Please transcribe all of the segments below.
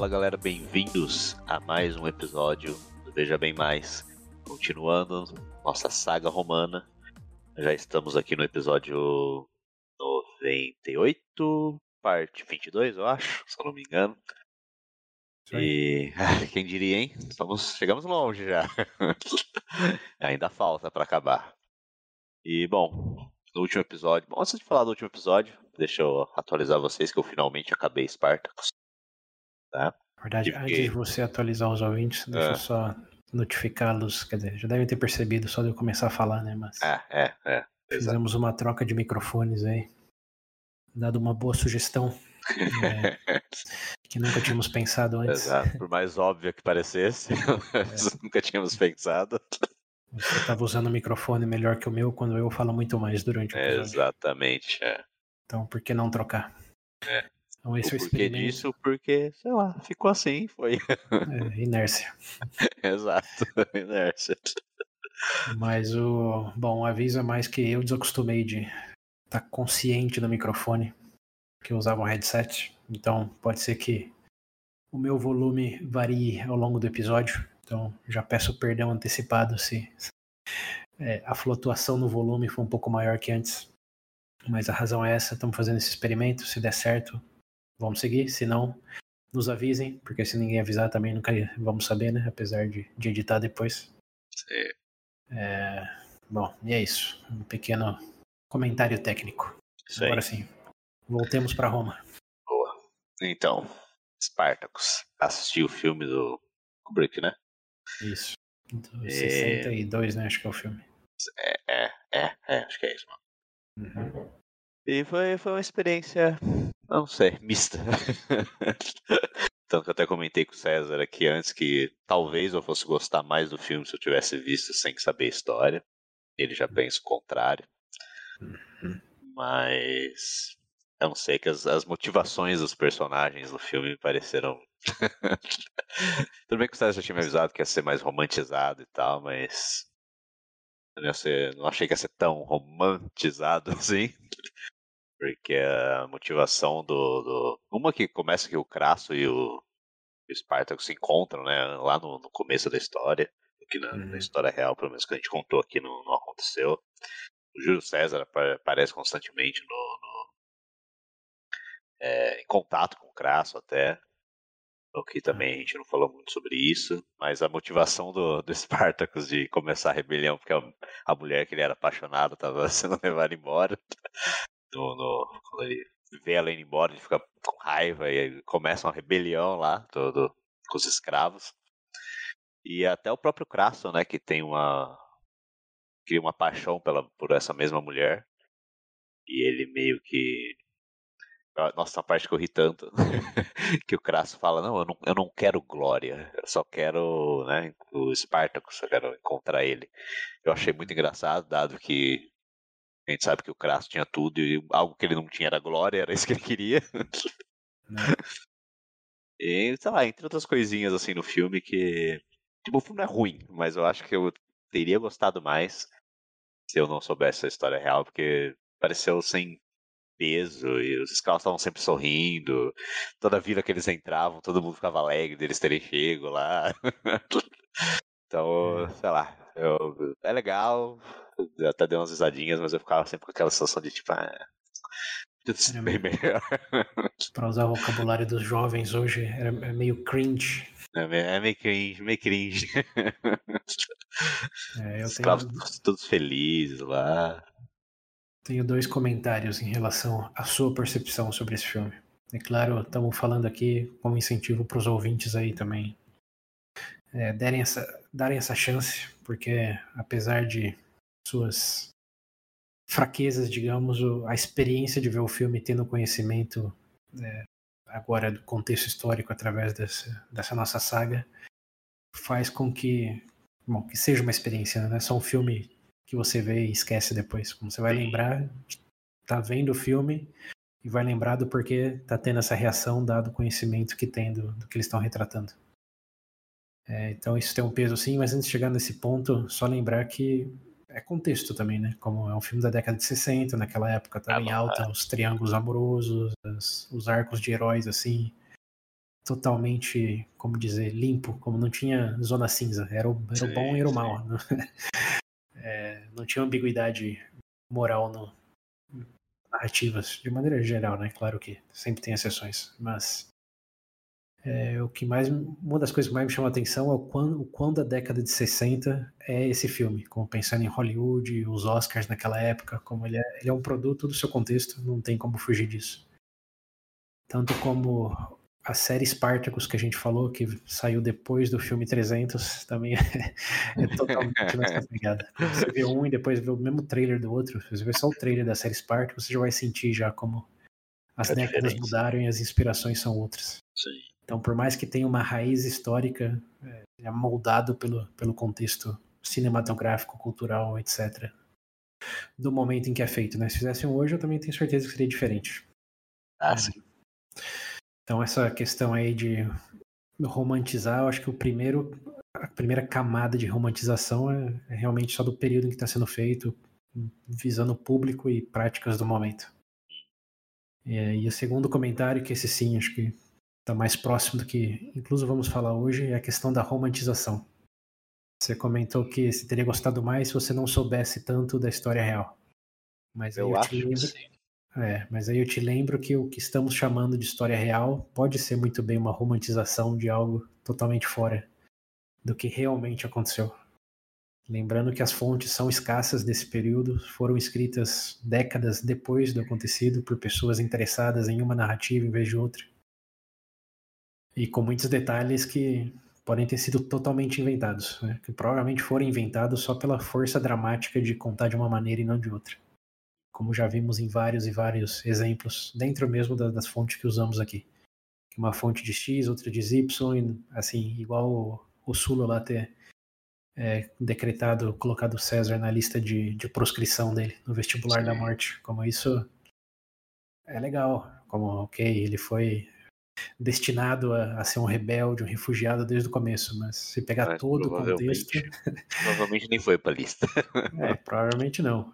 Fala galera, bem-vindos a mais um episódio do Veja Bem Mais. Continuando nossa saga romana, já estamos aqui no episódio 98, parte 22, eu acho, se eu não me engano. E quem diria, hein? Estamos, chegamos longe já. Ainda falta para acabar. E bom, no último episódio, bom, antes de falar do último episódio, deixa eu atualizar vocês que eu finalmente acabei Spartacus. Tá? Verdade, antes de você atualizar os ouvintes, deixa é. eu só notificá-los, quer dizer, já devem ter percebido só de eu começar a falar, né? Mas é, é, é. Fizemos uma troca de microfones aí. Dado uma boa sugestão. é, que nunca tínhamos pensado antes. Exato, por mais óbvio que parecesse, é. nunca tínhamos pensado. Você estava usando o microfone melhor que o meu quando eu falo muito mais durante o episódio. Exatamente, é. Então, por que não trocar? É. Então, esse o é o porquê disso? Porque, sei lá, ficou assim, foi. É, inércia. Exato, inércia. Mas o. Bom, avisa mais que eu desacostumei de estar tá consciente do microfone, que eu usava um headset. Então, pode ser que o meu volume varie ao longo do episódio. Então, já peço perdão antecipado se é, a flutuação no volume foi um pouco maior que antes. Mas a razão é essa, estamos fazendo esse experimento. Se der certo, vamos seguir, se não, nos avisem, porque se ninguém avisar também nunca vamos saber, né? Apesar de, de editar depois. Sim. É, bom, e é isso. Um pequeno comentário técnico. Isso Agora aí. sim, voltemos para Roma. Boa. Então, Spartacus. Assisti o filme do Kubrick, né? Isso. Então, e... 62, né? Acho que é o filme. É, é, é, é acho que é isso, mano. Uhum. E foi, foi uma experiência não sei, mista. Tanto que eu até comentei com o César aqui antes que talvez eu fosse gostar mais do filme se eu tivesse visto sem saber a história. Ele já pensa o contrário. Uhum. Mas eu não sei que as, as motivações dos personagens no filme me pareceram. Tudo bem que o César já tinha me avisado que ia ser mais romantizado e tal, mas. Não, ser, não achei que ia ser tão romantizado assim. Porque a motivação do, do. Uma que começa que o Crasso e o, o Spartacus se encontram, né? Lá no, no começo da história. Que na, uhum. na, história real, pelo menos que a gente contou aqui, não, não aconteceu. O Júlio César aparece constantemente no, no é, em contato com o Crasso até. O que também a gente não falou muito sobre isso, mas a motivação do, do Spartacus de começar a rebelião, porque a, a mulher que ele era apaixonado estava sendo levada embora, no, no, quando ele vê ela indo embora, ele fica com raiva e começa uma rebelião lá todo, com os escravos. E até o próprio Crasso, né, que tem uma cria uma paixão pela, por essa mesma mulher. E ele meio que nossa, a parte que eu ri tanto. que o Crasso fala, não eu, não, eu não quero glória, eu só quero, né, o Espartaco, só quero encontrar ele. Eu achei muito engraçado, dado que a gente sabe que o Crasso tinha tudo e algo que ele não tinha era glória, era isso que ele queria. Né? e, sei lá, entre outras coisinhas assim no filme que. Tipo, o filme não é ruim, mas eu acho que eu teria gostado mais se eu não soubesse a história real, porque pareceu sem peso e os escravos estavam sempre sorrindo. Toda vila que eles entravam, todo mundo ficava alegre deles terem chego lá. então, é. sei lá, eu, é legal, eu até dei umas risadinhas, mas eu ficava sempre com aquela sensação de tipo, ah, bem melhor. Pra usar o vocabulário dos jovens hoje, era meio cringe. É, é meio cringe, meio cringe. É, eu Os tenho... todos felizes lá. Tenho dois comentários em relação à sua percepção sobre esse filme. É claro, estamos falando aqui como incentivo para os ouvintes aí também é, derem essa, darem essa chance, porque apesar de suas fraquezas, digamos, a experiência de ver o filme tendo conhecimento é, agora do contexto histórico através dessa, dessa nossa saga faz com que, bom, que seja uma experiência, né? não é só um filme que você vê e esquece depois. Como você vai lembrar, tá vendo o filme e vai lembrar do porquê tá tendo essa reação dado o conhecimento que tem do, do que eles estão retratando. É, então isso tem um peso sim, mas antes de chegar nesse ponto, só lembrar que é contexto também, né? Como é um filme da década de 60, naquela época estava ah, em alta, é. os triângulos amorosos, as, os arcos de heróis, assim. totalmente, como dizer, limpo, como não tinha zona cinza. Era o, era o bom e era o mal. Não, é, não tinha ambiguidade moral no narrativas, de maneira geral, né? Claro que sempre tem exceções, mas é, o que mais, uma das coisas que mais me chama a atenção é o quão, o quão da década de 60 é esse filme, como pensando em Hollywood, os Oscars naquela época, como ele é, ele é um produto do seu contexto, não tem como fugir disso. Tanto como a série Spartacus que a gente falou, que saiu depois do filme 300, também é, é totalmente nessa pegada. Você vê um e depois vê o mesmo trailer do outro, você vê só o trailer da série Spartacus, você já vai sentir já como as é décadas mudaram e as inspirações são outras. Sim. Então, por mais que tenha uma raiz histórica, é, é moldado pelo, pelo contexto cinematográfico, cultural, etc. Do momento em que é feito, né? Se fizessem hoje, eu também tenho certeza que seria diferente. Ah, sim. Então, essa questão aí de romantizar, eu acho que o primeiro, a primeira camada de romantização é, é realmente só do período em que está sendo feito, visando o público e práticas do momento. E, e o segundo comentário, que esse sim, acho que está mais próximo do que, incluso vamos falar hoje, é a questão da romantização. Você comentou que você teria gostado mais se você não soubesse tanto da história real. Mas eu, eu acho lembro, que sim. É, mas aí eu te lembro que o que estamos chamando de história real pode ser muito bem uma romantização de algo totalmente fora do que realmente aconteceu. Lembrando que as fontes são escassas desse período, foram escritas décadas depois do acontecido por pessoas interessadas em uma narrativa em vez de outra e com muitos detalhes que podem ter sido totalmente inventados, né? que provavelmente foram inventados só pela força dramática de contar de uma maneira e não de outra, como já vimos em vários e vários exemplos dentro mesmo das fontes que usamos aqui. Uma fonte de X, outra de Y, assim, igual o, o Sulo lá ter é, decretado, colocado César na lista de, de proscrição dele, no vestibular Sim. da morte. Como isso é legal, como, ok, ele foi destinado a, a, ser um rebelde, um refugiado desde o começo, mas se pegar mas, todo o contexto. provavelmente nem foi para a lista. é, provavelmente não.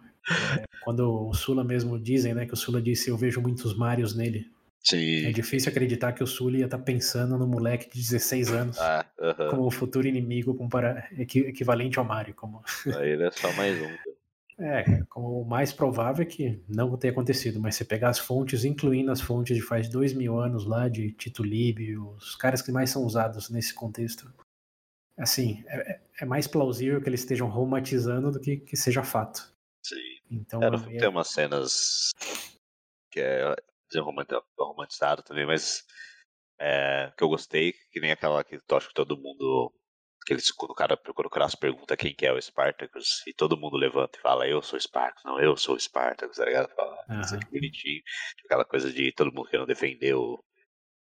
É, quando o Sula mesmo dizem, né, que o Sula disse eu vejo muitos Marios nele. Sim. É difícil acreditar que o Sula ia estar tá pensando no moleque de 16 anos ah, uh -huh. como o futuro inimigo compara... equivalente ao Mario. Como... Aí ele é só mais um. É, como o mais provável é que não tenha acontecido, mas você pegar as fontes, incluindo as fontes de faz dois mil anos lá, de Tito Livio, os caras que mais são usados nesse contexto, assim, é, é mais plausível que eles estejam romantizando do que que seja fato. Sim. Então, é, no filme tem umas cenas que é romantizado também, mas é, que eu gostei, que nem aquela que eu acho que todo mundo que eles, quando o cara, quando o pergunta quem que é o Spartacus, e todo mundo levanta e fala, eu sou Spartacus, não, eu sou Spartacus, tá ligado? Fala, uhum. Isso bonitinho. Aquela coisa de todo mundo querendo defender o.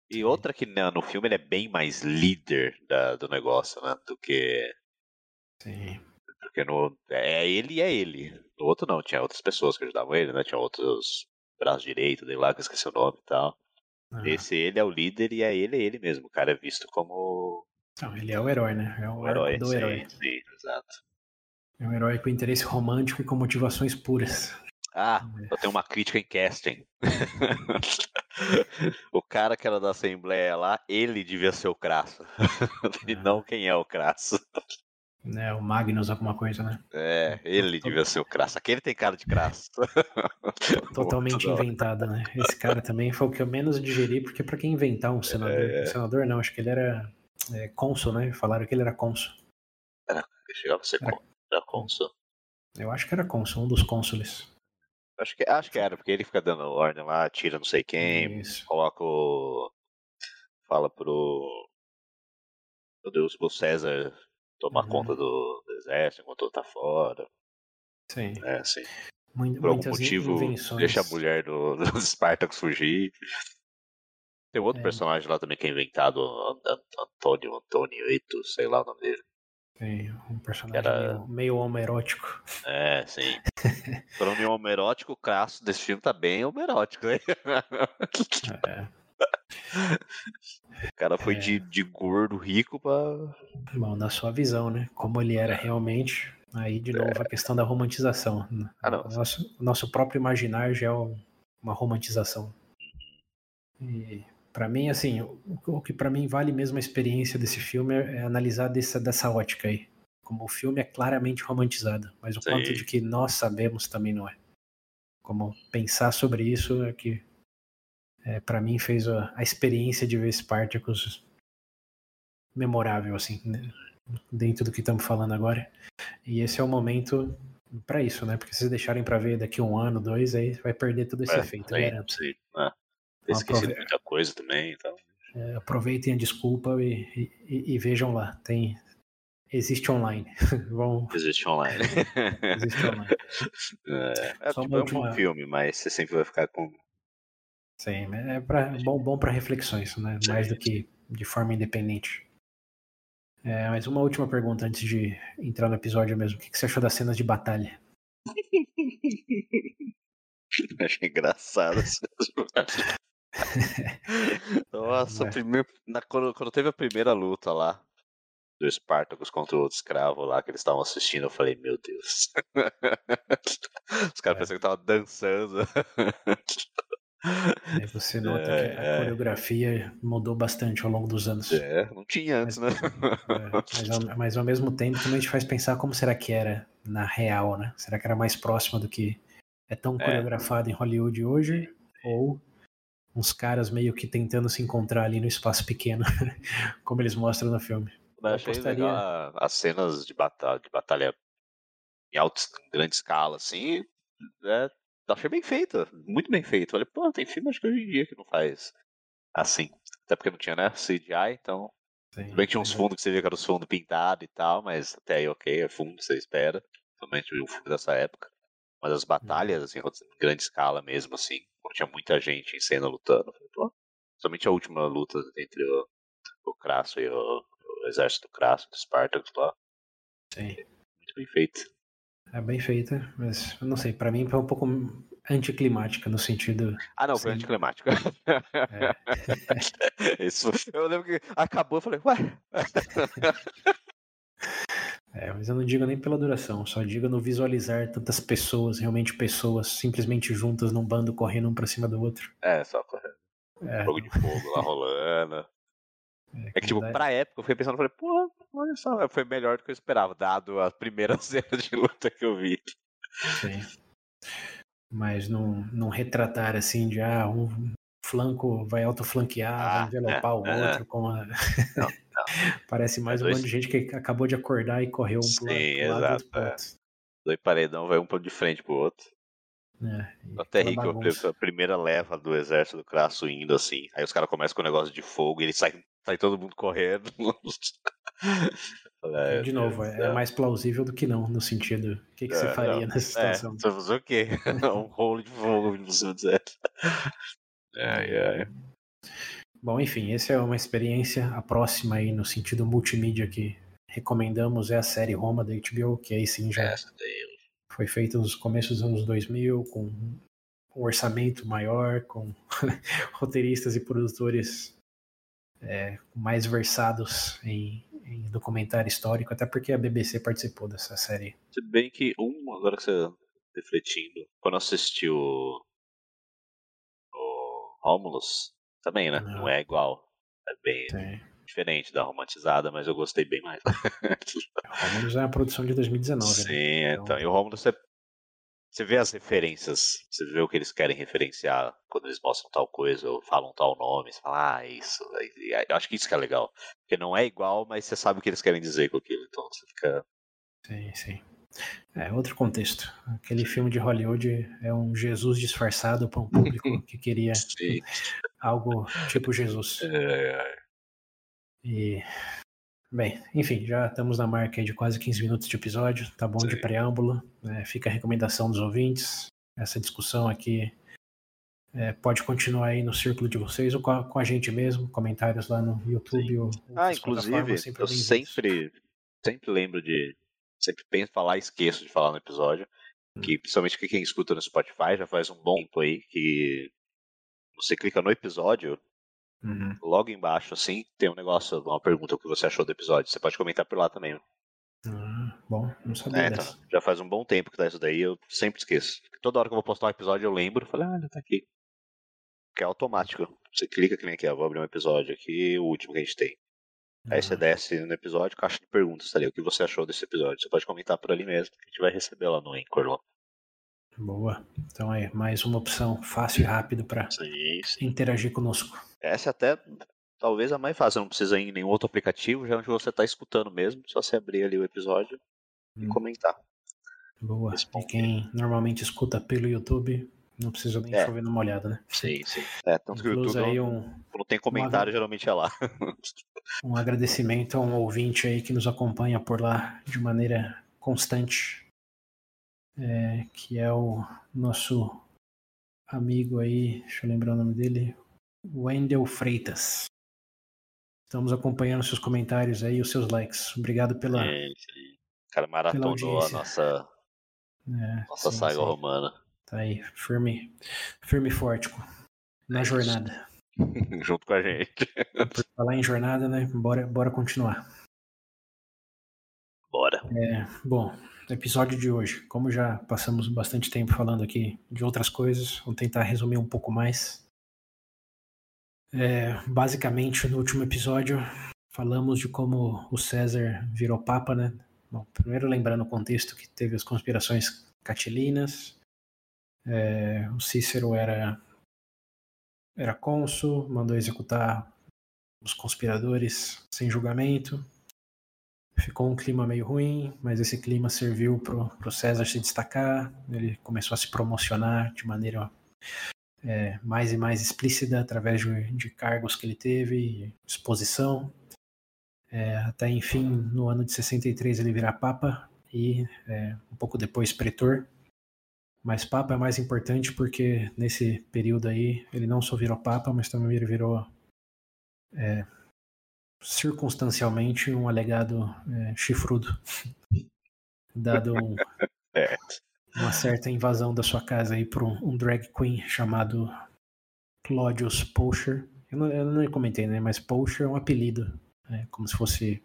E outra que né, no filme ele é bem mais líder da, do negócio, né? Do que. Sim. Porque no, é ele e é ele. No outro não, tinha outras pessoas que ajudavam ele, né? Tinha outros braços direitos dele lá, que eu esqueci o nome e tal. Uhum. Esse ele é o líder e é ele é ele mesmo. O cara é visto como não, ele é o herói, né? É o, o herói do sim, herói. Sim, exato. É um herói com interesse romântico e com motivações puras. Ah, eu tenho uma crítica em casting. o cara que era da Assembleia lá, ele devia ser o Crasso. e ah. não quem é o Crasso. É, o Magnus alguma coisa, né? É, ele devia ser o Crasso. Aquele tem cara de Crasso. Totalmente inventado, né? Esse cara também foi o que eu menos digeri, porque para quem inventar um senador, é... um senador não, acho que ele era é, cônsul, né? Falaram que ele era cônsul. Era, chegava a ser era, era cônsul. Eu acho que era cônsul, um dos cônsules. Acho que, acho que era, porque ele fica dando ordem lá, tira não sei quem, Isso. coloca o. Fala pro. Meu Deus, pro César tomar uhum. conta do, do, exército enquanto ele tá fora. Sim. É, sim. Muito, Por algum motivo, invenções. deixa a mulher do, dos Spartacus fugir. Tem outro é. personagem lá também que é inventado, Antônio, Antônio Eito, sei lá o nome dele. Tem um personagem era... meio, meio homerótico. É, sim. Falando em homerótico, o crasso desse filme tá bem homerótico, né? É. O cara foi é. de, de gordo rico pra. Bom, na sua visão, né? Como ele era realmente. Aí, de novo, é. a questão da romantização. Ah, não. O nosso, nosso próprio imaginário já é uma romantização. E Para mim, assim, o, que para mim vale mesmo a experiência desse filme é, é analisar dessa, dessa ótica aí. Como o filme é claramente romantizado, mas o Sim. quanto de que nós sabemos também não é. Como pensar sobre isso é que, é, para mim, fez a, a, experiência de ver Spartacus memorável, assim, né? dentro do que estamos falando agora. E esse é o momento para isso, né? Porque se vocês deixarem para ver daqui um ano, dois, aí vai perder todo esse é, efeito, sim, garanto. Sim. Ah, esqueci aprove... muita coisa também, então. É, aproveitem a desculpa e, e, e, vejam lá. Tem existe online. Vão... Existe online. existe online. É, é, tipo, é um bom filme, mas você sempre vai ficar com. Sim, é pra, bom, bom para reflexões, né? Sim. Mais do que de forma independente. É, mas uma última pergunta antes de entrar no episódio mesmo. O que você achou das cenas de batalha? Achei engraçado. Nossa, é. primeiro, na, quando, quando teve a primeira luta lá do Spartacus contra o outro escravo lá que eles estavam assistindo, eu falei, meu Deus. Os caras é. pensavam que estavam dançando. Aí você nota é, que a é. coreografia mudou bastante ao longo dos anos. É, não tinha antes, mas, né? É, mas, ao, mas, ao, mesmo tempo também gente faz pensar como será que era na real, né? Será que era mais próxima do que é tão é. coreografado em Hollywood hoje? Ou uns caras meio que tentando se encontrar ali no espaço pequeno, como eles mostram no filme. Eu achei apostaria... legal as cenas de batalha, de batalha em, alta, em grande escala, assim, é, achei bem feita, muito bem feita. Falei, pô, tem filme acho que hoje em dia que não faz assim. Até porque não tinha, né, CGI, então. Sim, bem que tinha uns fundos que você via que eram os fundos pintados e tal, mas até aí ok, é fundo, você espera. Somente o filme dessa época. Mas as batalhas, assim, em grande escala mesmo, assim, quando tinha muita gente em cena lutando. Falei, somente a última luta entre o, o Crasso e o, o exército do Crasso, do Spartacus lá. Sim. Muito bem feito. É bem feita, mas não sei, para mim foi um pouco anticlimática no sentido. Ah, não, foi anticlimática. É. Isso, eu lembro que acabou, eu falei, ué. É, mas eu não digo nem pela duração, só digo no visualizar tantas pessoas, realmente pessoas, simplesmente juntas num bando correndo um pra cima do outro. É, só correndo. É. Fogo de fogo lá rolando. É, é que, tipo, pra época eu fui pensando, falei, pô, olha só, foi melhor do que eu esperava, dado a primeira cena de luta que eu vi. Sim. Mas não, não retratar assim de, ah, um flanco vai autoflanquear, ah, vai envelopar é, o é. outro com a... Não. Parece mais é um monte de gente que acabou de acordar e correu um Sim, pro, pro lado exato, é. Dois paredão vai um de frente pro outro. É, Até ri que a primeira leva do exército do Crasso indo assim. Aí os caras começam com o negócio de fogo e ele sai Sai todo mundo correndo. É, de novo, é, é, mais plausível do que não, no sentido. O que, que você é, faria não, nessa é, situação? você fazer o quê? um rolo de fogo no seu deserto. Ai, ai. Bom, enfim, essa é uma experiência. A próxima aí, no sentido multimídia que recomendamos, é a série Roma da HBO, que aí sim já foi feita nos começos dos anos 2000, com um orçamento maior, com roteiristas e produtores é, mais versados em, em, documentário histórico, até porque a BBC participou dessa série. Se bem que um, agora que você refletindo, quando assistiu o, o Romulus, também, né? Não, Não é igual. É bem Sim. diferente da romantizada, mas eu gostei bem mais. Romulus é uma produção de 2019, né? Sim, né? então. então. E o Romulus é você vê as referências, você vê o que eles querem referenciar quando eles mostram tal coisa ou falam tal nome, você fala, ah, isso. Eu acho que isso que é legal. Porque não é igual, mas você sabe o que eles querem dizer com aquilo, então você fica. Sim, sim. É outro contexto. Aquele filme de Hollywood é um Jesus disfarçado para um público que queria sim. algo tipo Jesus. É. E Bem, enfim, já estamos na marca de quase 15 minutos de episódio, tá bom Sim. de preâmbulo. Né? Fica a recomendação dos ouvintes. Essa discussão aqui é, pode continuar aí no círculo de vocês ou com a, com a gente mesmo, comentários lá no YouTube. Ou, ah, inclusive, sempre eu sempre, sempre lembro de. Sempre penso falar e esqueço de falar no episódio. Hum. Que principalmente quem escuta no Spotify já faz um bom tempo aí que você clica no episódio, Uhum. Logo embaixo, assim, tem um negócio, uma pergunta o que você achou do episódio. Você pode comentar por lá também. Ah, bom, não sabia. É, então, já faz um bom tempo que tá isso daí, eu sempre esqueço. Toda hora que eu vou postar um episódio eu lembro, falei, ah, ele tá aqui. porque é automático. Você clica que nem aqui, ó, vou abrir um episódio aqui, o último que a gente tem. Aí você desce no episódio, caixa de perguntas, tá ali, o que você achou desse episódio. Você pode comentar por ali mesmo, que a gente vai receber lá no Anchor. Lá. Boa. Então é mais uma opção fácil e rápido para interagir conosco. Essa é até talvez a mais fácil, não precisa ir em nenhum outro aplicativo, já é onde você está escutando mesmo, só você abrir ali o episódio hum. e comentar. Boa. E quem normalmente escuta pelo YouTube, não precisa nem é. chover numa olhada, né? Sim, sim. É, tanto que o YouTube aí um, não tem comentário, geralmente é lá. um agradecimento a um ouvinte aí que nos acompanha por lá de maneira constante, é, que é o nosso amigo aí, deixa eu lembrar o nome dele, Wendel Freitas. Estamos acompanhando seus comentários aí, os seus likes. Obrigado pela. O cara maratonou a nossa, é, nossa sim, saga sim. romana. Tá aí, firme, firme e forte na jornada. Junto com a gente. Por falar em jornada, né? Bora, bora continuar. Bora. É, bom, episódio de hoje. Como já passamos bastante tempo falando aqui de outras coisas, vou tentar resumir um pouco mais. É, basicamente, no último episódio, falamos de como o César virou papa, né? Bom, primeiro lembrando o contexto que teve as conspirações catilinas, é, o Cícero era era cônsul, mandou executar os conspiradores sem julgamento. Ficou um clima meio ruim, mas esse clima serviu para o César se destacar. Ele começou a se promocionar de maneira é, mais e mais explícita através de, de, cargos que ele teve, exposição. É, até enfim, no ano de 63 ele virar papa e é, um pouco depois pretor. Mas Papa é mais importante porque nesse período aí ele não só virou Papa, mas também ele virou é, circunstancialmente um alegado é, chifrudo, dado um, é. uma certa invasão da sua casa aí por um, um drag queen chamado Claudius Pocher. Eu não, eu não comentei, né? Mas Pocher é um apelido, é, como se fosse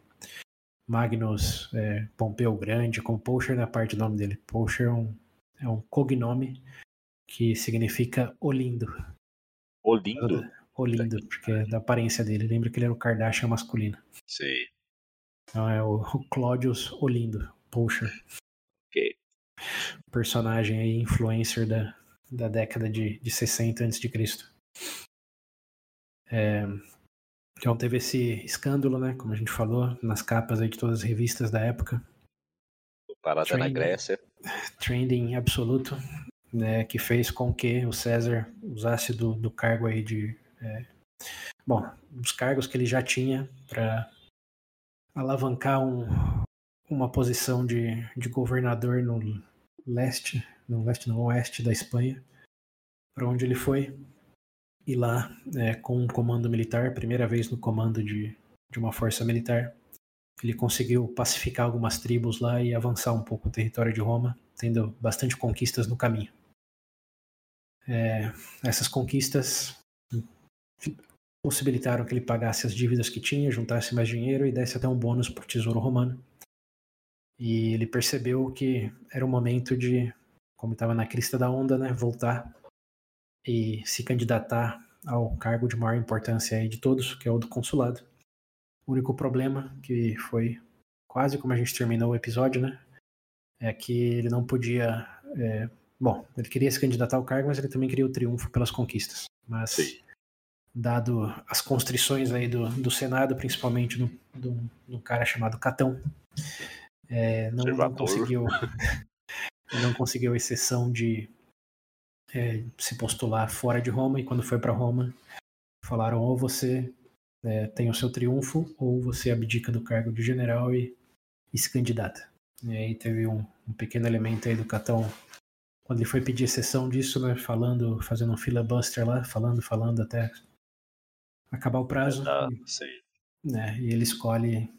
Magnus é, Pompeu Grande, com Pocher na parte do nome dele. Pocher é um é um cognome que significa Olindo. Olindo? Olindo, porque é da aparência dele. Lembra que ele era o Kardashian masculino. Sim. Então é o, o Claudius Olindo, Pocher. Ok. Personagem aí, influencer da, da década de, de 60 a.C. É, então teve esse escândalo, né? Como a gente falou, nas capas aí de todas as revistas da época. Parada Trending. na Grécia trending absoluto, né, que fez com que o César usasse do, do cargo aí de. É, bom, dos cargos que ele já tinha para alavancar um, uma posição de, de governador no leste, no leste, no oeste da Espanha, para onde ele foi. E lá, é, com um comando militar, primeira vez no comando de, de uma força militar, ele conseguiu pacificar algumas tribos lá e avançar um pouco o território de Roma, tendo bastante conquistas no caminho. É, essas conquistas possibilitaram que ele pagasse as dívidas que tinha, juntasse mais dinheiro e desse até um bônus para o tesouro romano. E ele percebeu que era o momento de, como estava na crista da onda, né, voltar e se candidatar ao cargo de maior importância aí de todos, que é o do consulado. O único problema, que foi quase como a gente terminou o episódio, né? É que ele não podia. É, bom, ele queria se candidatar ao cargo, mas ele também queria o triunfo pelas conquistas. Mas, Sim. dado as constrições aí do, do Senado, principalmente do, do, do cara chamado Catão, é, não, não, conseguiu. não conseguiu exceção de é, se postular fora de Roma, e quando foi para Roma, falaram: ou você é, tem o seu triunfo, ou você abdica do cargo de general e, e se candidata. E aí teve um, um, pequeno elemento aí do Catão, quando ele foi pedir exceção disso, né, falando, fazendo um filibuster lá, falando, falando até acabar o prazo. Ah, e, né, e ele escolhe,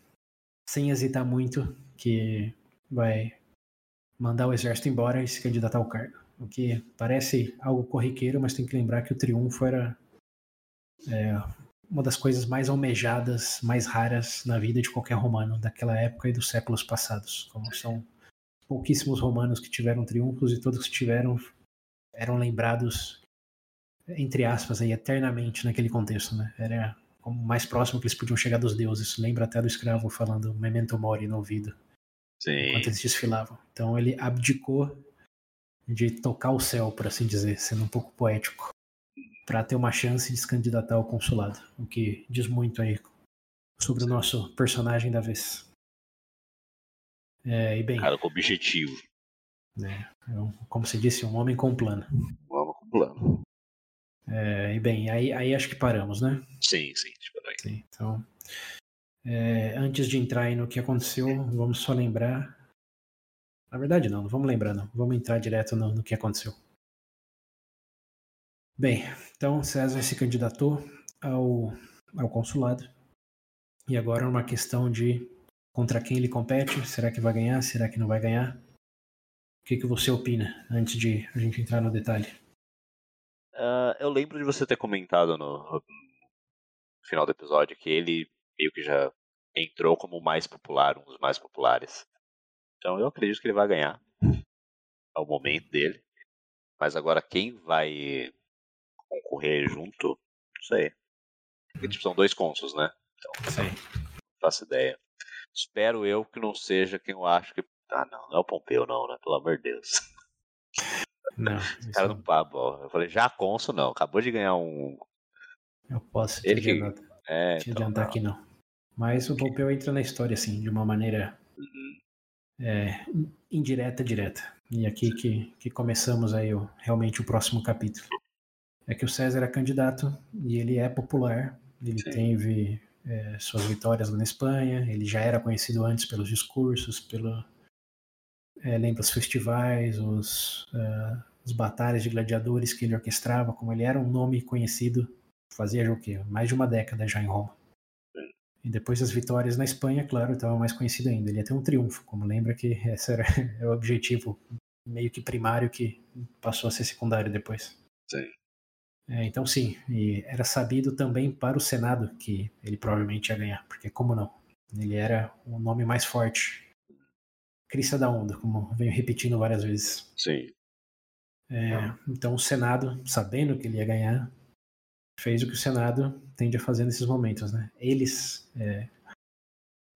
sem hesitar muito, que vai mandar o exército embora e se candidatar ao cargo. O que parece algo corriqueiro, mas tem que lembrar que o triunfo era é, uma das coisas mais almejadas, mais raras na vida de qualquer romano daquela época e dos séculos passados. Como são pouquíssimos romanos que tiveram triunfos e todos que tiveram eram lembrados entre aspas, aí, eternamente naquele contexto, né? Era o mais próximo que eles podiam chegar dos deuses. Lembra até do escravo falando Memento Mori no ouvido. Sim. Enquanto eles desfilavam. Então ele abdicou de tocar o céu, por assim dizer, sendo um pouco poético, para ter uma chance de se candidatar ao consulado. O que diz muito aí sobre o nosso personagem da vez. É, e bem. Cara com objetivo. É, como se disse, um homem com plano. Um homem com plano. É, e bem, aí, aí acho que paramos, né? Sim, sim, aí. sim então, é, antes de entrar aí no que aconteceu, vamos só lembrar. Na verdade, não, não vamos lembrar, não. Vamos entrar direto no, no que aconteceu. Bem, então César se candidatou ao, ao consulado. E agora é uma questão de contra quem ele compete. Será que vai ganhar? Será que não vai ganhar? O que, que você opina antes de a gente entrar no detalhe? Uh, eu lembro de você ter comentado no, no, final do episódio que ele meio que já entrou como o mais popular, um dos mais populares. Então eu acredito que ele vai ganhar. É o momento dele. Mas agora quem vai concorrer junto, não sei. Porque tipo, são dois cônsuls, né? Então, Sim. não faço ideia. Espero eu que não seja quem eu acho que. Ah, não, não é o Pompeu, não, né? Pelo amor de Deus. Não. Cara não papo, Eu falei, já Consul não, acabou de ganhar um. Eu posso te Ele que- É, te então, adiantar não. aqui não. Mas o Pompeu entra na história assim, de uma maneira Uhum. é, indireta, direta. E aqui que, que começamos aí o, realmente o próximo capítulo. É que o César é candidato e ele é popular. Ele Sim. teve é, suas vitórias lá na Espanha. Ele já era conhecido antes pelos discursos, pelo é, lembra os festivais, os, os batalhas de gladiadores que ele orquestrava. Como ele era um nome conhecido, fazia o quê? Mais de uma década já em Roma. E depois das vitórias na Espanha, claro, estava mais conhecido ainda. Ele ia ter um triunfo, como lembra que esse era o objetivo meio que primário que passou a ser secundário depois. Sim. É, então sim, e era sabido também para o Senado que ele provavelmente ia ganhar, porque como não? Ele era o nome mais forte. Crista da onda, como venho repetindo várias vezes. Sim. É, então o Senado, sabendo que ele ia ganhar, fez o que o Senado tende a fazer nesses momentos, né? Eles é,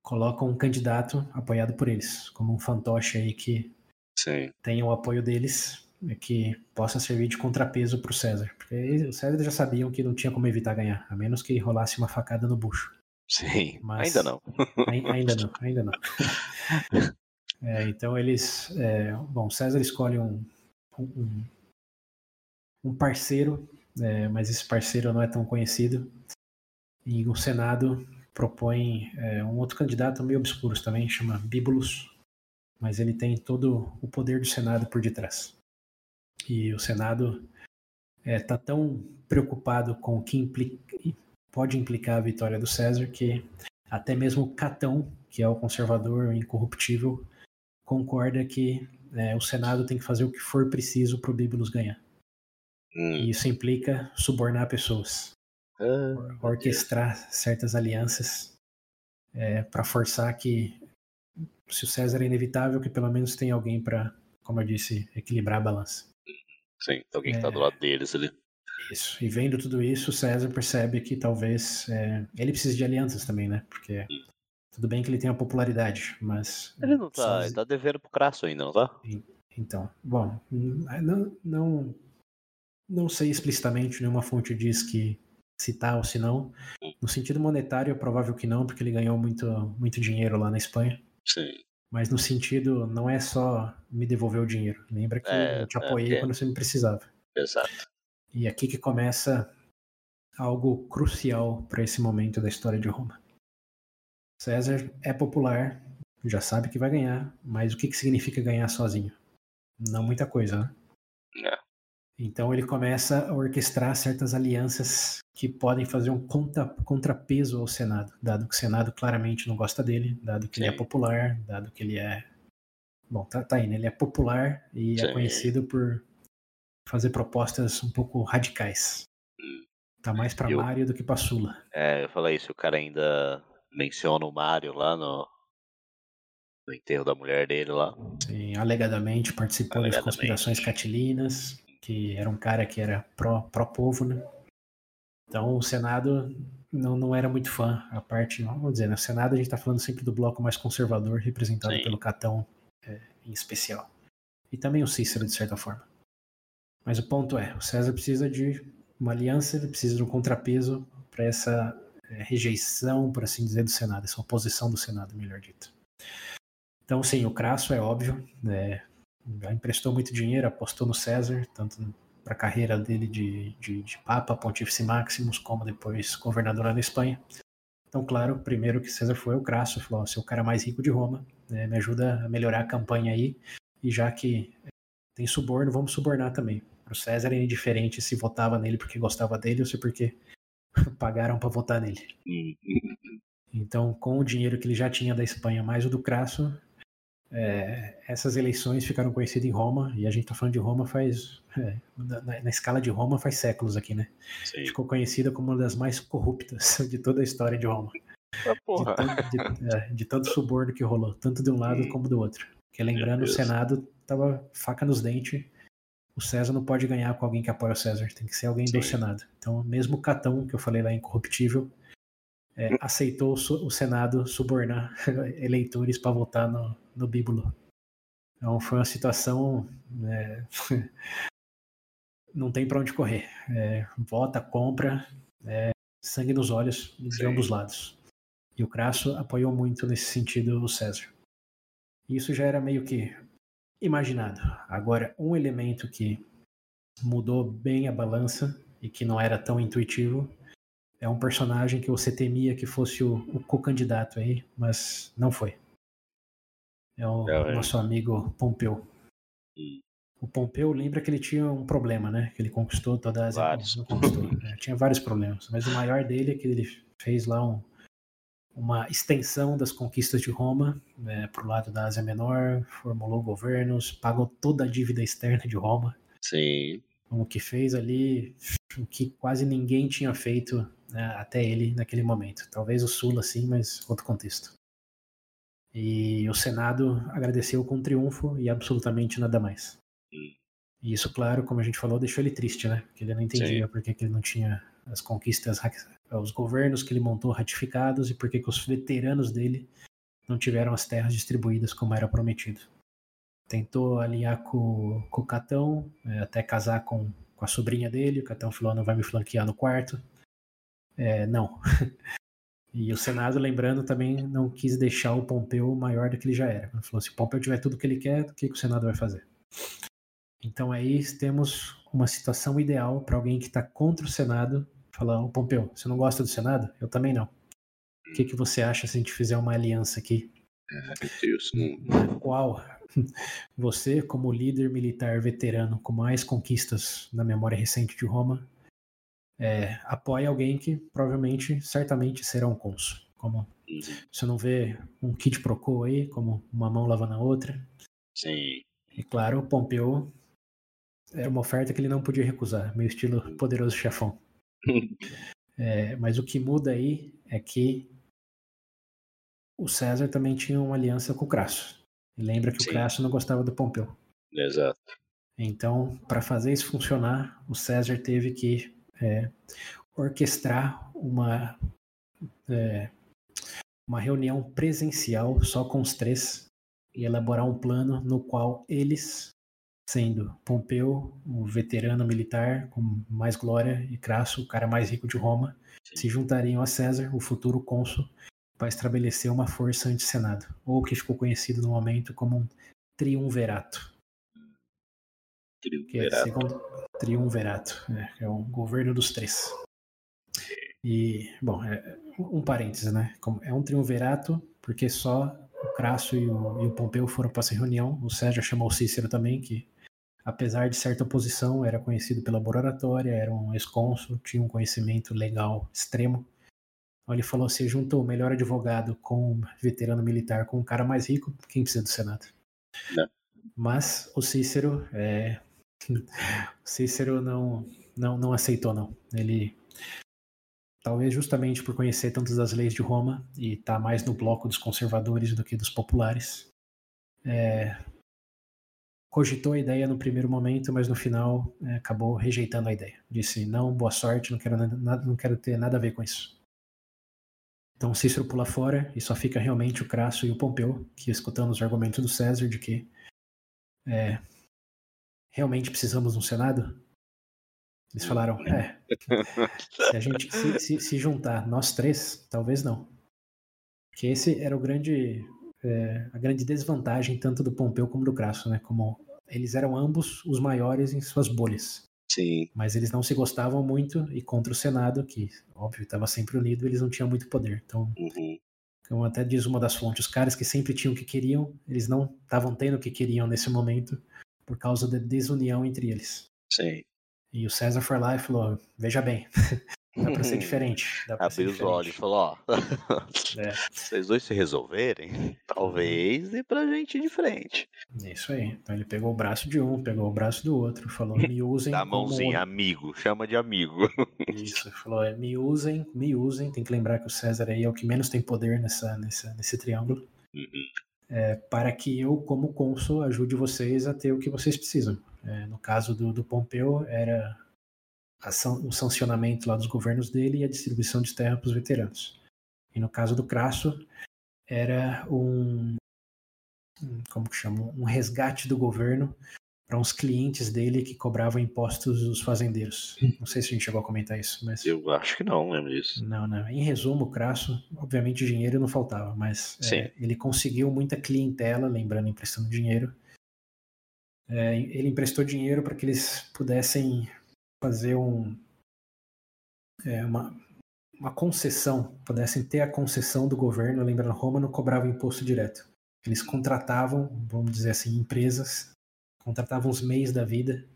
colocam um candidato apoiado por eles, como um fantoche aí que Sim. tenha o apoio deles, que possa servir de contrapeso para o César. Porque o César já sabiam que não tinha como evitar ganhar, a menos que rolasse uma facada no bucho. Sim. Mas- Ainda não. Ai- Ainda não, ainda não. É, então eles. é, bom, César escolhe um, um, um parceiro, é, mas esse parceiro não é tão conhecido. E o Senado propõe é, um outro candidato meio obscuro também, chama Bíbulos, mas ele tem todo o poder do Senado por detrás. E o Senado está tão preocupado com o que implica, pode implicar a vitória do César que até mesmo Catão, que é o conservador incorruptível, concorda que é, o Senado tem que fazer o que for preciso para o Bíbulos ganhar. Hum. E isso implica subornar pessoas, Ah, orquestrar certas alianças para forçar que, se o César é inevitável, que pelo menos tenha alguém para, como eu disse, equilibrar a balança. Sim, alguém que tá É. do lado deles ali. Isso. E vendo tudo isso, o César percebe que talvez é, ele precise de alianças também, né? Porque tudo bem que ele tem a popularidade, mas Ele não tá. sozinho- Ele tá devendo pro Crasso ainda, não tá? Então, bom, não, não, não sei explicitamente, nenhuma fonte diz que se tá ou se não. No sentido monetário, é provável que não, porque ele ganhou muito, muito dinheiro lá na Espanha. Sim. Mas no sentido, não é só me devolver o dinheiro. Lembra que É, eu te é, apoiei é. quando você me precisava. Exato. E aqui que começa algo crucial para esse momento da história de Roma. César é popular, já sabe que vai ganhar, mas o que, que significa ganhar sozinho? Não muita coisa, né? É. Então ele começa a orquestrar certas alianças que podem fazer um contra, contrapeso ao Senado, dado que o Senado claramente não gosta dele, dado que ele é Sim. popular, dado que ele é. Bom, tá, tá aí, né? Ele é popular e é Sim. conhecido por fazer propostas um pouco radicais. Tá mais pra Eu- Mário do que pra Sula. É, eu falei isso, o cara ainda menciona o Mario lá no, no enterro da mulher dele lá. Sim, alegadamente participou das Alegadamente. conspirações catilinas. Que era um cara que era pró-povo, né? Então o Senado não, não era muito fã. A parte, vamos dizer, no Senado a gente está falando sempre do bloco mais conservador, representado Sim. pelo Catão é, em especial. E também o Cícero, de certa forma. Mas o ponto é, o César precisa de uma aliança, ele precisa de um contrapeso para essa é, rejeição, por assim dizer, do Senado, essa oposição do Senado, melhor dito. Então, sim, o Crasso é óbvio, né, emprestou muito dinheiro, apostou no César, tanto para a carreira dele de, de, de Papa, Pontífice Maximus, como depois governador lá na Espanha. Então, claro, primeiro que César foi o Crasso, falou: você é o cara mais rico de Roma, né, me ajuda a melhorar a campanha aí, e já que tem suborno, vamos subornar também. Para o César era indiferente se votava nele porque gostava dele ou se porque pagaram para votar nele. Então, com o dinheiro que ele já tinha da Espanha, mais o do Crasso, é, essas eleições ficaram conhecidas em Roma, e a gente está falando de Roma faz. É, na, na, escala de Roma faz séculos aqui, né? Sim. Ficou conhecida como uma das mais corruptas de toda a história de Roma. Ah, porra. De, de, é, de, todo o suborno que rolou, tanto de um lado hum. como do outro. Porque lembrando, o Senado tava faca nos dentes. O César não pode ganhar com alguém que apoia o César, tem que ser alguém Sim. do Senado. Então, mesmo o Catão, que eu falei lá, incorruptível, é, aceitou o Senado subornar eleitores para votar no, no Bíbulo. Então foi uma situação. É, não tem para onde correr. É, vota, compra, é, sangue nos olhos de Sim. ambos lados. E o Crasso apoiou muito nesse sentido o César. Isso já era meio que imaginado. Agora, um elemento que mudou bem a balança e que não era tão intuitivo é um personagem que você temia que fosse o, o co-candidato aí, mas não foi. É o é, nosso amigo Pompeu. Hum. O Pompeu lembra que ele tinha um problema, né? Que ele conquistou toda a Ásia. Vários. Não conquistou, né? Tinha vários problemas. Mas o maior dele é que ele fez lá um, uma extensão das conquistas de Roma né, para o lado da Ásia Menor, formulou governos, pagou toda a dívida externa de Roma. Sim. O que fez ali o que quase ninguém tinha feito né, até ele naquele momento. Talvez o Sula, sim, mas outro contexto. E o Senado agradeceu com triunfo e absolutamente nada mais. Hum. E isso, claro, como a gente falou, deixou ele triste, né? Porque ele não entendia por que ele não tinha as conquistas, os governos que ele montou ratificados e por que os veteranos dele não tiveram as terras distribuídas como era prometido. Tentou alinhar com, com o Catão, é, até casar com, com a sobrinha dele. O Catão falou: não vai me flanquear no quarto. É, não. E o Senado, lembrando, também não quis deixar o Pompeu maior do que ele já era. Ele falou: se o Pompeu tiver tudo que ele quer, o que, que o Senado vai fazer? Então aí temos uma situação ideal para alguém que está contra o Senado falar: Ô Pompeu, você não gosta do Senado? Eu também não. O que, que você acha se a gente fizer uma aliança aqui? É. Na qual você, como líder militar veterano com mais conquistas na memória recente de Roma, é, apoia alguém que provavelmente, certamente será um cônsul. Como uhum. você não vê um kit pro quo aí, como uma mão lavando a outra. Sim. E claro, o Pompeu era uma oferta que ele não podia recusar, meio estilo uhum. poderoso chefão. é, mas o que muda aí é que o César também tinha uma aliança com o Crasso. E lembra que Sim. o Crasso não gostava do Pompeu. Exato. Então, para fazer isso funcionar, o César teve que é, orquestrar uma, é, uma reunião presencial só com os três e elaborar um plano no qual eles, sendo Pompeu, o veterano militar com mais glória, e Crasso, o cara mais rico de Roma, Sim. se juntariam a César, o futuro cônsul, para estabelecer uma força anti-senado, ou que ficou conhecido no momento como um triunverato. Triunverato. É né? é o governo dos três. E, bom, é, um parênteses, né? É um triunverato porque só o Crasso e o, e o Pompeu foram para essa reunião. O Sérgio chamou o Cícero também, que apesar de certa oposição, era conhecido pela boa oratória, era um ex-cônsul, tinha um conhecimento legal extremo. Então ele falou: se juntou o melhor advogado com um veterano militar, com um cara mais rico, quem precisa do Senado? Não. Mas o Cícero é, Cícero não, não, não aceitou, não. Ele, talvez justamente por conhecer tantas das leis de Roma e estar tá mais no bloco dos conservadores do que dos populares, é, cogitou a ideia no primeiro momento, mas no final é, acabou rejeitando a ideia. Disse: não, boa sorte, não quero, nada, não quero ter nada a ver com isso. Então Cícero pula fora e só fica realmente o Crasso e o Pompeu, que escutando os argumentos do César de que é, realmente precisamos de um Senado. Eles falaram, é, se a gente se, se, se juntar nós três, talvez não. Porque esse era o grande é, a grande desvantagem tanto do Pompeu como do Crasso, né? Como eles eram ambos os maiores em suas bolhas. Sim. Mas eles não se gostavam muito e contra o Senado, que óbvio estava sempre unido, eles não tinham muito poder. Então, uhum. como até diz uma das fontes, os caras que sempre tinham o que queriam, eles não estavam tendo o que queriam nesse momento por causa da desunião entre eles. Sim. E o César foi lá e falou: Veja bem, Dá pra ser diferente. Abriu os olhos e falou, ó. É. Vocês dois se resolverem, talvez dê pra gente ir de frente. Isso aí. Então ele pegou o braço de um, pegou o braço do outro, falou, me usem. Dá a mãozinha, como... amigo, chama de amigo. Isso, falou, é, me usem, me usem. Tem que lembrar que o César aí é o que menos tem poder nessa, nessa, nesse triângulo. Uhum. É, para que eu, como cônsul, ajude vocês a ter o que vocês precisam. É, no caso do, do Pompeu, era o sancionamento lá dos governos dele e a distribuição de terra para os veteranos. E no caso do Crasso, era um, como que chama, um resgate do governo para uns clientes dele que cobravam impostos dos fazendeiros. Não sei se a gente chegou a comentar isso, mas eu acho que não, lembro disso. Não, não. Em resumo, o Crasso, obviamente dinheiro não faltava, mas é, ele conseguiu muita clientela, lembrando emprestando dinheiro. É, ele emprestou dinheiro para que eles pudessem fazer um, é, uma, uma concessão, pudessem ter a concessão do governo, lembrando, Roma não cobrava imposto direto. Eles contratavam, vamos dizer assim, empresas, contratavam os meios da vida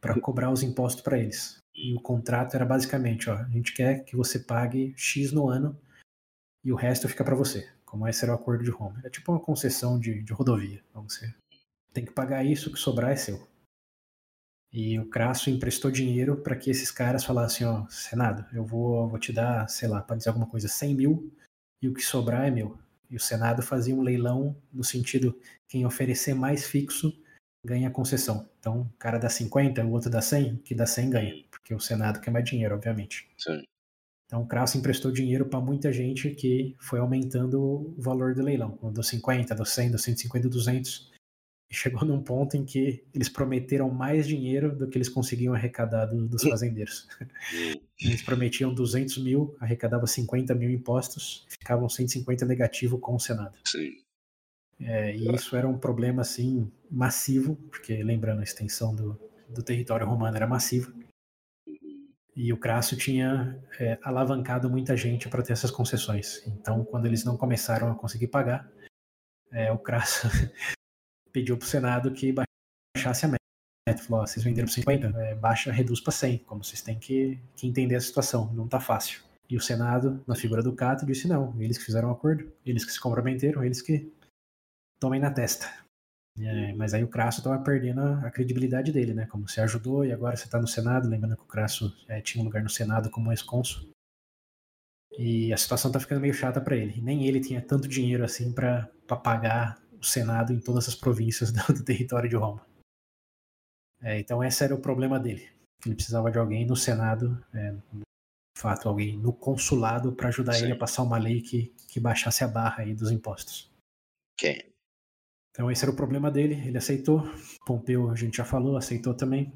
para cobrar os impostos para eles. E o contrato era basicamente, ó, a gente quer que você pague X no ano e o resto fica para você, como esse era o acordo de Roma. É tipo uma concessão de, de rodovia, vamos dizer. Tem que pagar isso, o que sobrar é seu. E o Crasso emprestou dinheiro para que esses caras falassem, ó, Senado, eu vou, vou te dar, sei lá, para dizer alguma coisa, 100 mil e o que sobrar é meu. E o Senado fazia um leilão no sentido, quem oferecer mais fixo ganha concessão. Então, o cara dá 50, o outro dá 100, que dá 100 ganha, porque o Senado quer mais dinheiro, obviamente. Sim. Então, o Crasso emprestou dinheiro para muita gente que foi aumentando o valor do leilão, dos 50, dos 100, dos 150, 200 chegou num ponto em que eles prometeram mais dinheiro do que eles conseguiam arrecadar do, dos fazendeiros. eles prometiam 200 mil, arrecadavam 50 mil impostos, ficavam 150 negativo com o Senado. Sim. É, e isso era um problema assim massivo, porque lembrando a extensão do, do território romano era massiva. E o Crasso tinha é, alavancado muita gente para ter essas concessões. Então, quando eles não começaram a conseguir pagar, é, o Crasso pediu para o Senado que baixasse a meta. Falou: vocês venderam por 50, é, baixa, reduz para 100. Como vocês têm que, que entender a situação, não está fácil. E o Senado, na figura do Cato, disse: não, eles que fizeram o um acordo, eles que se comprometeram, eles que tomem na testa. É, mas aí o Crasso estava perdendo a, a, credibilidade dele, né? Como você ajudou e agora você está no Senado, lembrando que o Crasso é, tinha um lugar no Senado como ex-cônsul. E a situação tá ficando meio chata para ele. Nem ele tinha tanto dinheiro assim para pagar o Senado em todas as províncias do, do território de Roma. É, então esse era o problema dele. Ele precisava de alguém no Senado, é, de fato alguém no consulado para ajudar Sim. ele a passar uma lei que, que baixasse a barra aí dos impostos. Ok. Então esse era o problema dele, ele aceitou. Pompeu, a gente já falou, aceitou também.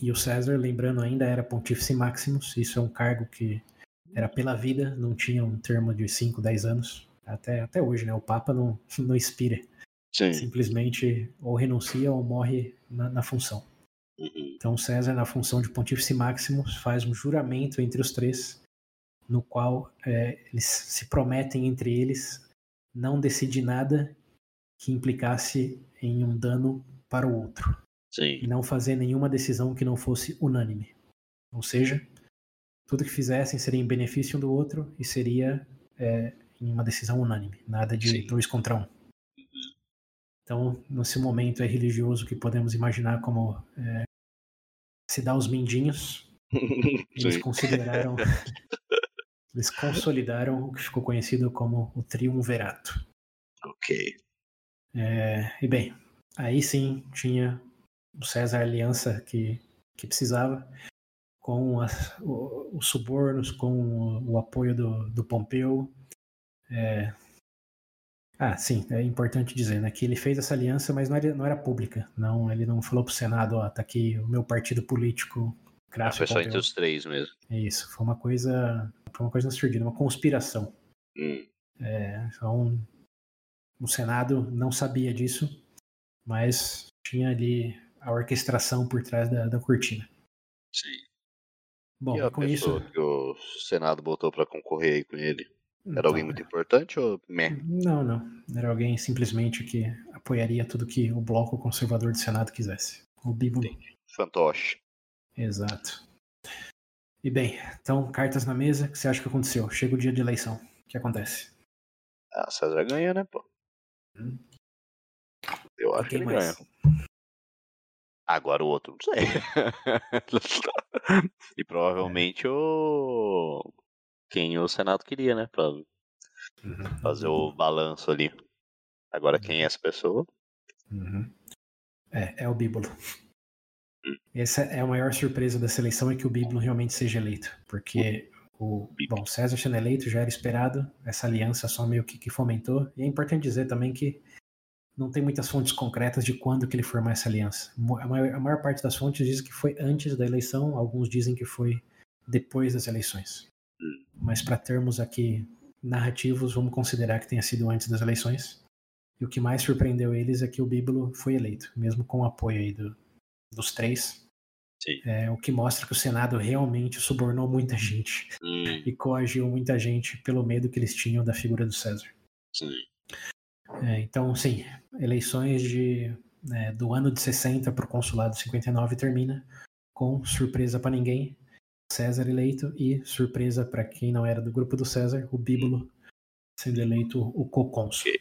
E o César, lembrando, ainda era Pontífice Maximus, isso é um cargo que era pela vida, não tinha um termo de 5, 10 anos até, até hoje, né? O Papa não, não inspira. Sim. Simplesmente ou renuncia ou morre na, na função. Uhum. Então César, na função de Pontífice Maximus, faz um juramento entre os três, no qual é, eles se prometem entre eles não decidir nada que implicasse em um dano para o outro. Sim. E não fazer nenhuma decisão que não fosse unânime. Ou seja, tudo que fizessem seria em benefício um do outro e seria é, em uma decisão unânime, nada de Sim. dois contra um. Uhum. Então, nesse momento é religioso que podemos imaginar como é, se dá os mindinhos, eles consideraram, eles consolidaram o que ficou conhecido como o triunvirato. Ok. É, e bem, aí sim tinha o César a aliança que, que precisava, com as, o, os subornos, com o, o apoio do, do Pompeu. É... Ah, sim, é importante dizer né, que ele fez essa aliança, mas não era, não era pública. Não, ele não falou para o Senado, ó, tá aqui o meu partido político. Crasso foi só entre os três mesmo. É isso, foi uma coisa, foi uma coisa surdina, uma conspiração. Hum. É, então, o Senado não sabia disso, mas tinha ali a orquestração por trás da, da cortina. Sim. Bom, e a com pessoa isso. que o Senado botou para concorrer aí com ele? Era Então, alguém muito importante ou meh? Não, não. Era alguém simplesmente que apoiaria tudo que o bloco conservador do Senado quisesse. O Bíblia. Fantoche. Exato. E bem, então, cartas na mesa, o que você acha que aconteceu? Chega o dia de eleição. O que acontece? Ah, César ganha, né, pô? Hum. Eu acho que ele mais? ganha. Agora o outro, não sei. e provavelmente o. Quem o Senado queria, né? Pra Uhum. fazer o balanço ali. Agora quem é essa pessoa? Uhum. É, é o Bíbulo. Essa é a maior surpresa da seleção é que o Bíbulo realmente seja eleito, porque o bom César sendo eleito já era esperado, essa aliança só meio que, que fomentou. E é importante dizer também que não tem muitas fontes concretas de quando que ele formou essa aliança. A maior, a maior parte das fontes diz que foi antes da eleição, alguns dizem que foi depois das eleições. Mas para termos aqui narrativos, vamos considerar que tenha sido antes das eleições. E o que mais surpreendeu eles é que o Bíbulo foi eleito, mesmo com o apoio aí do, dos três. É, o que mostra que o Senado realmente subornou muita gente Hum, e coagiu muita gente pelo medo que eles tinham da figura do César. É, então, sim, eleições de, né, do ano de 60 para o consulado de 59 termina com surpresa para ninguém, César eleito e surpresa para quem não era do grupo do César, o Bíbulo sendo eleito o cocônsul.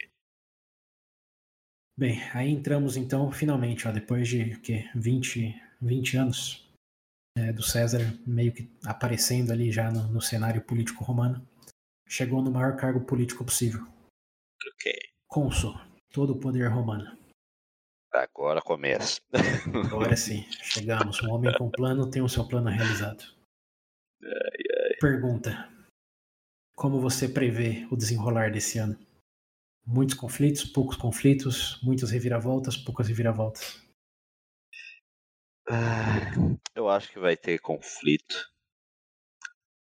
Bem, aí entramos então, finalmente, ó, depois de o quê? 20, 20 anos é, do César meio que aparecendo ali já no, no cenário político romano, chegou no maior cargo político possível, Ok. cônsul, todo o poder romano. Agora começa. Agora sim, chegamos. Um homem com plano tem o seu plano realizado. Pergunta: Como você prevê o desenrolar desse ano? Muitos conflitos, poucos conflitos, muitas reviravoltas, poucas reviravoltas. Ah, Eu acho que vai ter conflito.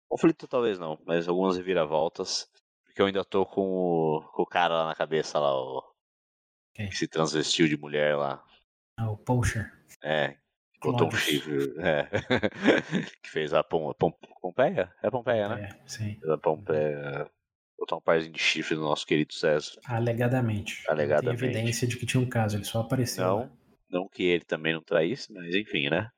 Conflito talvez não, mas algumas reviravoltas. Porque eu ainda tô com o, com o cara lá na cabeça lá, o. Quem? Que se transvestiu de mulher lá. Ah, o Poacher. É. Botou um chifre. É. que fez a Pom, Pom, Pompeia? É Pompeia, né? É, sim. Fez a Pompeia. Botar um parzinho de chifre no nosso querido César. Alegadamente. Alegadamente. Não tem evidência de que tinha um caso, ele só apareceu. lá. Não, que ele também não traísse, mas enfim, né?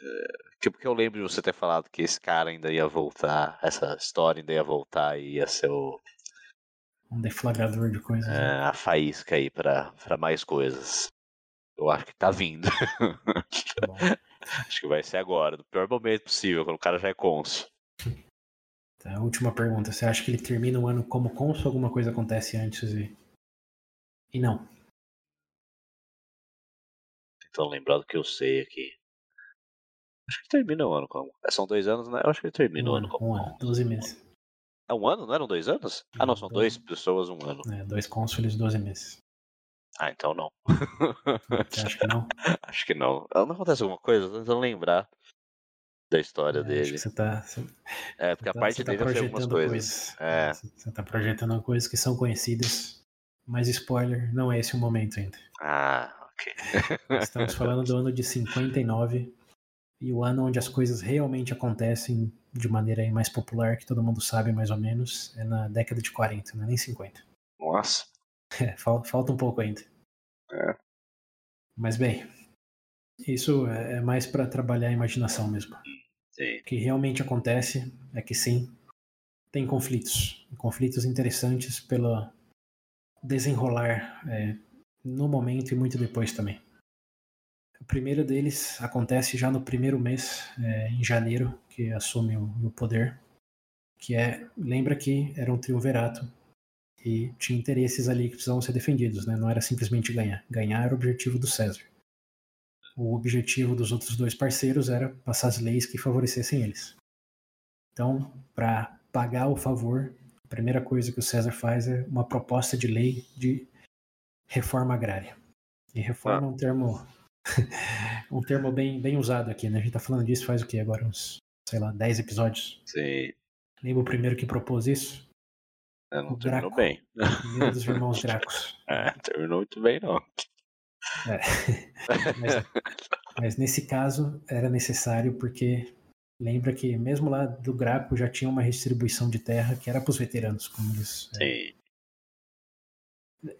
É, que- porque eu lembro de você ter falado que esse cara ainda ia voltar, essa história ainda ia voltar e ia ser o, Um deflagrador de coisas. né? é, a faísca aí pra, pra mais coisas. Eu acho que tá vindo. Tá acho que vai ser agora, no pior momento possível, quando o cara já é cônsul. Tá, última pergunta. Você acha que ele termina o ano como cônsul ou alguma coisa acontece antes e. E não. Tentando lembrar do que eu sei aqui. Acho que termina o ano como. é, São dois anos, né? Eu acho que termina Um o ano ano, como. um ano, 12 meses. É um ano? Não eram dois anos? Ah, não, são Dois. dois pessoas, um ano. É, dois cônsules, 12 meses. Ah, então não. Acha que não? Acho que não. Não acontece alguma coisa? Tô tentando lembrar da história É, acho dele. que você tá, você, É, porque a tá- parte tá dele eu sei algumas projetando coisas. É. Você tá projetando coisas que são conhecidas. Mas spoiler, não é esse o momento ainda. Ah, Estamos falando do ano de 59 e o ano onde as coisas realmente acontecem de maneira aí mais popular, que todo mundo sabe mais ou menos, é na década de 40, não é nem 50. Nossa. É, fal- falta um pouco ainda. É. Mas bem, isso é é mais para trabalhar a imaginação mesmo. Sim. O que realmente acontece é que sim, tem conflitos. Conflitos interessantes pelo desenrolar é, no momento e muito depois também. O primeiro deles acontece já no primeiro mês, é, em janeiro, que assume o, o poder, que é, lembra que era um triunvirato, e tinha interesses ali que precisavam ser defendidos, né? Não era simplesmente ganhar. Ganhar era o objetivo do César. O objetivo dos outros dois parceiros era passar as leis que favorecessem eles. Então, para pagar o favor, a primeira coisa que o César faz é uma proposta de lei de reforma agrária. E reforma ah. é um termo um termo bem, bem usado aqui, né? A gente tá falando disso faz o que agora? Uns, sei lá, 10 episódios. Sim. Lembra o primeiro que propôs isso? É, não o terminou Draco, bem. Primeiro dos irmãos Dracos. É, terminou muito bem, não. É. Mas, mas, nesse caso era necessário porque lembra que mesmo lá do Graco já tinha uma redistribuição de terra que era para os veteranos, como eles. É,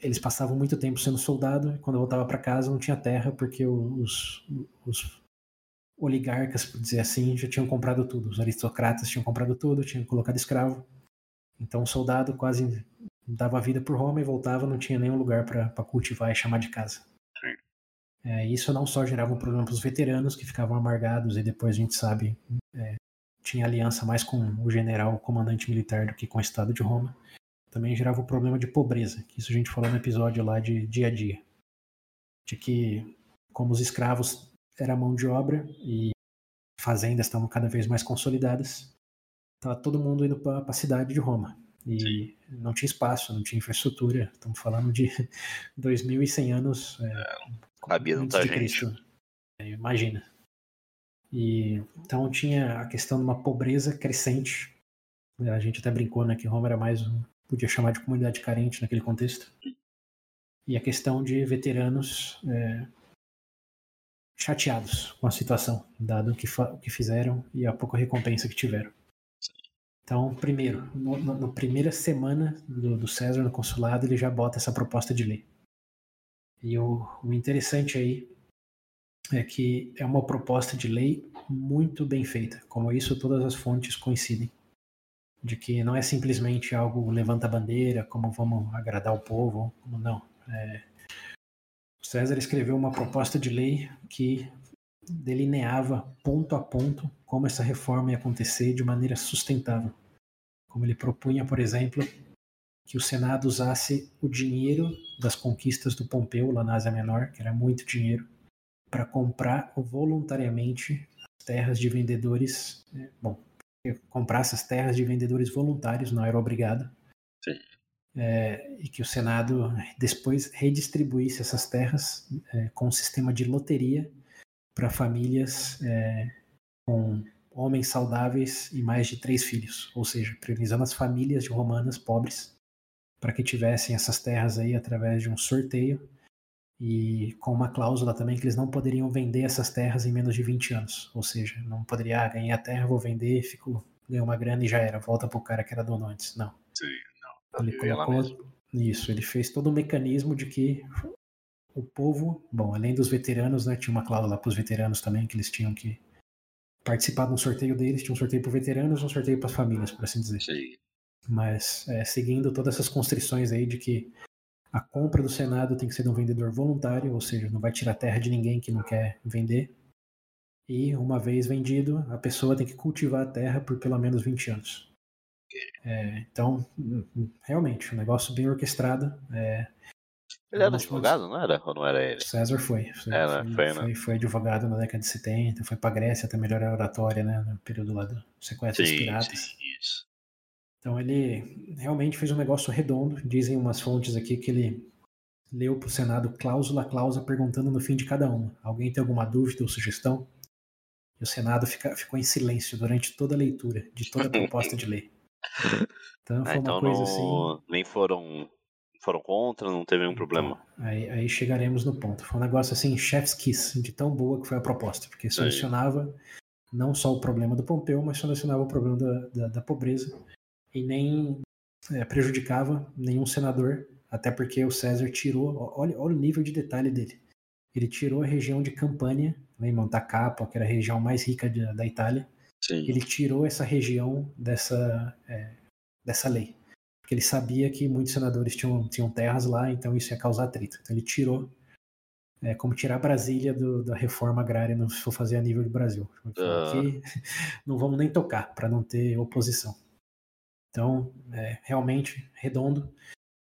eles passavam muito tempo sendo soldado e quando voltava para casa não tinha terra porque os, os oligarcas, por dizer assim, já tinham comprado tudo. Os aristocratas tinham comprado tudo, tinham colocado escravo. Então o soldado quase dava a vida por Roma e voltava, não tinha nenhum lugar para cultivar e chamar de casa. É, isso não só gerava um problema para os veteranos que ficavam amargados e depois a gente sabe é, tinha aliança mais com o general, o comandante militar do que com o Estado de Roma. Também gerava o um problema de pobreza, que isso a gente falou no episódio lá de dia a dia, de que como os escravos era mão de obra e fazendas estavam cada vez mais consolidadas, estava todo mundo indo para a cidade de Roma. E Sim. não tinha espaço, não tinha infraestrutura. Estamos falando de 2.100 anos. É, é Cabia muita gente. Cristo. É, imagina. E, então tinha a questão de uma pobreza crescente. A gente até brincou né, que Roma era mais, podia chamar de comunidade carente naquele contexto. E a questão de veteranos é, chateados com a situação, dado o que, que fizeram e a pouca recompensa que tiveram. Então, primeiro, na primeira semana do, do, César no consulado, ele já bota essa proposta de lei. E o, o interessante aí é que é uma proposta de lei muito bem feita. Como isso, todas as fontes coincidem. De que não é simplesmente algo levanta bandeira, como vamos agradar o povo, como não. É, César escreveu uma proposta de lei que delineava ponto a ponto como essa reforma ia acontecer de maneira sustentável. Como ele propunha, por exemplo, que o Senado usasse o dinheiro das conquistas do Pompeu lá na Ásia Menor, que era muito dinheiro, para comprar voluntariamente as terras de vendedores, né? bom, comprasse as terras de vendedores voluntários, não era obrigado. Sim é, e que o Senado depois redistribuísse essas terras é, com um sistema de loteria para famílias é, com homens saudáveis e mais de três filhos, ou seja, priorizando as famílias de romanas pobres para que tivessem essas terras aí através de um sorteio e com uma cláusula também que eles não poderiam vender essas terras em menos de 20 anos, ou seja, não poderia ah, ganhar a terra, vou vender, fico ganhei uma grana e já era, volta pro cara que era dono antes, não. Sim. Ele colocou isso, ele fez todo o mecanismo de que o povo, bom, além dos veteranos, né, tinha uma cláusula para os veteranos também que eles tinham que participar de um sorteio deles, tinha um sorteio para veteranos, um sorteio para as famílias, por assim dizer. Sim. Mas é, seguindo todas essas constrições aí de que a compra do Senado tem que ser de um vendedor voluntário, ou seja, não vai tirar terra de ninguém que não quer vender. E uma vez vendido, a pessoa tem que cultivar a terra por pelo menos 20 anos. É, então, realmente, um negócio bem orquestrado. É, ele era advogado, não era? Ou não era ele? César foi. Foi, é, foi, foi, né? foi, foi, advogado na década de 70, foi para Grécia até melhorar a oratória, né? No período lá do sequestro sim, dos piratas. Sim, isso. Então ele realmente fez um negócio redondo. Dizem umas fontes aqui que ele leu para o Senado cláusula a cláusula, perguntando no fim de cada uma. Alguém tem alguma dúvida ou sugestão? E o Senado fica, ficou em silêncio durante toda a leitura de toda a proposta de lei. Então foi ah, então uma coisa não, assim. Nem foram, foram contra, não teve nenhum então, problema. Aí, aí chegaremos no ponto. Foi um negócio assim, chef's kiss, de tão boa que foi a proposta, porque solucionava não só o problema do Pompeu, mas solucionava o problema da, da, da pobreza e nem é, prejudicava nenhum senador, até porque o César tirou, olha, olha o nível de detalhe dele. Ele tirou a região de Campânia, lembram, da Capa, que era a região mais rica de, da Itália, Sim. ele tirou essa região dessa, é, dessa lei. Porque ele sabia que muitos senadores tinham, tinham terras lá, então isso ia causar atrito. Então ele tirou, é, como tirar Brasília do, da reforma agrária, se for fazer a nível de Brasil. Uh. não vamos nem tocar, para não ter oposição. Então, é, realmente, redondo.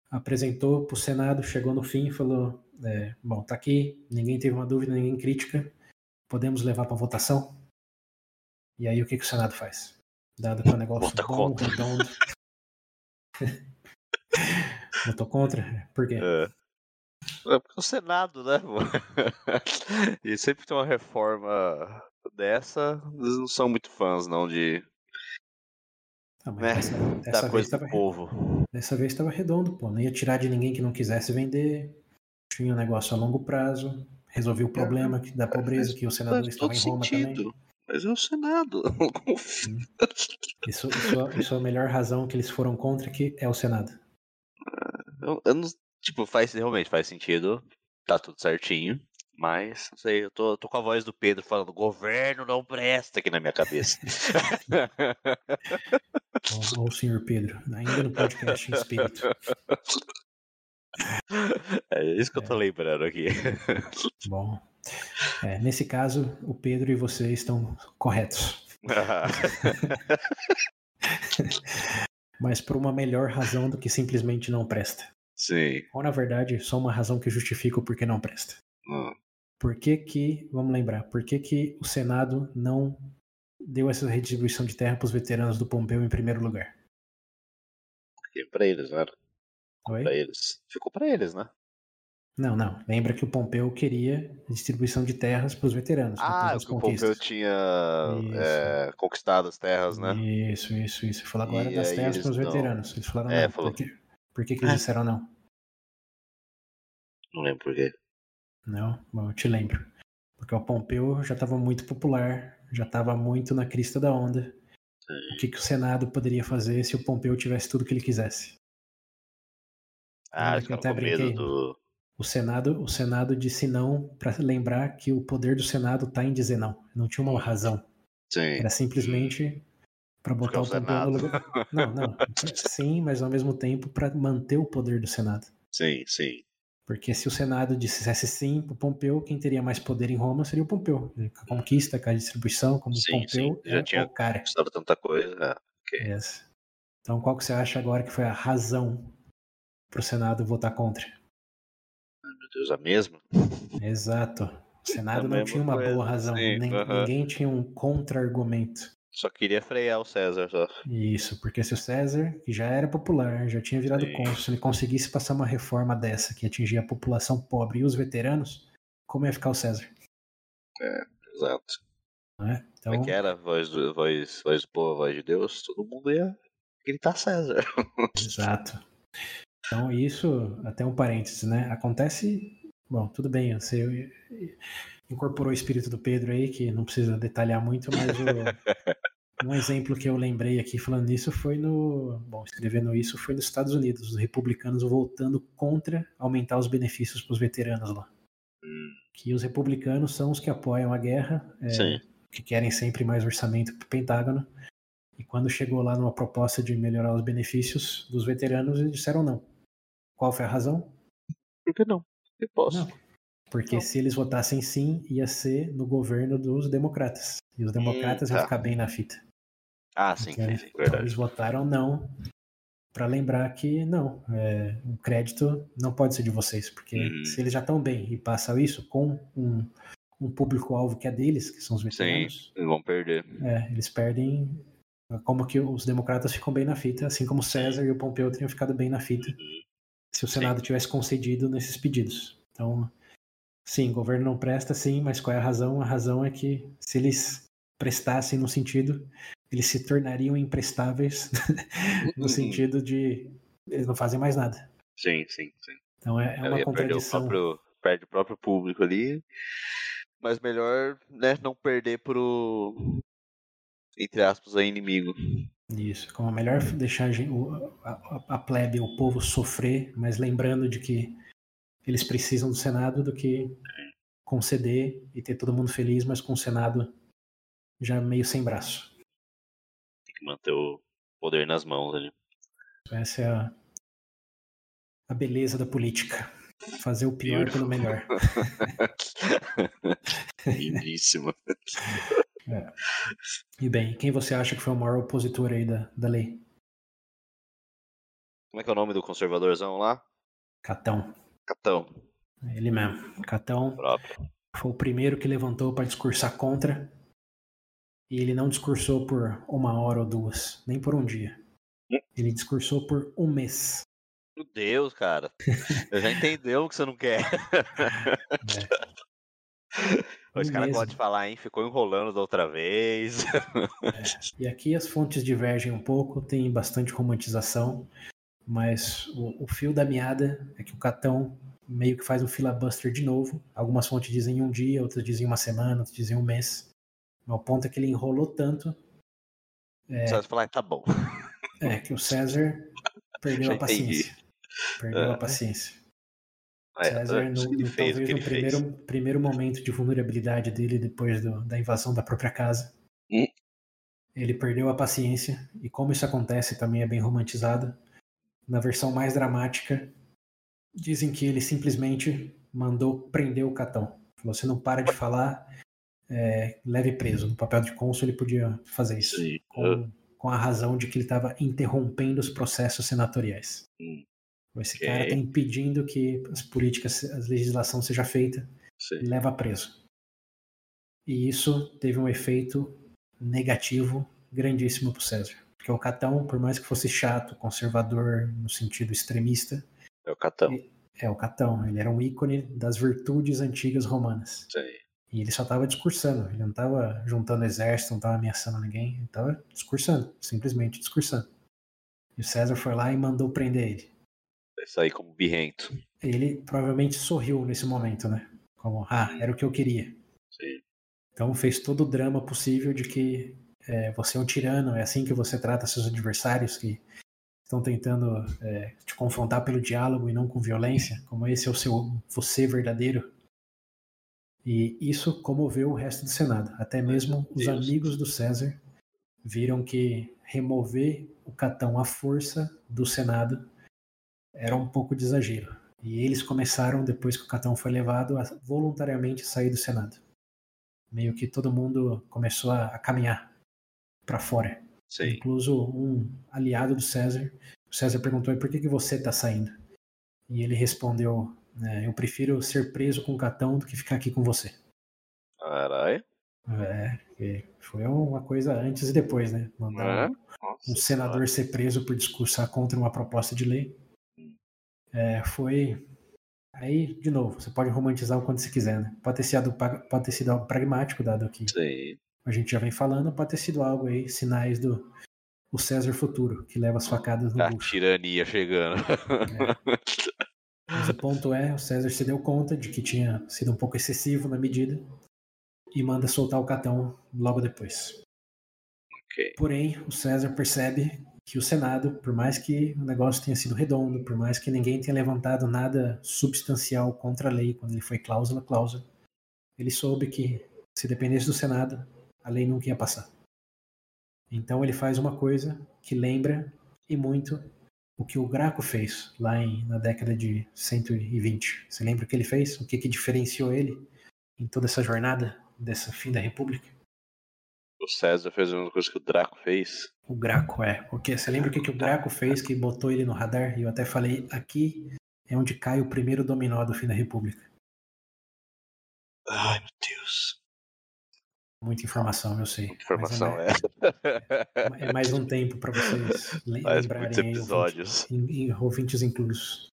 apresentou para o Senado, chegou no fim e falou: é, bom, tá aqui, ninguém teve uma dúvida, ninguém crítica, podemos levar para votação? E aí o que, que o Senado faz? Dado que é um negócio Vota bom, contra. redondo. Votou contra? Por quê? É. É porque o Senado, né? e sempre tem uma reforma dessa, eles não são muito fãs, não, de Ah, né, dessa, da dessa vez coisa estava do povo. dessa vez estava redondo, pô. Não ia tirar de ninguém que não quisesse vender. Tinha um negócio a longo prazo. Resolveu o problema que- da pobreza que Faz todo estavam em Roma também. sentido. Mas é o Senado. confio. Isso, isso, isso é a melhor razão que eles foram contra, que é o Senado. Eu, eu não, tipo, faz, realmente faz sentido. Tá tudo certinho. Mas, não sei, eu tô, tô com a voz do Pedro falando, governo não presta aqui na minha cabeça. Ó o senhor Pedro, ainda no podcast em espírito. é isso que eu tô lembrando aqui. Bom, é, nesse caso, o Pedro e você estão corretos. Mas por uma melhor razão do que simplesmente não presta. Sim. Ou, na verdade, só uma razão que justifica o porquê não presta. Hum. Por que que, vamos lembrar, por que que o Senado não deu essa redistribuição de terra para os veteranos do Pompeu em primeiro lugar? Ficou pra eles, né? Pra eles. Ficou pra eles, né? Não, não. Lembra que o Pompeu queria distribuição de terras para os veteranos. Ah, que o Pompeu tinha é, conquistado as terras, né? Isso, isso, isso. Falou agora E das terras para os veteranos. Eles falaram É, não. falou. Por, que, por que, que eles É. disseram não? Não lembro por quê. Não? Bom, eu te lembro. Porque o Pompeu já estava muito popular, já estava muito na crista da onda. O que, que o Senado poderia fazer se o Pompeu tivesse tudo que ele quisesse? Ah, eu até brinquei? do. O Senado, o Senado disse não para lembrar que o poder do Senado está em dizer não. Não tinha uma razão. Sim. Era simplesmente para Porque é botar o o Pompeu no lugar. Não, não. Sim, mas ao mesmo tempo para manter o poder do Senado. Sim, sim. Porque se o Senado dissesse sim para Pompeu, quem teria mais poder em Roma seria o Pompeu. Com a conquista, com a distribuição, como Sim, o Pompeu sim. Já é tinha o cara. Tanta coisa. né? Yes. Então qual que você acha agora que foi a razão para o Senado votar contra? Meu Deus, a mesma? Exato. O Senado não tinha uma coisa, boa razão. sim, Nem- aham. Ninguém tinha um contra-argumento. Só queria frear o César, só. Isso, porque se o César, que já era popular, já tinha virado Sim. cônsul, se ele conseguisse passar uma reforma dessa que atingia a população pobre e os veteranos, como ia ficar o César? Exato. Não é? Então, Como é que era? Voz voz, voz povo, voz de Deus? Todo mundo ia gritar César. exato. Então, isso, até um parênteses, né? Acontece. Bom, tudo bem, você incorporou o espírito do Pedro aí, que não precisa detalhar muito, mas o- um exemplo que eu lembrei aqui falando nisso foi no. Bom, escrevendo isso foi nos Estados Unidos, os republicanos voltando contra aumentar os benefícios para os veteranos lá. Hum, Que os republicanos são os que apoiam a guerra, é, Sim. que querem sempre mais orçamento para o Pentágono. E quando chegou lá numa proposta de melhorar os benefícios dos veteranos, eles disseram não. Qual foi a razão? Por que não? Eu posso. Não. Porque Não. se eles votassem sim, ia ser no governo dos democratas. E os democratas Hum, iam tá. ficar bem na fita. Ah, sim, Então, sim, sim, então eles votaram não para lembrar que não, é, o crédito não pode ser de vocês, porque Uhum. se eles já estão bem e passam isso com um, um público-alvo que é deles, que são os veteranos, Eles vão perder. é, eles perdem como que os democratas ficam bem na fita, assim como César e o Pompeu teriam ficado bem na fita se o Senado tivesse concedido nesses pedidos. Então, sim, o governo não presta, sim, mas qual é a razão? A razão é que se eles prestassem no sentido, eles se tornariam imprestáveis no sentido de eles não fazem mais nada. Sim, sim, sim. Então é, é Eu uma ia perder o contradição. próprio, perde o próprio público ali. Mas melhor, né, não perder pro. Entre aspas, aí, inimigo. Isso, como é melhor deixar a, a- a plebe, o povo sofrer, mas lembrando de que eles precisam do Senado do que conceder e ter todo mundo feliz, mas com o Senado já meio sem braço. Tem que manter o poder nas mãos ali. Essa é a, a beleza da política. Fazer o pior pelo melhor. Lindíssimo. E bem, quem você acha que foi o maior opositor aí da, da lei? Como é que é o nome do conservadorzão lá? Catão. Catão. Ele mesmo. Catão Próprio. foi o primeiro que levantou para discursar contra. E ele não discursou por uma hora ou duas, nem por um dia. Ele discursou por um mês. Meu Deus, cara. Eu já entendeu o que você não quer. É. Esse cara mesmo. gosta de falar, hein? Ficou enrolando da outra vez. E aqui as fontes divergem um pouco, tem bastante romantização, mas o, o fio da meada é que o Catão meio que faz um filibuster de novo. Algumas fontes dizem um dia, outras dizem uma semana, outras dizem um mês. Mas o ponto é que ele enrolou tanto Você vai falar, tá bom. é, que o César perdeu a paciência. Perdeu É. a paciência. É, César, no, no- talvez no fez. primeiro, primeiro momento de vulnerabilidade dele depois do- da invasão da própria casa, Hum. ele perdeu a paciência. E como isso acontece também é bem romantizado. Na versão mais dramática, dizem que ele simplesmente mandou prender o Catão. Falou: você não para de falar, é, leve preso. No papel de cônsul ele podia fazer isso. Sim. Com, com a razão de que ele estava interrompendo os processos senatoriais. Hum. Esse Ok. cara está impedindo que as políticas, a legislação seja feita Sim. leva preso. E isso teve um efeito negativo grandíssimo para o César. Porque o Catão, por mais que fosse chato, conservador, no sentido extremista, É o Catão. é o Catão. Ele era um ícone das virtudes antigas romanas. Sim. E ele só estava discursando. Ele não estava juntando exército, não estava ameaçando ninguém. Ele estava discursando, simplesmente discursando. E o César foi lá e mandou prender ele. Vai sair como birrento. Ele provavelmente sorriu nesse momento, né? Como, ah, era o que eu queria. Sim. Então fez todo o drama possível de que é, você é um tirano, é assim que você trata seus adversários que estão tentando é, te confrontar pelo diálogo e não com violência, como esse é o seu você verdadeiro. E isso comoveu o resto do Senado. Até mesmo os amigos do César viram que remover o Catão à força do Senado era um pouco de exagero. E eles começaram, depois que o Catão foi levado, a voluntariamente sair do Senado meio que todo mundo começou a, a caminhar para fora. Sim. Incluso um aliado do César. O César perguntou: "E por que, que você está saindo? E ele respondeu: "É, Eu prefiro ser preso com o Catão do que ficar aqui com você. Caralho. É, foi uma coisa antes e depois, né? Mandar É? um- um senador ser preso por discursar contra uma proposta de lei. É, foi. Aí, de novo, você pode romantizar o quanto você quiser, né? Pode ter sido, pode ter sido algo pragmático, dado que Sim. A gente já vem falando, pode ter sido algo aí, sinais do o César futuro, que leva as facadas no A bucho. tirania chegando. Mas o ponto é, o César se deu conta de que tinha sido um pouco excessivo na medida e manda soltar o Catão logo depois. ok. Porém, o César percebe que o Senado, por mais que o negócio tenha sido redondo, por mais que ninguém tenha levantado nada substancial contra a lei quando ele foi cláusula cláusula, ele soube que se dependesse do Senado, a lei nunca ia passar. Então ele faz uma coisa que lembra e muito o que o Graco fez lá em, na década de 120. Você lembra o que ele fez? O que, que diferenciou ele em toda essa jornada dessa fim da República? O César fez a mesma coisa que o Draco fez. O Graco, é. Porque você lembra o que, que o Graco fez que botou ele no radar? E eu até falei, aqui é onde cai o primeiro dominó do fim da República. Ai, meu Deus. Muita informação, eu sei. Muita informação, Mas é. é, é mais um tempo para vocês lembrarem aí, episódios. ouvintes, ouvintes inclusos.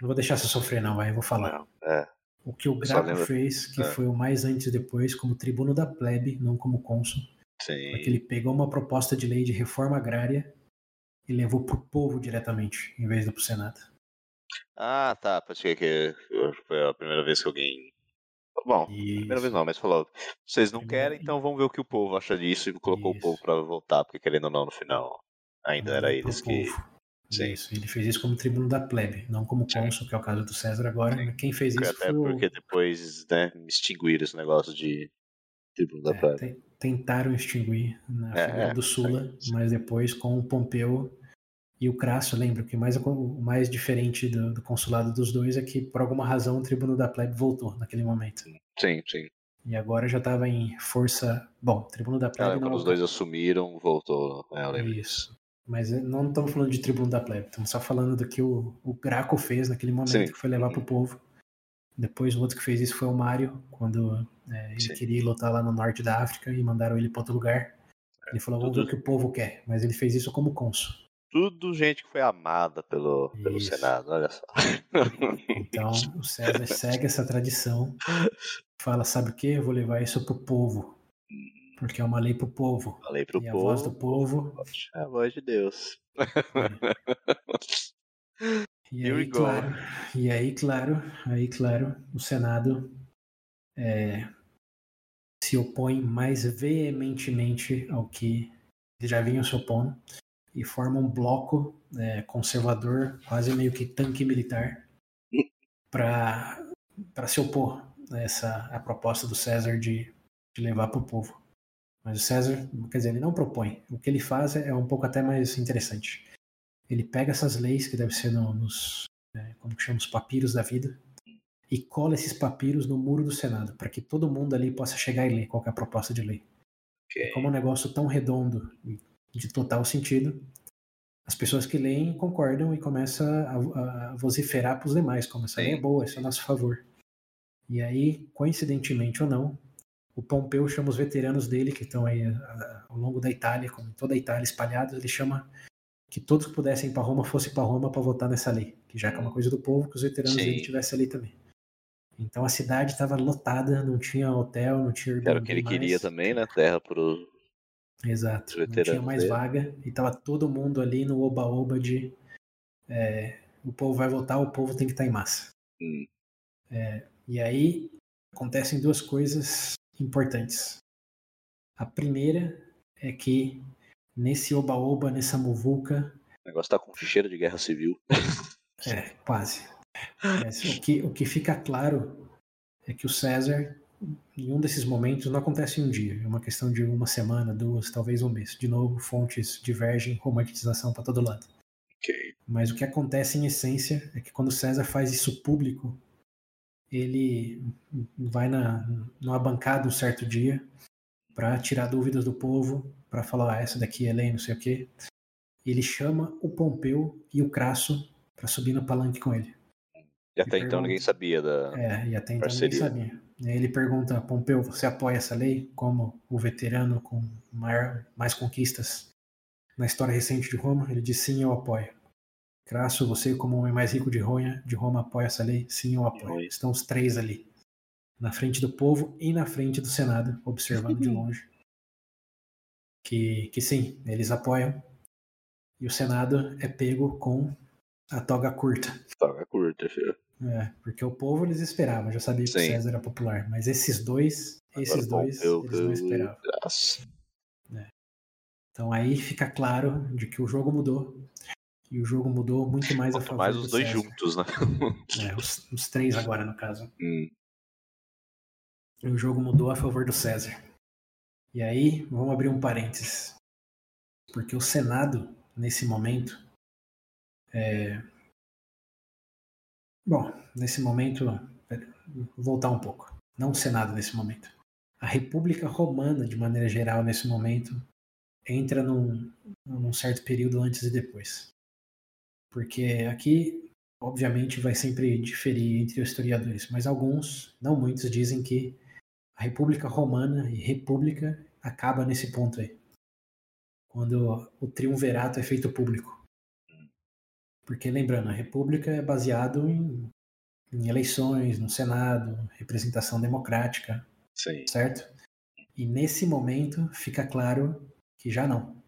Não vou deixar você sofrer, não, vai, eu vou falar. Não, é. O que o Graco fez, que é. foi o mais antes e depois, como tribuno da plebe, não como cônsul, Sim. foi que ele pegou uma proposta de lei de reforma agrária e levou pro povo diretamente, em vez do pro Senado. Ah, tá. Pode ser que foi a primeira vez que alguém. Bom, primeira vez não, mas falou. Vocês não querem, então vamos ver o que o povo acha disso e colocou Isso. o povo pra votar, porque querendo ou não, no final ainda era eles que. povo. Sim. Isso, ele fez isso como tribuno da plebe, não como cônsul, que é o caso do César agora. Quem fez isso Até foi porque depois, né, extinguiram esse negócio de tribuno da é, plebe. te- tentaram extinguir na É, figura é, do Sula, sim. mas depois com o Pompeu e o Crasso, lembra que mais, o mais diferente do, do consulado dos dois é que, por alguma razão, o tribuno da plebe voltou naquele momento. Sim, sim. E agora já estava em força. Bom, tribuno da plebe Ah, quando os dois assumiram, voltou. É, eu lembro. Isso. Mas não estamos falando de tribuno da plebe, estamos só falando do que o, o Graco fez naquele momento, Sim. que foi levar para o povo. Depois o outro que fez isso foi o Mário, quando é, ele Sim. queria lutar lá no norte da África e mandaram ele para outro lugar. Ele falou, vamos ver o que o povo quer, mas ele fez isso como cônsul. Tudo gente que foi amada pelo, pelo Senado, olha só. Então o César segue essa tradição, fala, sabe o que? Eu vou levar isso pro povo. Porque é uma lei pro povo. Uma lei pro e povo. a voz do povo. É a voz de Deus. É. E aí, claro, e aí, claro, aí, claro, o Senado é, se opõe mais veementemente ao que já vinham se opondo e forma um bloco é, conservador, quase meio que tanque militar, para se opor a essa a proposta do César de, de levar para o povo. Mas o César, quer dizer, ele não propõe. O que ele faz é um pouco até mais interessante. Ele pega essas leis, que deve ser no, nos, é, como que chama, os papiros da vida, e cola esses papiros no muro do Senado, para que todo mundo ali possa chegar e ler qual é a proposta de lei. Okay. Como é um negócio tão redondo de total sentido, as pessoas que leem concordam e começam a, a vociferar para os demais, como essa lei é boa, isso é a nosso favor. E aí, coincidentemente ou não, o Pompeu chama os veteranos dele, que estão aí ao longo da Itália, como em toda a Itália espalhados, ele chama que todos que pudessem ir para Roma fossem para Roma para votar nessa lei, que já que é uma coisa do povo, que os veteranos Sim. dele tivessem ali também. Então a cidade estava lotada, não tinha hotel, não tinha Era o que ele mais. queria também, né? Terra para Exato. Não tinha mais dele. vaga e tava todo mundo ali no oba-oba de é, o povo vai votar, o povo tem que estar tá em massa. Hum. É, e aí acontecem duas coisas importantes. A primeira é que nesse oba-oba, nessa muvuca. O negócio tá com cheiro de guerra civil. É, quase. Mas o, que, o que fica claro é que o César em um desses momentos não acontece em um dia, é uma questão de uma semana, duas, talvez um mês. De novo, fontes divergem, romantização para todo lado. Okay. Mas o que acontece em essência é que quando César faz isso público, ele vai na, numa bancada um certo dia para tirar dúvidas do povo, para falar, ah, essa daqui é lei, não sei o quê. Ele chama o Pompeu e o Crasso para subir no palanque com ele. E até então ninguém sabia da. É, e até então parceria. ninguém sabia. Ele pergunta, Pompeu, você apoia essa lei como o veterano com maior, mais conquistas na história recente de Roma? Ele diz, sim, eu apoio. Crasso, você como o homem mais rico de Roma, de Roma apoia essa lei? Sim, eu apoio. Estão os três ali, na frente do povo e na frente do Senado, observando de longe. Que, que sim, eles apoiam. E o Senado é pego com a toga curta. Toga curta, filho. É, porque o povo eles esperavam, já sabia que o César era popular, mas esses dois, esses Agora, dois, eu, eles não esperavam. É. Então aí fica claro de que o jogo mudou. E o jogo mudou muito mais Quanto a favor mais os do dois César. juntos, né? É, os, os, três agora, no caso. Hum. E o jogo mudou a favor do César. E aí, vamos abrir um parênteses. Porque o Senado, nesse momento, é, Bom, nesse momento, vou voltar um pouco. Não o Senado nesse momento. A República Romana, de maneira geral, nesse momento, entra num, num certo período antes e depois. Porque aqui, obviamente, vai sempre diferir entre os historiadores, mas alguns, não muitos, dizem que a República Romana e República acaba nesse ponto aí. Quando o triunvirato é feito público. Porque, lembrando, a República é baseado em, em eleições, no Senado, representação democrática, Sim. certo? E nesse momento fica claro que já não.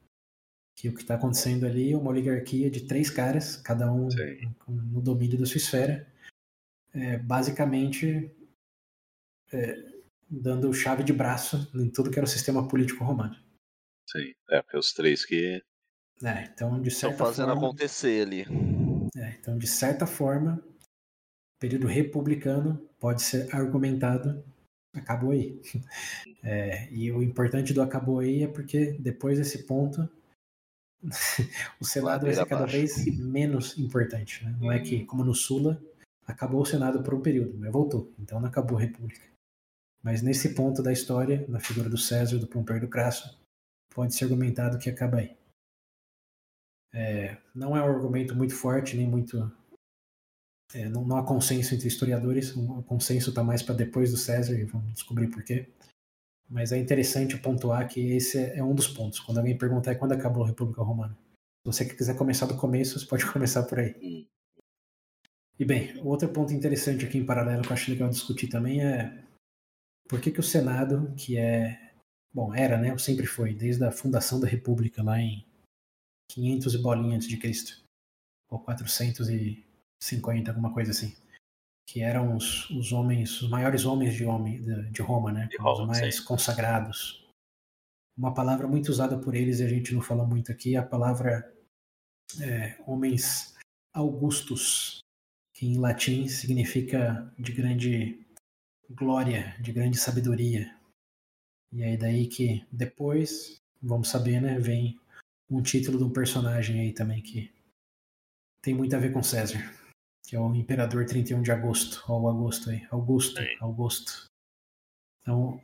Que o que está acontecendo ali é uma oligarquia de três caras, cada um no domínio da sua esfera, é, basicamente é, dando chave de braço em tudo que era o sistema político romano. Sim, é, porque os três que é, então, de certa Estão fazendo forma, acontecer ali. É, então, de certa forma, o período republicano pode ser argumentado acabou aí. É, e o importante do acabou aí é porque depois desse ponto o Senado vai ser cada vez menos importante. Né? Não é que, como no Sula, acabou o Senado por um período, mas voltou. Então não acabou a República. Mas nesse ponto da história, na figura do César, do Pompeu e do Crasso, pode ser argumentado que acaba aí. É, não é um argumento muito forte, nem muito. É, não, não, há consenso entre historiadores, o consenso está mais para depois do César, e vamos descobrir por quê. Mas é interessante pontuar que esse é, é um dos pontos. Quando alguém perguntar quando acabou a República Romana. Se você quiser começar do começo, você pode começar por aí. E bem, outro ponto interessante aqui em paralelo que eu acho legal discutir também é por que, que o Senado, que é. Bom, era, né? Sempre foi, desde a fundação da República lá em 500 e bolinha antes de Cristo, ou 450, alguma coisa assim, que eram os, os homens, os maiores homens de, homem, de, de Roma, né? De Roma, os mais sim. consagrados. Uma palavra muito usada por eles e a gente não fala muito aqui, é a palavra é, homens augustos, que em latim significa de grande glória, de grande sabedoria. E aí daí que depois, vamos saber, né, vem um título de um personagem aí também que tem muito a ver com César, que é o Imperador 31 de agosto, ou agosto aí, Augusto, Sim. Augusto. Então,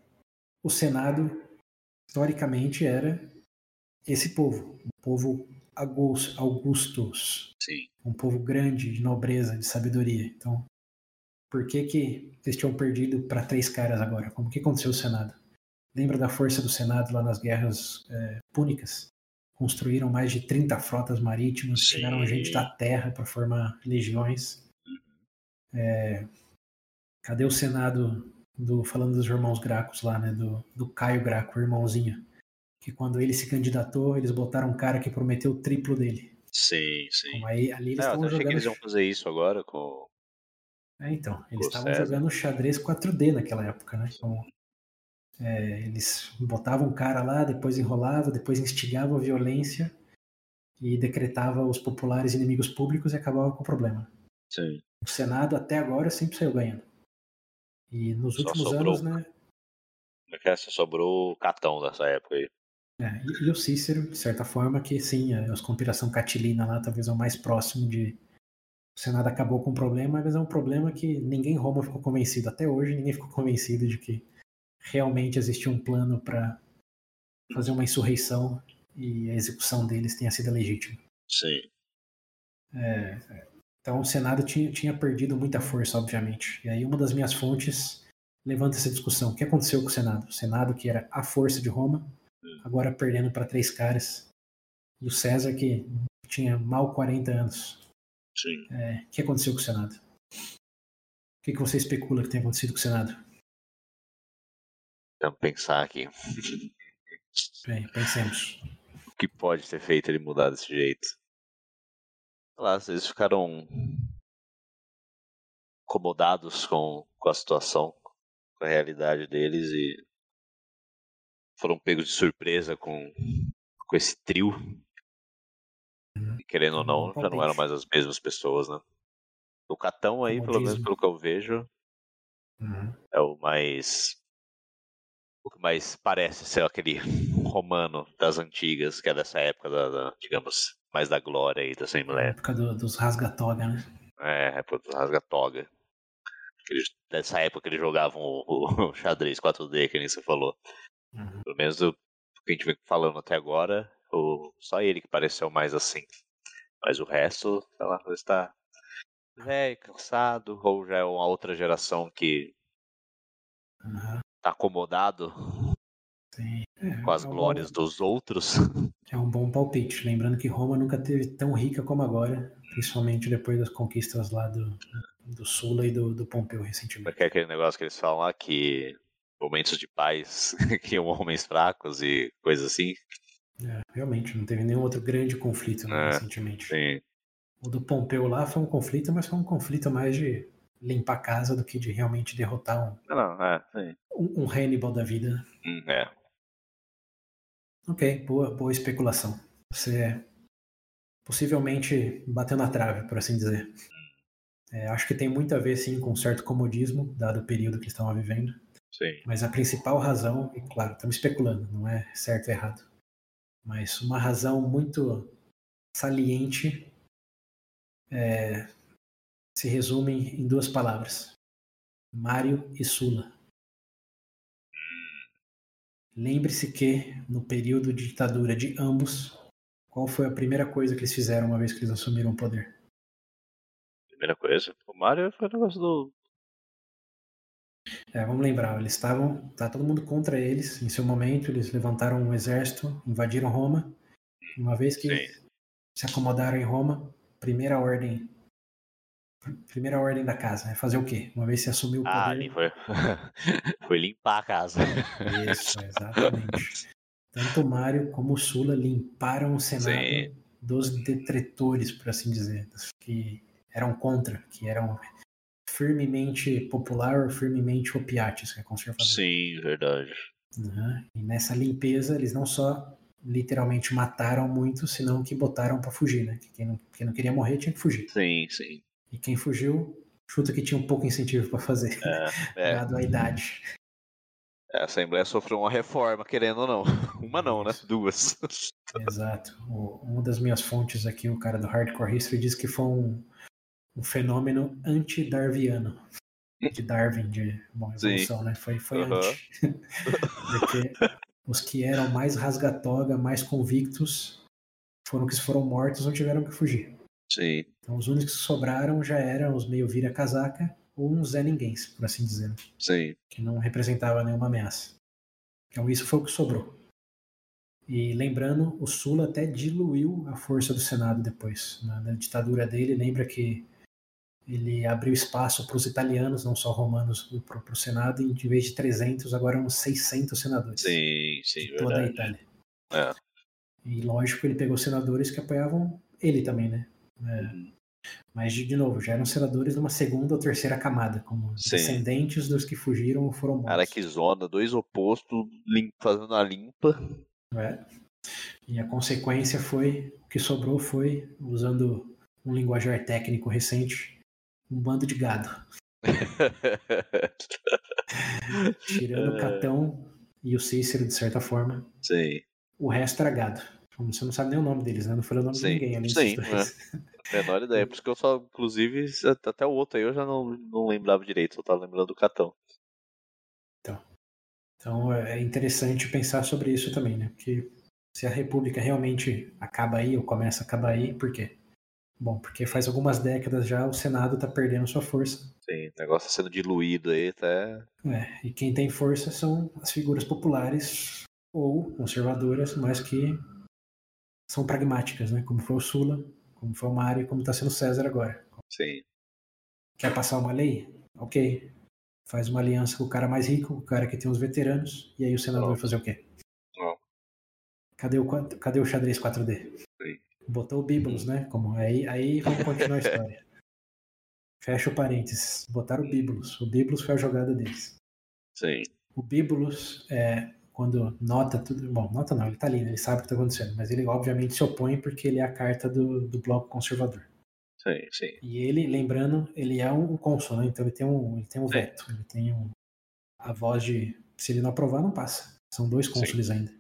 o Senado historicamente era esse povo, um povo Augustos. Sim. Um povo grande, de nobreza, de sabedoria. Então, por que que eles tinham perdido para três caras agora? Como que aconteceu o Senado? Lembra da força do Senado lá nas guerras é, púnicas? Construíram mais de 30 frotas marítimas, Sim. tiraram gente da terra para formar legiões. Uhum. É, cadê o Senado do falando dos irmãos Gracos lá, né? Do, do Caio Graco, irmãozinho que quando ele se candidatou, eles botaram um cara que prometeu o triplo dele. Sim, sim. Como aí, ali eles estavam é, jogando. que eles iam fazer isso agora com. É, então, eles estavam jogando xadrez 4D naquela época, né? Então, é, eles botavam um cara lá, depois enrolava, depois instigava a violência e decretava os populares inimigos públicos e acabava com o problema. Sim. O Senado até agora sempre saiu ganhando. E nos Só últimos sobrou, anos, né? Como é que é? Só sobrou o Catão dessa época aí. É, e, e, o Cícero, de certa forma, que sim, a, a conspiração catilina lá talvez é o mais próximo de. O Senado acabou com o problema, mas é um problema que ninguém em Roma ficou convencido. Até hoje, ninguém ficou convencido de que realmente existia um plano para fazer uma insurreição e a execução deles tenha sido legítima. Sim. É, então o Senado tinha, tinha perdido muita força, obviamente. E aí uma das minhas fontes levanta essa discussão. O que aconteceu com o Senado? O Senado, que era a força de Roma, agora perdendo para três caras. E o César, que tinha mal 40 anos. Sim. É, o que aconteceu com o Senado? O que, que você especula que tenha acontecido com o Senado? Vamos pensar aqui. Bem, pensemos. O que pode ter feito ele mudar desse jeito? Sei lá, eles ficaram incomodados com, com a situação, com a realidade deles e foram pegos de surpresa com, com esse trio. Uhum. E, querendo ou não, já não eram mais as mesmas pessoas, né? O Catão aí, pelo menos pelo que eu vejo, uhum. é o mais. O que mais parece ser aquele romano das antigas, que é dessa época da, da digamos, mais da glória aí da Assembleia. época do, dos rasga-toga, né? É, época dos rasga-toga. Dessa época que eles jogavam o, o xadrez 4D, que nem você falou. Uhum. Pelo menos o que a gente vem falando até agora, o, só ele que pareceu mais assim. Mas o resto, sei lá, está velho, cansado, ou já é uma outra geração que uhum. Tá acomodado Sim. É, com as é glórias bom... dos outros. É um bom palpite. Lembrando que Roma nunca teve tão rica como agora, principalmente depois das conquistas lá do, do Sula e do, do Pompeu recentemente. Porque é aquele negócio que eles falam lá que momentos de paz criam homens fracos e coisas assim. É, realmente, não teve nenhum outro grande conflito né, recentemente. Sim. O do Pompeu lá foi um conflito, mas foi um conflito mais de limpar a casa do que de realmente derrotar um, não, é, um, um Hannibal da vida. Hum, é. Ok, boa, boa especulação. Você possivelmente bateu na trave, por assim dizer. É, acho que tem muito a ver, sim, com um certo comodismo, dado o período que estavam vivendo. Sim. Mas a principal razão, e claro, estamos especulando, não é certo ou errado, mas uma razão muito saliente é, se resume em duas palavras: Mário e Sula. Lembre-se que, no período de ditadura de ambos, qual foi a primeira coisa que eles fizeram uma vez que eles assumiram o poder? Primeira coisa. O Mario foi o negócio do. É, vamos lembrar, eles estavam. Tá todo mundo contra eles. Em seu momento, eles levantaram um exército, invadiram Roma. Uma vez que Sim. se acomodaram em Roma, primeira ordem. Primeira ordem da casa é fazer o quê? Uma vez se assumiu o poder. Ah, ali foi. foi limpar a casa. Isso, exatamente. Tanto o Mário como o Sula limparam o Senado Sim. dos detretores, por assim dizer, dos que eram contra, que eram firmemente popular ou firmemente opiates, que é conservador. Sim, verdade. Uhum. E nessa limpeza, eles não só literalmente mataram muitos, senão que botaram para fugir, né? Que quem não, quem não queria morrer tinha que fugir. Sim, sim. E quem fugiu, chuta que tinha um pouco incentivo para fazer, É, dado a idade. a Assembleia sofreu uma reforma, querendo ou não. Uma não, né? Duas. Exato. O- uma das minhas fontes aqui, o cara do Hardcore History, diz que foi um, um fenômeno anti-darwiano. De Darwin, de bom, Sim. evolução, né? Foi, foi Aham. anti. Porque os que eram mais rasgatoga, mais convictos, foram que foram mortos ou tiveram que fugir. Sim, Então os únicos que sobraram já eram os meio vira-casaca ou uns Zé Ninguéms, por assim dizer, sim. que não representava nenhuma ameaça. Então isso foi o que sobrou. E lembrando, o Sula até diluiu a força do Senado depois. Na, na ditadura dele, lembra que ele abriu espaço para os italianos, não só romanos, para o Senado, e em vez de 300, agora uns 600 senadores Sim, sim, de toda a verdade. Itália. É. E lógico, ele pegou senadores que apoiavam ele também, né? É, mas, de, novo, já eram senadores de uma segunda ou terceira camada, como Sim. descendentes dos que fugiram ou foram mortos. Cara, que zona, dois opostos fazendo a limpa. É. E a consequência foi, o que sobrou foi, usando um linguajar técnico recente, um bando de gado. Tirando o É. Catão e o Cícero, de certa forma, sim, o resto era gado. Você não sabe nem o nome deles, né? Não falei o nome Sim, de ninguém além sim, desses dois. menor ideia. Por isso que eu só, inclusive, até o outro aí eu já não, não lembrava direito, só tava lembrando do Catão. Então é interessante pensar sobre isso também, né? Porque se a República realmente acaba aí, ou começa a acabar aí, por quê? Bom, porque faz algumas décadas já o Senado está perdendo sua força. Sim, o negócio tá sendo diluído aí, até. É, e quem tem força são as figuras populares ou conservadoras, mas que são pragmáticas, né? Como foi o Sula, como foi o Mário, como está sendo o César agora. Sim, Quer passar uma lei? Ok. Faz uma aliança com o cara mais rico, o cara que tem os veteranos, e aí o senador vai fazer o quê? Não. Cadê o, cadê o xadrez 4D? Sim. Botou o Biblos, né? Como, aí, aí vamos continuar a história. Fecha o parênteses. Botaram o Biblos. O Biblos foi a jogada deles. sim, O Biblos, é, quando nota tudo. Bom, nota não, ele tá ali, né? ele sabe o que tá acontecendo, mas ele obviamente se opõe porque ele é a carta do, do bloco conservador. sim, sim. E ele, lembrando, ele é um cônsul, né? Então ele tem um, ele tem um veto, ele tem um, a voz de. Se ele não aprovar, não passa. São dois cônsules ainda.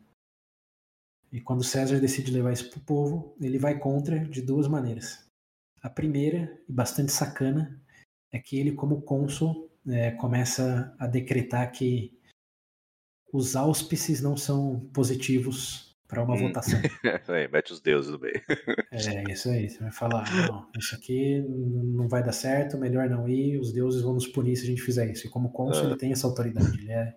E quando César decide levar isso pro povo, ele vai contra de duas maneiras. A primeira, e bastante sacana, é que ele, como cônsul, é, começa a decretar que os áuspices não são positivos para uma Hum. votação. Aí, mete os deuses no meio. É, isso aí. Você vai falar, não, isso aqui não vai dar certo, melhor não ir, os deuses vão nos punir se a gente fizer isso. E como cônsul, Ah. ele tem essa autoridade, ele é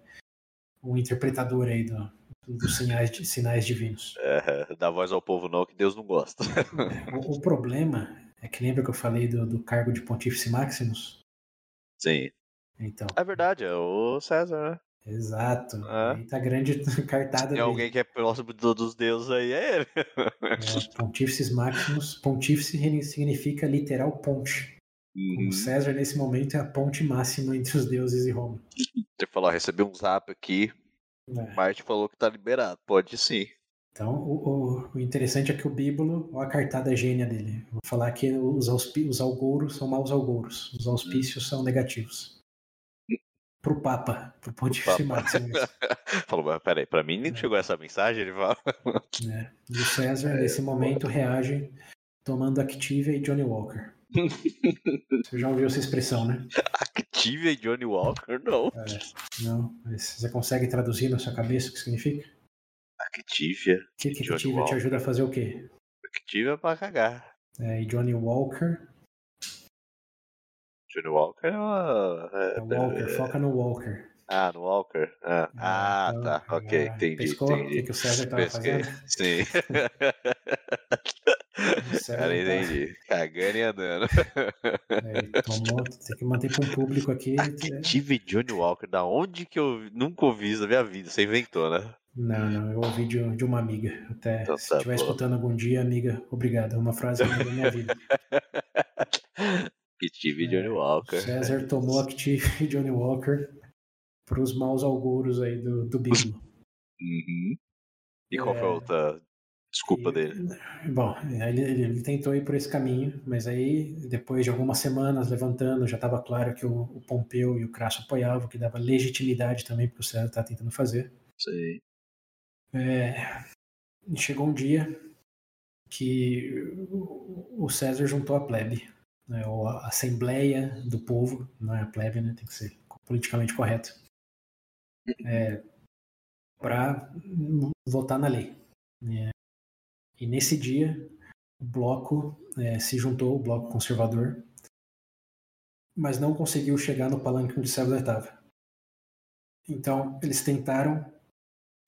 o interpretador aí do, dos sinais, sinais divinos. É, dá voz ao povo não, que Deus não gosta. O, o problema é que lembra que eu falei do, do cargo de Pontífice Maximus? Sim. Então, É verdade, é o César, né? Exato. Ah. Aí tá grande cartada Tem dele. alguém que é próximo do- dos deuses aí, é ele. É, Pontífices Maximus. Pontífice significa literal ponte. Uhum. O César, nesse momento, é a ponte máxima entre os deuses e Roma. Você falou, ó, recebi um zap aqui, É. Marte falou que tá liberado. Pode sim. Então, o, o- o interessante é que o Bíblo, olha a cartada gênia dele. Vou falar que os, os algouros são maus algouros, os auspícios são negativos. Pro Papa, pro Pontífice. Maximus. Falou, mas peraí, pra mim É. nem chegou essa mensagem, ele fala. né? E o César, nesse momento, reage tomando Activia e Johnny Walker. Você já ouviu essa expressão, né? Activia Johnny Walker? Não. É, não, mas você consegue traduzir na sua cabeça o que significa? Activia. O que, que Johnny Activia te Walker. ajuda a fazer o quê? é pra cagar. É, e Johnny Walker. Johnny Walker é uma. É Walker, foca no Walker. Ah, no Walker? Ah, É, ah então, tá, ok, agora entendi, pescou o que, entendi. que o César tava Pesquei. fazendo? Sim. O Cara, tá- entendi. Cagando e andando. É, tomou, tem que manter para um público aqui. é, Tive Johnny Walker, da onde que eu nunca ouvi isso na minha vida? Você inventou, né? Não, não, eu ouvi de, de uma amiga. Até Então se tá estiver bom. escutando algum dia, amiga, obrigado. É uma frase que mudou minha vida. que tive Johnny É, Walker. César tomou Active e Johnny Walker para os maus augúrios aí do, do. Uhum. E qual foi a É. outra desculpa E- dele? Bom, ele, ele- ele tentou ir por esse caminho, mas aí, depois de algumas semanas levantando, já estava claro que o, o Pompeu e o Crasso apoiavam, que dava legitimidade também para o César estar tentando fazer. Sei. É, chegou um dia que o César juntou a plebe, né, ou a assembleia do povo, não é a plebe, né, tem que ser politicamente correto, para votar na lei. né. E nesse dia, o bloco é, se juntou, o bloco conservador, mas não conseguiu chegar no palanque onde César estava. Então, eles tentaram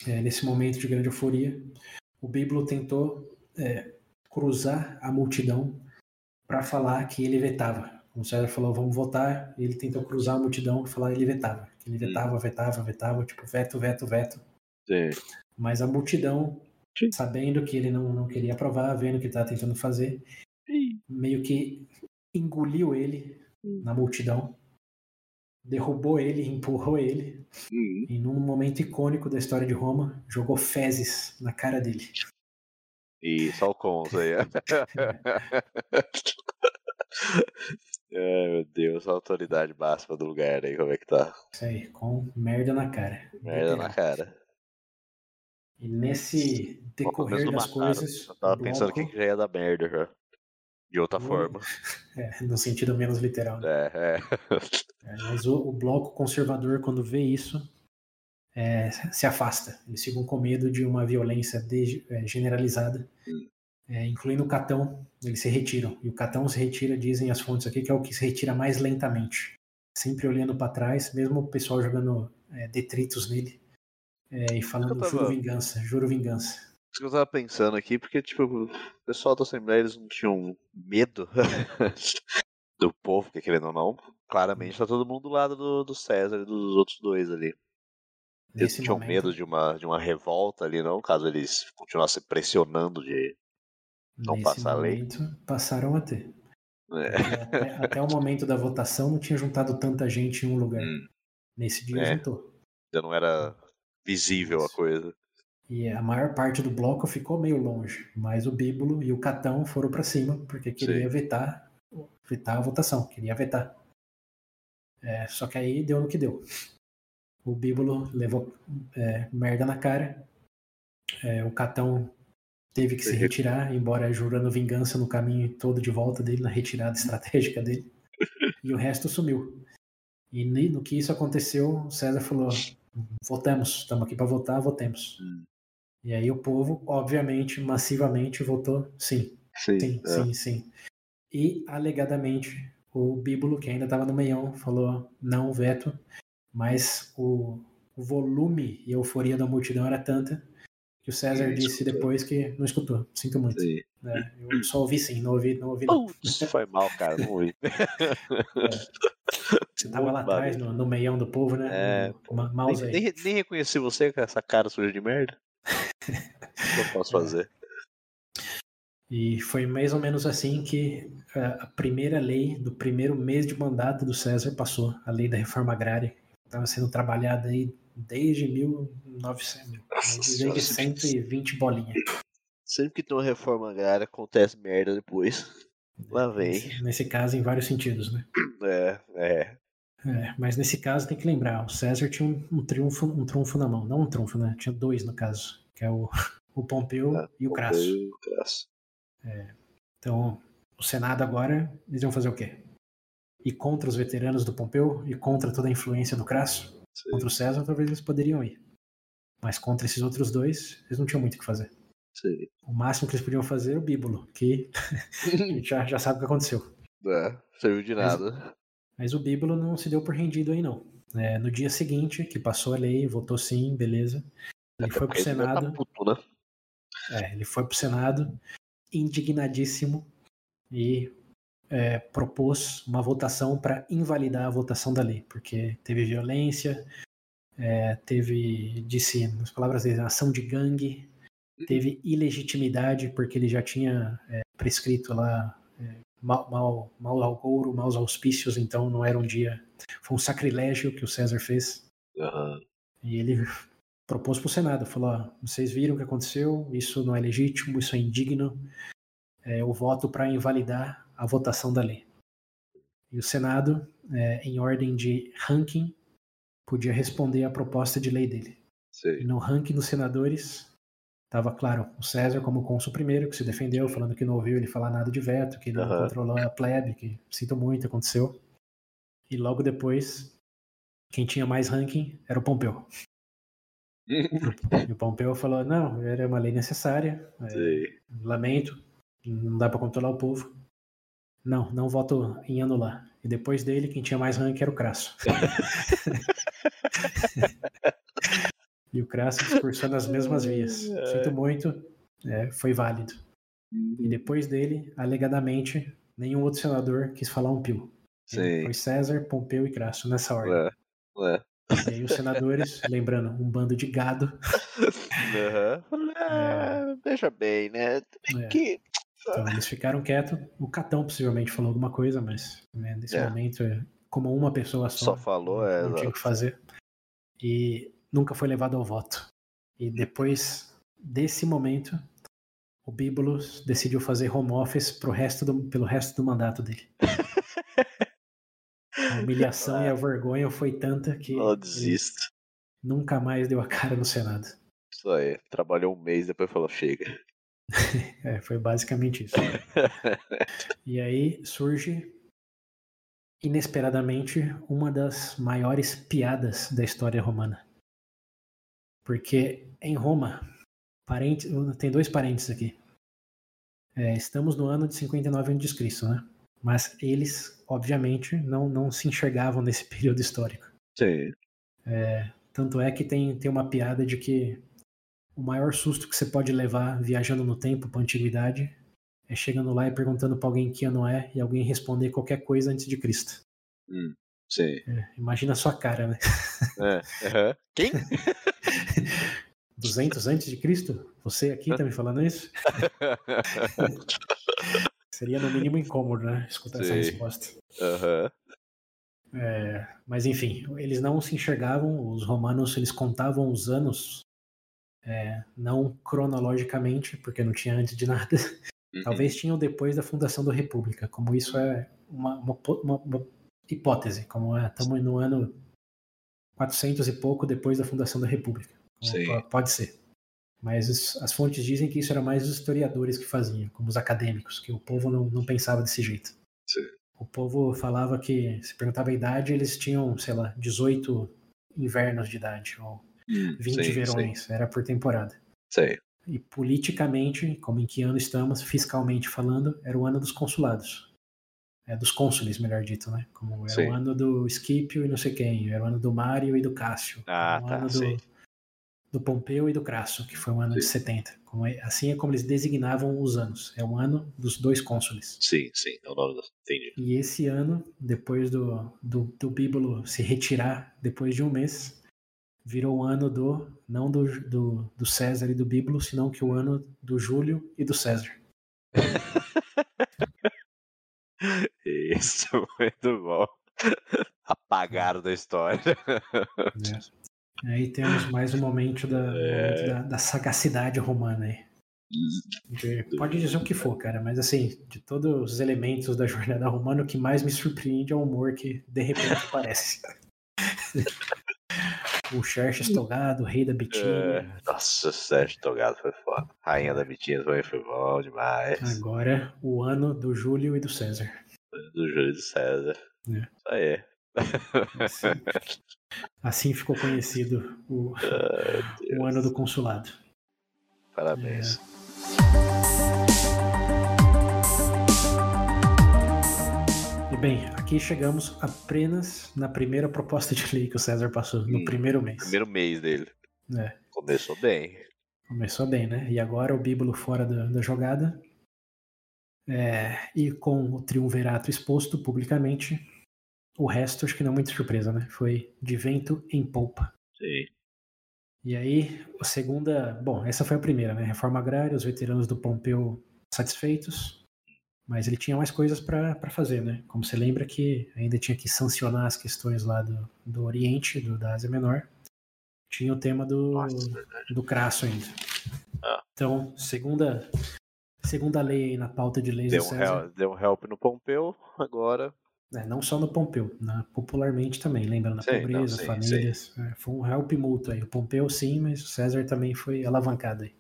é, nesse momento de grande euforia, o Bíblo tentou é, cruzar a multidão para falar que ele vetava. O César falou, vamos votar, ele tentou cruzar a multidão e falar que ele vetava. Ele vetava, vetava, vetava, tipo, veto, veto, veto. Sim. Mas a multidão, Sim. sabendo que ele não, não queria aprovar, vendo o que ele estava tentando fazer, meio que engoliu ele na multidão, derrubou ele, empurrou ele, Uhum. e num momento icônico da história de Roma, jogou fezes na cara dele. E só o Cons aí. Ai, meu Deus, a autoridade máxima do lugar aí, como é que tá? Isso aí, com merda na cara. Merda na cara. E nesse decorrer das mataram. coisas, Eu tava pensando que já ia dar merda já. De outra Hum. forma. é, no sentido menos literal. né? É, é. É, mas o, o bloco conservador, quando vê isso, é, se afasta. Eles ficam com medo de uma violência de- é, generalizada, Hum. É, incluindo o Catão, eles se retiram. E o Catão se retira, dizem as fontes aqui, que é o que se retira mais lentamente. Sempre olhando para trás, mesmo o pessoal jogando é, detritos nele. é, e falando, tava- juro vingança, juro vingança. Isso que eu tava pensando aqui, porque, tipo, o pessoal da Assembleia, eles não tinham medo do povo, que querendo ou não, claramente tá todo mundo do lado do, do César e dos outros dois ali. Eles Nesse não tinham momento, medo de uma, de uma revolta ali, não, caso eles continuassem pressionando de. Não nesse passar a lei. momento, passaram a ter. Porque Até, até o momento da votação não tinha juntado tanta gente em um lugar. Hum, Nesse dia É. juntou. já não era visível a Isso. coisa. E a maior parte do bloco ficou meio longe, mas o Bíbulo e o Catão foram para cima porque queria Sim. vetar, vetar a votação, queria vetar. É, só que aí deu no que deu. O Bíbulo levou é, merda na cara, é, o Catão teve que se retirar, embora jurando vingança no caminho todo de volta dele, na retirada estratégica dele, e o resto sumiu. E no que isso aconteceu, César falou: votamos, estamos aqui para votar, votemos. Hum. E aí o povo, obviamente, massivamente votou sim, Sim, sim, é. sim, sim. E alegadamente o Bíbulo, que ainda estava no meião, falou não veto, mas o, o volume e euforia da multidão era tanta que o César disse escutou. depois que não escutou. Sinto muito. Né? Eu só ouvi sim, não ouvi, não ouvi não. Foi mal, cara, não ouvi. Você tava lá atrás, no, no meião do povo, né? É, No- Nem, nem, nem reconheci você com essa cara suja de merda. O que eu posso fazer? E foi mais ou menos assim que a, a primeira lei do primeiro mês de mandato do César passou, a lei da reforma agrária. Estava sendo trabalhada aí desde 1900, Nossa desde Senhora. 120 bolinhas. Sempre que tem uma reforma agrária, acontece merda depois. Lá vem. Nesse, nesse caso, em vários sentidos, né? É, é. É, mas nesse caso tem que lembrar, o César tinha um, um triunfo, um trunfo na mão, não um trunfo, né? Tinha dois no caso, que é o, o Pompeu É, e o Crasso. Foi o Crasso. Então, o Senado agora, eles iam fazer o quê? Ir contra os veteranos do Pompeu e contra toda a influência do Crasso? Sim. Contra o César, talvez eles poderiam ir. Mas contra esses outros dois, eles não tinham muito o que fazer. Sim. O máximo que eles podiam fazer era o bíbulo, que a gente já, já sabe o que aconteceu. É, serviu de Mas- nada. Mas o bíbulo não se deu por rendido aí, não. É, no dia seguinte, que passou a lei, votou sim, beleza. Ele Até foi pro tá Senado. puto, né? É, ele foi pro Senado indignadíssimo e é, propôs uma votação para invalidar a votação da lei, porque teve violência, é, teve, disse, nas palavras dele, ação de gangue, teve ilegitimidade, porque ele já tinha é, prescrito lá é, mal, mal, mal agouro, maus auspícios, então não era um dia. Foi um sacrilégio que o César fez. Aham. E ele propôs para o Senado, falou, ó, vocês viram o que aconteceu, isso não é legítimo, isso é indigno, é, eu voto para invalidar a votação da lei. E o Senado, é, em ordem de ranking, podia responder à proposta de lei dele. E Sei. no ranking dos senadores, estava, claro, o César como cônsul primeiro, que se defendeu, falando que não ouviu ele falar nada de veto, que ele não Aham. controlou a plebe, que sinto muito, aconteceu. E logo depois, quem tinha mais ranking era o Pompeu. E o Pompeu falou: não, era uma lei necessária, é, lamento, não dá para controlar o povo. Não, não voto em anular. E depois dele, quem tinha mais ranking era o Crasso. e o Crasso discursou nas mesmas vias. Sinto muito, é, foi válido. E depois dele, alegadamente, nenhum outro senador quis falar um pio. Sim. Foi César, Pompeu e Crasso nessa ordem. Ué. Ué. E aí os senadores, lembrando, um bando de gado. Aham. Ah, Veja bem, né? É. Que... Então eles ficaram quietos. O Catão possivelmente falou alguma coisa, mas né, nesse É. momento, é, como uma pessoa só, Só falou, é, não tinha o que fazer. E nunca foi levado ao voto. E depois desse momento, o Bíbulos decidiu fazer home office pro resto do, pelo resto do mandato dele. A humilhação e a vergonha foi tanta que desista. nunca mais deu a cara no Senado. Isso aí. Trabalhou um mês, depois falou, chega. É, foi basicamente isso. E aí surge, inesperadamente, uma das maiores piadas da história romana. Porque em Roma, parente, tem dois parênteses aqui. É, estamos no ano de 59 a.C., né? Mas eles, obviamente, não, não se enxergavam nesse período histórico. Sim. Tanto é que tem, tem uma piada de que o maior susto que você pode levar viajando no tempo para antiguidade é chegando lá e perguntando para alguém que ano é e alguém responder qualquer coisa antes de Cristo. Hum, sim. Imagina a sua cara, né? É. Quem? 200 antes de Cristo? Você aqui tá me falando isso? Seria no mínimo incômodo, né? Escutar essa Sim. resposta. Aham. É, mas enfim, eles não se enxergavam, os romanos eles contavam os anos, é, não cronologicamente, porque não tinha antes de nada, Uhum. talvez tinham depois da fundação da República, como isso é uma, uma uma- uma hipótese, como é, estamos no ano 400 e pouco depois da fundação da República. Pode ser. Mas os- as fontes dizem que isso era mais os historiadores que faziam, como os acadêmicos, que o povo não, não pensava desse jeito. Sim. O povo falava que, se perguntava a idade, eles tinham, sei lá, 18 invernos de idade, ou Hum, 20 sim, verões, era por temporada. Sim. E politicamente, como em que ano estamos, fiscalmente falando, era o ano dos consulados. É, dos cônsules, melhor dito, né? Como era Sim. o ano do Esquipio e não sei quem, era o ano do Mário e do Cássio. Ah, tá, ano sim. do, do Pompeu e do Crasso, que foi o ano de Sim. 70. Como é- assim é como eles designavam os anos. É o ano dos dois cônsules. Sim, sim. É o nome do... Entendi. E esse ano, depois do, do, do Bíbulo se retirar depois de um mês, virou o ano do, não do, do, do César e do Bíbulo, senão que o ano do Júlio e do César. Isso, muito bom. Apagaram da história. né? Aí temos mais um momento da, momento da, da sagacidade romana aí. De- Pode dizer o que for, cara, mas assim, de todos os elementos da jornada romana, o que mais me surpreende é o humor que de repente aparece. O Xerxes Togado, o rei da Bitínia. É, Nossa, o Sérgio Togado foi foda. Rainha da Bitinha também foi bom demais. Agora, o ano do Júlio e do César. Do Júlio César. É. Isso aí. Assim, assim ficou conhecido o, Ai, o ano do consulado. Parabéns. Bem, aqui chegamos apenas na primeira proposta de lei que o César passou, no Hum, primeiro mês. Primeiro mês dele. É, Começou bem. começou bem, né? E agora o Bíblo fora da, da jogada. É, e com o triunvirato exposto publicamente, o resto acho que não é muita surpresa, né? Foi de vento em polpa. Sim. E aí, a segunda. Bom, essa foi a primeira, né? Reforma agrária, os veteranos do Pompeu satisfeitos. Mas ele tinha mais coisas para fazer, né? Como você lembra que ainda tinha que sancionar as questões lá do, do Oriente, do, da Ásia Menor. Tinha o tema do, Nossa, verdade. do crasso ainda. Ah. Então, segunda, segunda lei aí na pauta de leis Deu do um, César. help, deu um help no Pompeu, agora. É, não só no Pompeu, na- popularmente também, lembrando a Sim, não, pobreza, sim, famílias. é, foi um help mútuo aí. O Pompeu sim, mas o César também foi alavancado aí.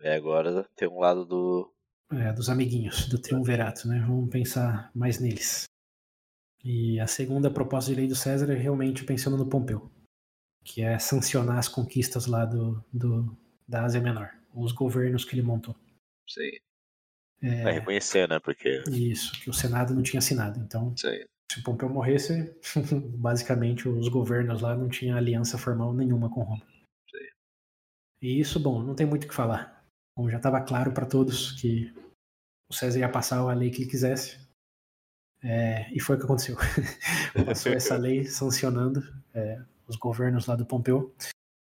É, agora tem um lado do. É, dos amiguinhos, do triunvirato, né? Vamos pensar mais neles. E a segunda proposta de lei do César é realmente pensando no Pompeu, que é sancionar as conquistas lá do, do, da Ásia Menor, os governos que ele montou. Sim. É, É, reconhecer, né? Porque. Isso, que o Senado não tinha assinado. Então, Sim. se o Pompeu morresse, basicamente os governos lá não tinham aliança formal nenhuma com Roma. Sim. E isso, bom, não tem muito o que falar. Bom, já estava claro para todos que o César ia passar a lei que ele quisesse. É, e foi o que aconteceu. Passou essa lei sancionando é, os governos lá do Pompeu.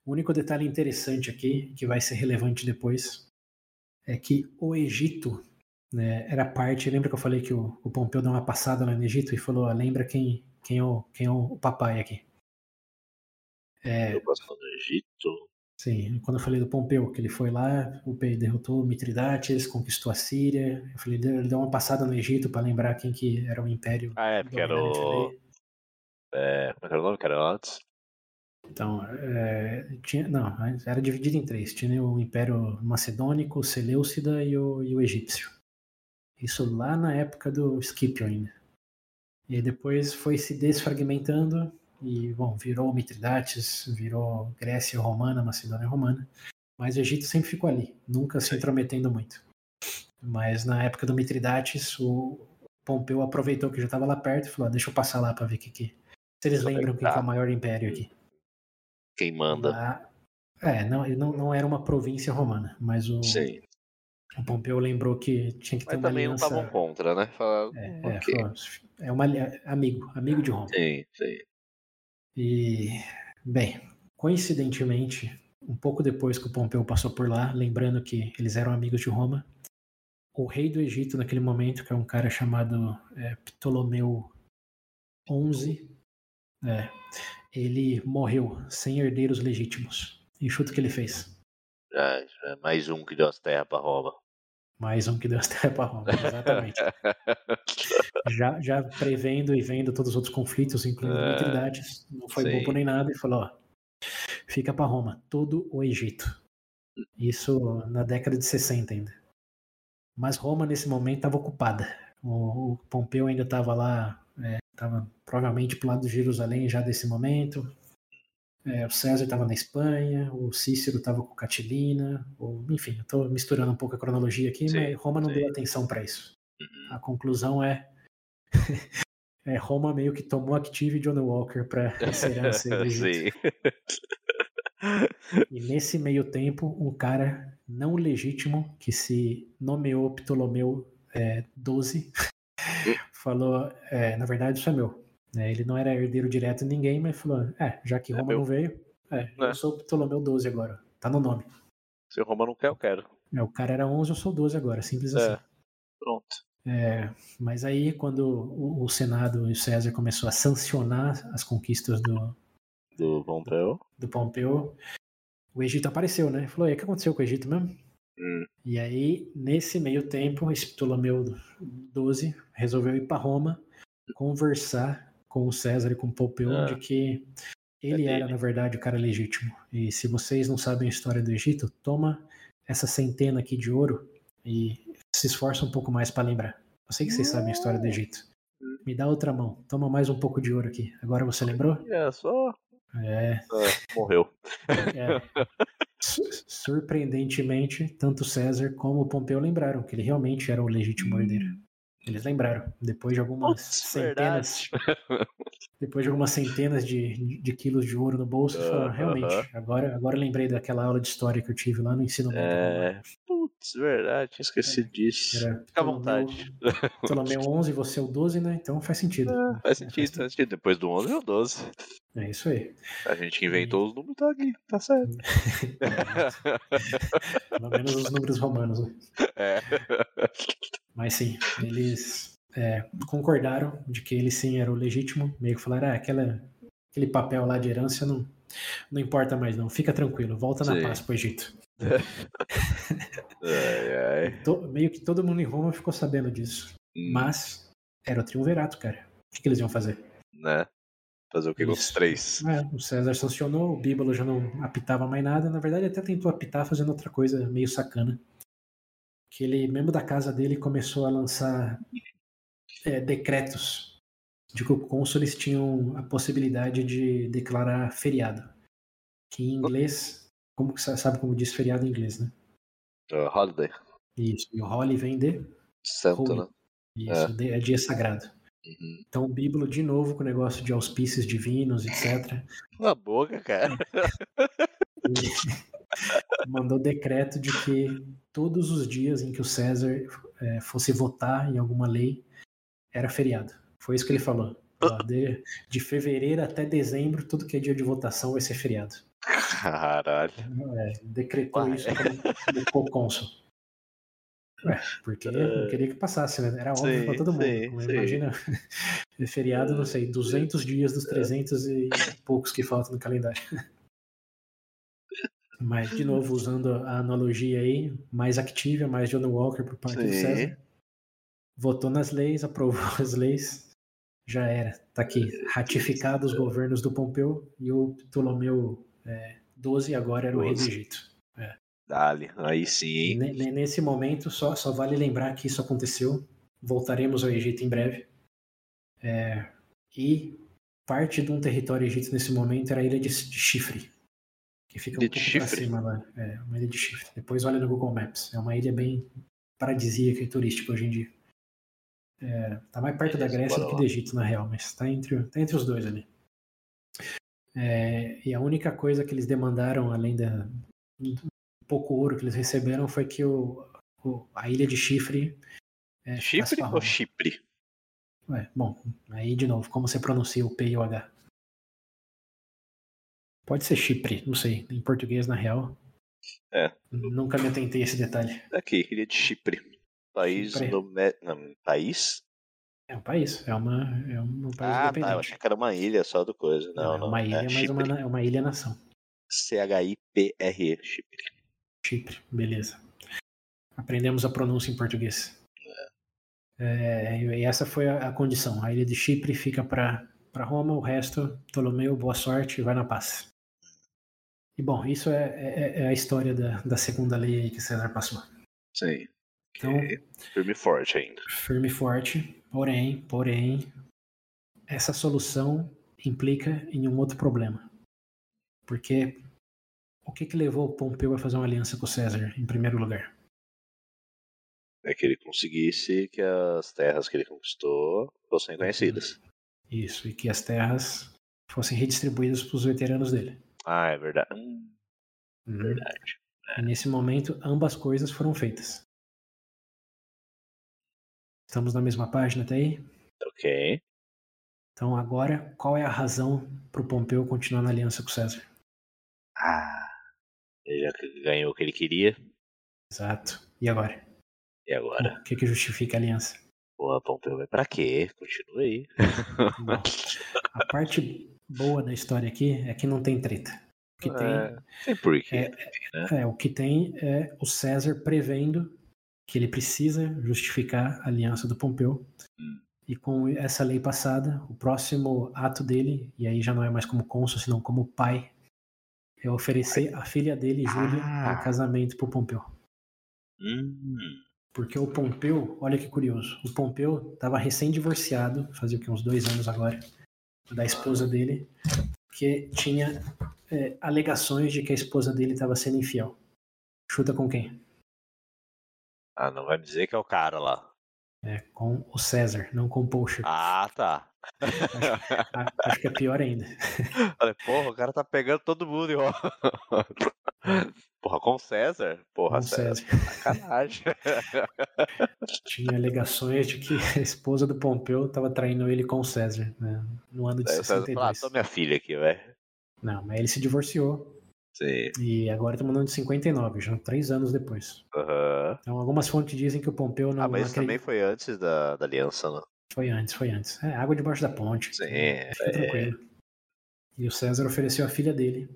O único detalhe interessante aqui, que vai ser relevante depois, é que o Egito né, era parte. Lembra que eu falei que o, o Pompeu deu uma passada lá no Egito e falou: ah, lembra quem, quem, é o, quem é o papai aqui? É, Eu passando no Egito. Sim, quando eu falei do Pompeu, que ele foi lá, o P derrotou Mitridates, conquistou a Síria. Eu falei, ele deu uma passada no Egito para lembrar quem que era o império. Ah, é, porque era o. É, como é era o nome que era antes? Então, é, tinha, não, era dividido em três. Tinha o Império Macedônico, o Seleucida e o, e o Egípcio. Isso lá na época do Scipio ainda. E depois foi se desfragmentando e, bom, virou Mitridates, virou Grécia Romana, Macedônia Romana. Mas o Egito sempre ficou ali, nunca se intrometendo muito. Mas na época do Mitridates, o Pompeu aproveitou que já estava lá perto e falou: ah, deixa eu passar lá para ver o que que. Se eles lembram quem que é o maior império aqui. Quem manda? Lá- é, não, não, não era uma província romana, mas o, Sim. o Pompeu lembrou que tinha que ter Mas uma também não estavam contra, né? Falaram, É, é, ok. falou, é uma amigo, amigo de Roma. Sim, sim. E, bem, coincidentemente, um pouco depois que o Pompeu passou por lá, lembrando que eles eram amigos de Roma, o rei do Egito naquele momento, que é um cara chamado é, Ptolomeu XI, é, ele morreu sem herdeiros legítimos. E o que ele fez. É mais um que deu as terras pra Roma. Mais um que deu terras para Roma, exatamente. já, já prevendo e vendo todos os outros conflitos, incluindo É, Mitridates, não foi sim. bobo nem nada, e falou: ó, fica para Roma, todo o Egito. Isso na década de 60 ainda. Mas Roma, nesse momento, estava ocupada. O, o Pompeu ainda estava lá, estava provavelmente pro lado de Jerusalém já desse momento. É, o César estava na Espanha, o Cícero estava com Catilina, o- enfim, estou misturando um pouco a cronologia aqui, Sim, mas Roma não sim. deu atenção para isso. Uhum. A conclusão é, é Roma meio que tomou Active e John Walker para Egito. Sim. E nesse meio tempo, um cara não legítimo que se nomeou Ptolomeu é, 12 falou: é, na verdade, isso é meu. É, ele não era herdeiro direto de ninguém, mas falou: é, já que É Roma meu. não veio, é, eu É. sou Ptolomeu 12 agora. Tá no nome. Se o Roma não quer, eu quero. É, o cara era 11, eu sou 12 agora, simples É. assim. Pronto. É, mas aí, quando o, o Senado e o César começou a sancionar as conquistas do, Do Pompeu. do Pompeu, o Egito apareceu, né? Falou: e o que aconteceu com o Egito mesmo? Hum, E aí, nesse meio tempo, esse Ptolomeu XII resolveu ir para Roma conversar com o César e com o Pompeu Ah. de que ele É era, na verdade, o cara legítimo. E se vocês não sabem a história do Egito, toma essa centena aqui de ouro e se esforça um pouco mais para lembrar. Eu sei que vocês sabem a história do Egito. Me dá outra mão, toma mais um pouco de ouro aqui. Agora você lembrou? é só. É, Ah, morreu. é. Su- Surpreendentemente, tanto César como Pompeu lembraram que ele realmente era o legítimo herdeiro. Eles lembraram. Depois de algumas Putz, centenas. verdade. Depois de algumas centenas de, de quilos de ouro no bolso, falaram, Aham. realmente, agora, agora eu lembrei daquela aula de história que eu tive lá no ensino médio. É. Putz, verdade, tinha esquecido disso. Era Fica à vontade. Ptolomeu 11, você é o 12, né? Então faz sentido. É, faz sentido, faz sentido. Depois do 11 é o 12. É isso aí. A gente inventou os números, tá aqui, tá certo. Pelo menos os números romanos, né? é. Mas sim, eles é, concordaram de que ele sim era o legítimo. Meio que falaram, ah, aquela, aquele papel lá de herança não, não importa mais não. Fica tranquilo, volta na Sim. paz pro Egito. Ai, ai. To- meio que todo mundo em Roma ficou sabendo disso. Hum, Mas era o triunvirato, cara. O que, que eles iam fazer? Né? Fazer o que com os três? É, o César sancionou, o Bíbalo já não apitava mais nada. Na verdade, até tentou apitar fazendo outra coisa meio sacana. Que ele, mesmo da casa dele, começou a lançar é, decretos de que os cônsules tinham a possibilidade de declarar feriado. Que em inglês, como sabe como diz feriado em inglês, né? Uh, holiday. Isso. E o Holly vem de Santo, Holy. né? isso, de- é dia sagrado. Uhum. Então o Bíbalo, de novo, com o negócio de auspícios divinos, etc. Cala a boca, cara. mandou decreto de que todos os dias em que o César eh, fosse votar em alguma lei era feriado. Foi isso que ele falou. De, de fevereiro até dezembro, tudo que é dia de votação vai ser feriado. Caralho. É, decretou Uai. isso como, como cônsul. Ué, porque não queria que passasse, né? Era óbvio Sim, pra todo mundo. sim, sim. Imagina, feriado, não sei, 200 dias dos 300 e poucos que faltam no calendário. Mas, de novo, usando a analogia aí, mais Activia, mais John Walker por parte do. César. Votou nas leis, aprovou as leis, já era. Tá aqui, ratificado os governos do Pompeu e o Ptolomeu é, 12 agora era o rei do 12. Egito. Dali. Aí sim, ne- nesse momento, só, só vale lembrar que isso aconteceu. Voltaremos ao Egito em breve. É, e parte de um território egípcio nesse momento era a ilha de, de Chifre, que fica um de pouco para Chifre? cima lá. É, uma ilha de Chifre. Depois olha no Google Maps. É uma ilha bem paradisíaca e turística hoje em dia. É, tá mais perto da Grécia do que do Egito, na real, mas tá entre, tá entre os dois ali. É, e a única coisa que eles demandaram, além da, pouco ouro que eles receberam, foi que o, o- a ilha de Chifre. É, Chifre ou. Chipre? Ué, bom, aí de novo, como você pronuncia o P e o H? Pode ser Chipre, não sei. Em português, na real. É. Nunca me atentei a esse detalhe. Aqui, ilha de Chipre. País Chipre. no. Não, país? É um país, é, uma, é um país Ah, tá. Eu independente. achei que era uma ilha só do coisa. Não, é não. uma ilha, é mas Chipre. uma, é uma ilha-nação. C-H-I-P-R-E. Chipre. Chipre, beleza. Aprendemos a pronúncia em português. É, e essa foi a, a condição. A ilha de Chipre fica para Roma, o resto, Ptolomeu, boa sorte, vai na paz. E bom, isso é, é- é a história da, da segunda lei que César passou. Sim. Então, Firme e forte ainda. firme e forte, porém, porém, essa solução implica em um outro problema. Porque o que, que levou o Pompeu a fazer uma aliança com o César, em primeiro lugar? É que ele conseguisse que as terras que ele conquistou fossem conhecidas. Isso, e que as terras fossem redistribuídas para os veteranos dele. Ah, é verdade. Hum, Uhum. verdade. E nesse momento, ambas coisas foram feitas. Estamos na mesma página até aí? Ok. Então, agora, qual é a razão para o Pompeu continuar na aliança com o César? Ah. Ele já ganhou o que ele queria. Exato. E agora? E agora? O que, que justifica a aliança? Porra, Pompeu vai pra quê? Continua aí. Bom, a parte boa da história aqui é que não tem treta. O que É, Tem porquê. tem, é, o que tem é o César prevendo que ele precisa justificar a aliança do Pompeu. Hum. E com essa lei passada, o próximo ato dele, e aí já não é mais como cônsul, senão como pai, é oferecer a filha dele, Júlia, Ah. em casamento pro Pompeu. Hum, Porque o Pompeu, olha que curioso, o Pompeu estava recém-divorciado, fazia o que, uns dois anos agora, da esposa dele, que tinha é, alegações de que a esposa dele estava sendo infiel. Chuta com quem? Ah, não vai me dizer que é o cara lá. É, com o César, não com o Porsche. Ah, tá. Acho, acho que é pior ainda. Falei, porra, o cara tá pegando todo mundo, ó. Porra, com o César? Porra, Com César. César. Sacanagem. Tinha alegações de que a esposa do Pompeu estava traindo ele com o César, né, no ano de ah, 62. tô minha filha aqui, velho. Não, mas ele se divorciou Sim. e agora estamos no ano de 59, já três anos depois. Aham. Então, algumas fontes dizem que o Pompeu não, Ah, mas não isso também foi antes da, da aliança, né? Foi antes, foi antes. É, água debaixo da ponte. Sim, Fica é. tranquilo. E o César ofereceu a filha dele,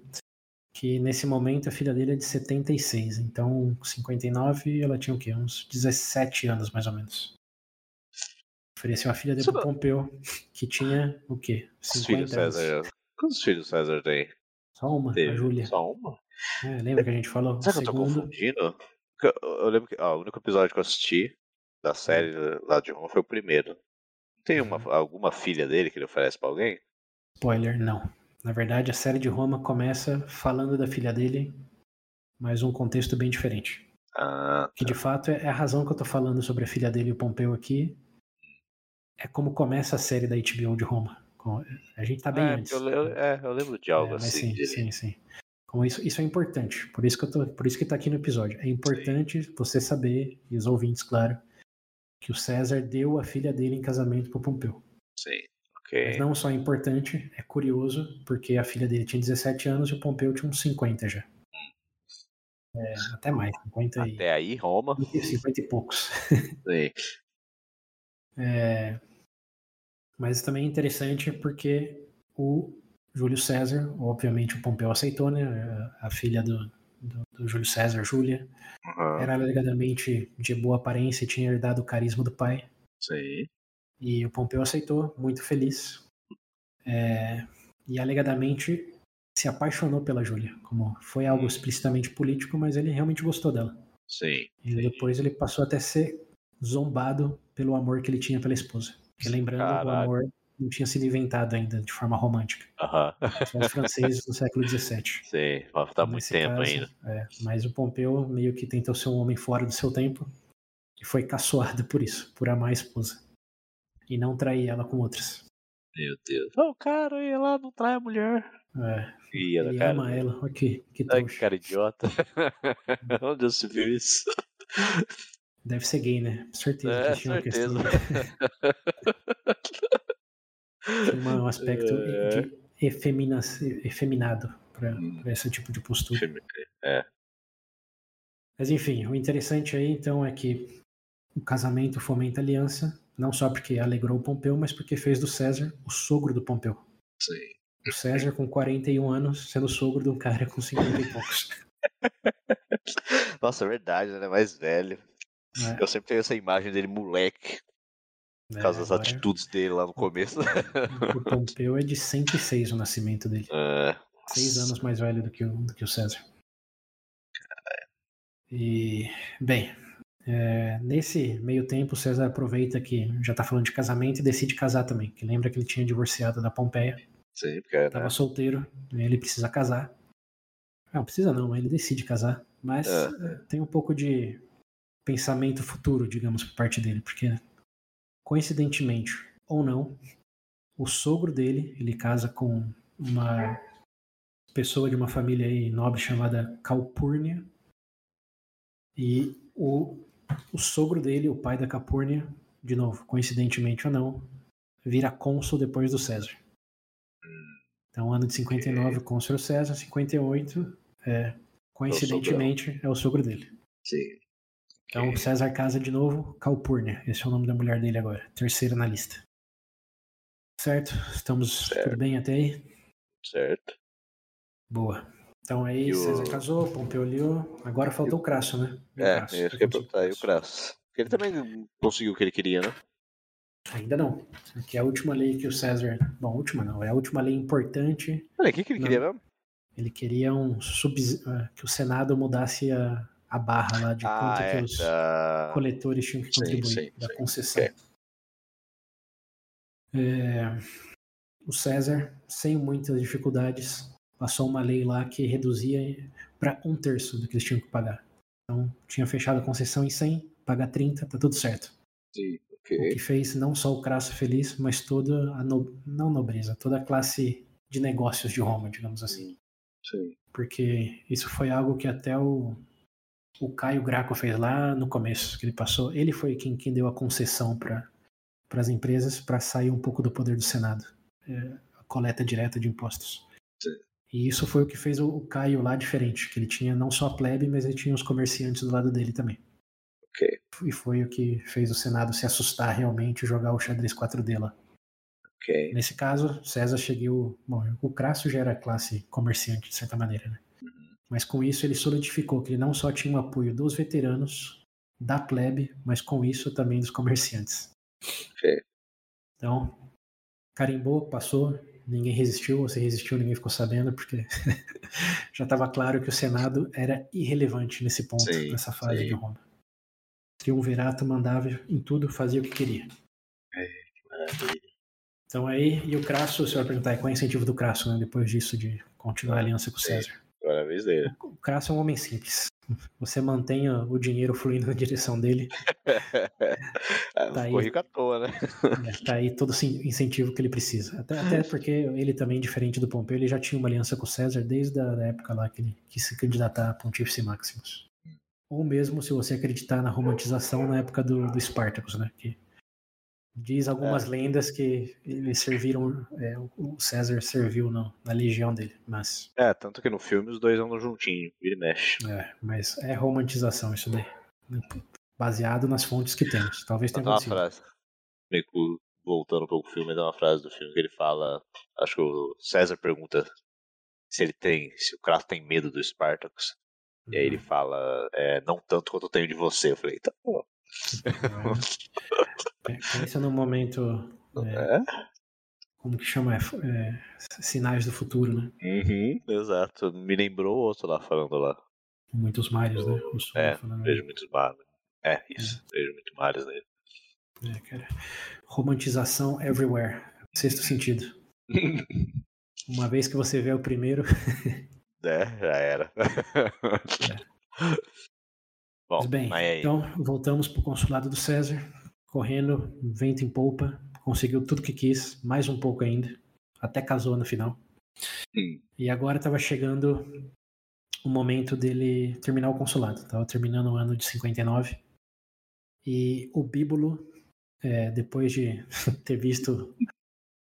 que nesse momento a filha dele é de 76. Então, com 59, ela tinha o quê? Uns 17 anos, mais ou menos. Ofereceu a filha dele Isso pro não- Pompeu, que tinha o quê? Quantos 50 filhos anos. César? Quantos filhos César tem? Só uma, a Teve? Júlia. Só uma? É, lembra que a gente falou? Será que eu tô confundindo? Eu, lembro que ó, o único episódio que eu assisti da série lá de Roma foi o primeiro. Não tem uma, Uhum. alguma filha dele que ele oferece pra alguém? spoiler, não. Na verdade, a série de Roma começa falando da filha dele, mas um contexto bem diferente. Ah, Que de fato é a razão que eu tô falando sobre a filha dele e o Pompeu aqui. É como começa a série da HBO de Roma. A gente tá bem é, antes. porque eu, le- é, eu lembro de algo É, mas assim. sim, sim, sim. Como isso, isso é importante. Por isso que eu tô, por isso que tá aqui no episódio. É importante você saber e os ouvintes, claro, que o César deu a filha dele em casamento pro Pompeu. Sim, Mas ok. não só é importante, é curioso, porque a filha dele tinha 17 anos e o Pompeu tinha uns 50 já. É, até mais, 50 e, Até aí, Roma. 50 e poucos. Sim. É, mas também é interessante porque o Júlio César, obviamente o Pompeu aceitou, né? A filha do, do, do Júlio César, Júlia, Aham, era alegadamente de boa aparência e tinha herdado o carisma do pai. Sim. E o Pompeu aceitou, muito feliz. É, e alegadamente se apaixonou pela Júlia. Como foi algo Hum. explicitamente político, mas ele realmente gostou dela. Sim. E depois ele passou até a ser zombado pelo amor que ele tinha pela esposa. Porque lembrando, o Caralho. amor não tinha sido inventado ainda de forma romântica. Só os franceses do século XVII. Sim. Vai tá muito tempo caso, ainda. é, mas o Pompeu meio que tentou ser um homem fora do seu tempo e foi caçoado por isso, por amar a esposa. E não trair ela com outras. Meu Deus. Oh, o cara ia lá, não trai a mulher. É, Ia, ele cara. ama ela, olha que, Ai, que cara idiota. Onde eu se viu isso? Deve ser gay, né? Certeza É, que tinha uma questão. Tinha um aspecto É. de efemina, efeminado para Hum. esse tipo de postura. É. Mas enfim, o interessante aí então é que o casamento fomenta a aliança, não só porque alegrou o Pompeu, mas porque fez do César o sogro do Pompeu. Sim. O César com 41 anos sendo sogro de um cara com 50 e poucos. Nossa, é verdade, né? Mais velho. Né? Eu sempre tenho essa imagem dele moleque, por causa das É, agora, atitudes dele lá no começo. O Pompeu é de 106 o nascimento dele. É. Seis anos mais velho do que o, do que o César. E, bem, é, nesse meio tempo, o César aproveita que já tá falando de casamento e decide casar também. Que lembra que ele tinha divorciado da Pompeia, Sim, porque né? tava solteiro, e ele precisa casar. Não, precisa não, ele decide casar. Mas É. é, tem um pouco de pensamento futuro, digamos, por parte dele, porque coincidentemente ou não, o sogro dele, ele casa com uma pessoa de uma família aí nobre chamada Calpurnia. E o, o sogro dele, o pai da Calpurnia, de novo, coincidentemente ou não, vira cônsul depois do César. Então, ano de 59, o cônsul é César, 58, é, coincidentemente, é o sogro dele. Sim. Então, o César casa de novo, Calpurnia. Esse é o nome da mulher dele agora, terceira na lista. Certo? Estamos Certo. tudo bem até aí? Certo. Boa. Então aí, E o- César casou, Pompeu. Agora falta o Crasso, né? E É, Crasso? eu com perguntar aí o Crasso. Ele também conseguiu o que ele queria, né? Ainda não. Aqui é a última lei que o César. Bom, última não, é a última lei importante. Olha, o que, que ele Não. queria mesmo? Ele queria um subs... eh, que o Senado mudasse a, a barra lá de ah, quanto é. que os Da... coletores tinham que contribuir, sim, da sim. concessão. Ok. É, o César, sem muitas dificuldades, passou uma lei lá que reduzia para um terço do que eles tinham que pagar. Então, tinha fechado a concessão em 100, paga 30, tá tudo certo. Sim, Okay. O que fez não só o Crasso feliz, mas toda a no... não nobreza, toda a classe de negócios de Roma, digamos assim. Sim. Porque isso foi algo que até o, o Caio Graco fez lá no começo, que ele passou. Ele foi quem, quem deu a concessão para as empresas para sair um pouco do poder do Senado é, a coleta direta de impostos. Sim. E isso foi o que fez o, Caio lá diferente, que ele tinha não só a plebe, mas ele tinha os comerciantes do lado dele também. Okay. E foi o que fez o Senado se assustar realmente e jogar o xadrez 4D lá. Okay. Nesse caso, César chegou. Bom, o Crasso já era classe comerciante, de certa maneira, né? Mas com isso ele solidificou que ele não só tinha o apoio dos veteranos, da plebe, mas com isso também dos comerciantes. Então, carimbou, passou, ninguém resistiu, ou se resistiu, ninguém ficou sabendo, porque já estava claro que o Senado era irrelevante nesse ponto, sim, nessa fase sim. de Roma. Triunvirato mandava em tudo, fazia o que queria. É, que maravilha. Então aí, e o Crasso, você vai perguntar, qual é o incentivo do Crasso, né, depois disso, de continuar a aliança com o César? Agora é a vez dele. O Crasso é um homem simples. Você mantenha o dinheiro fluindo na direção dele. ah, Tá aí. rico à toa, né? né, Tá aí todo o incentivo que ele precisa. Até, até porque ele também, diferente do Pompeu, ele já tinha uma aliança com o César desde a época lá que ele quis se candidatar a Pontífice Maximus. Ou mesmo se você acreditar na romantização na época do, do Spartacus, né? Que diz algumas lendas que eles serviram, é, o César serviu no- na legião dele, mas É, tanto que no filme os dois andam juntinho, vira e mexe. é, mas é romantização isso daí. Baseado nas fontes que temos. Talvez tenha Tem uma acontecido. frase. Voltando um pouco o filme, tem uma frase do filme que ele fala. Acho que o César pergunta se ele tem. se o Kratos tem medo do Spartacus. E aí ele fala, é, não tanto quanto eu tenho de você. Eu falei, tá bom. É, pensa no momento, é, É? como que chama? É, é, sinais do futuro, né? Uhum, exato. Me lembrou o outro lá falando lá. Muitos mares, né? O É, vejo muitos mares. É, isso. Vejo muito mares nele. É, cara. Romantização everywhere. Sexto sentido. Uma vez que você vê o primeiro. É, já era. Bom, Mas bem, mas aí. então voltamos pro consulado do César, correndo, vento em polpa, conseguiu tudo que quis, mais um pouco ainda, até casou no final. Hum. E agora estava chegando o momento dele terminar o consulado. Estava terminando o ano de 59. E o Bíbulo, é, depois de ter visto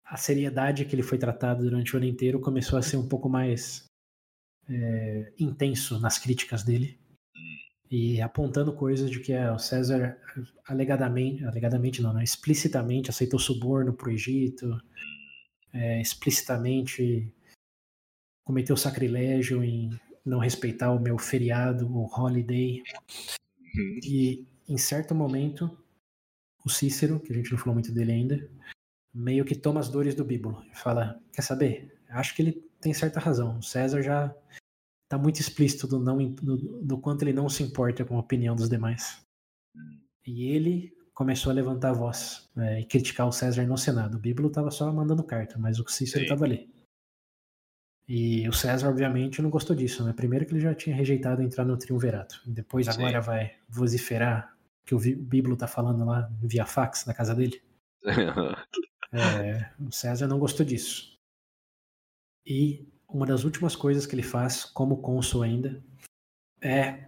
a seriedade que ele foi tratado durante o ano inteiro, começou a ser um pouco mais é, intenso nas críticas dele e apontando coisas de que é, o César alegadamente, alegadamente não, né, explicitamente aceitou suborno para o Egito, é, explicitamente cometeu sacrilégio em não respeitar o meu feriado, o holiday, Uhum. e em certo momento o Cícero, que a gente não falou muito dele ainda, meio que toma as dores do Bíbulo e fala, quer saber? Acho que ele tem certa razão. O César já está muito explícito do, não, do, do quanto ele não se importa com a opinião dos demais. E ele começou a levantar a voz é, e criticar o César no Senado. O Bíbulo estava só mandando carta, mas o Cícero estava ali. E o César, obviamente, não gostou disso. Né? Primeiro que ele já tinha rejeitado entrar no triunvirato. Depois Sim. agora vai vociferar que o Bíbulo está falando lá via fax na casa dele. É, o César não gostou disso. E uma das últimas coisas que ele faz, como cônsul ainda, é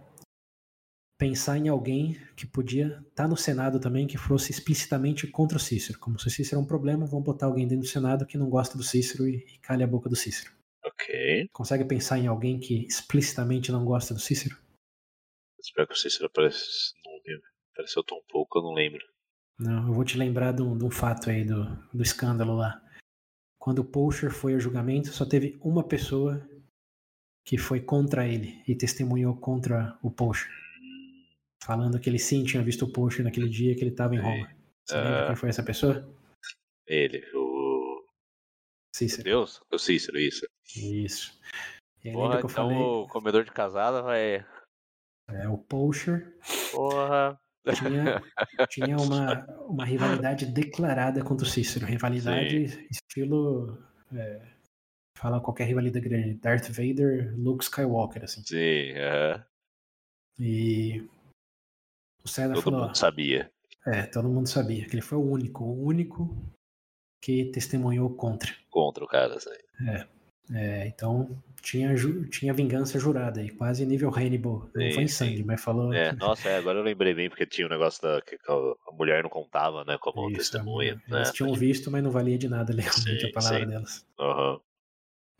pensar em alguém que podia estar no Senado também, que fosse explicitamente contra o Cícero. Como se o Cícero é um problema, vão botar alguém dentro do Senado que não gosta do Cícero e, e calha a boca do Cícero. ok. Consegue pensar em alguém que explicitamente não gosta do Cícero? Espero que o Cícero apareça. Não. Apareceu tão pouco, eu não lembro. Não, eu vou te lembrar de um, de um fato aí do, do escândalo lá. Quando o Poacher foi ao julgamento, só teve uma pessoa que foi contra ele e testemunhou contra o Poacher. Falando que ele sim tinha visto o Poacher naquele dia que ele estava em. Roma. Você Ah. lembra quem foi essa pessoa? Ele, o. Cícero. Deus? O Cícero, isso. Isso. E Porra, lembra que eu então falei? o comedor de casada vai. É, o Poacher Porra. Tinha, tinha uma, uma rivalidade declarada contra o Cícero. Rivalidade estilo. é, fala qualquer rivalidade grande. Darth Vader, Luke Skywalker, assim. Sim, é. E o César todo falou: mundo sabia. É, todo mundo sabia que ele foi o único, o único que testemunhou contra. Contra o cara, assim. É. é então tinha, tinha vingança jurada aí, quase nível Hannibal. Não sim, foi em sangue, sim. mas falou. É, nossa, é, agora eu lembrei bem, porque tinha o um negócio da que a mulher não contava, né, como Isso, testemunha. Eles né? tinham visto, mas não valia de nada legalmente sim, a palavra delas. Uhum.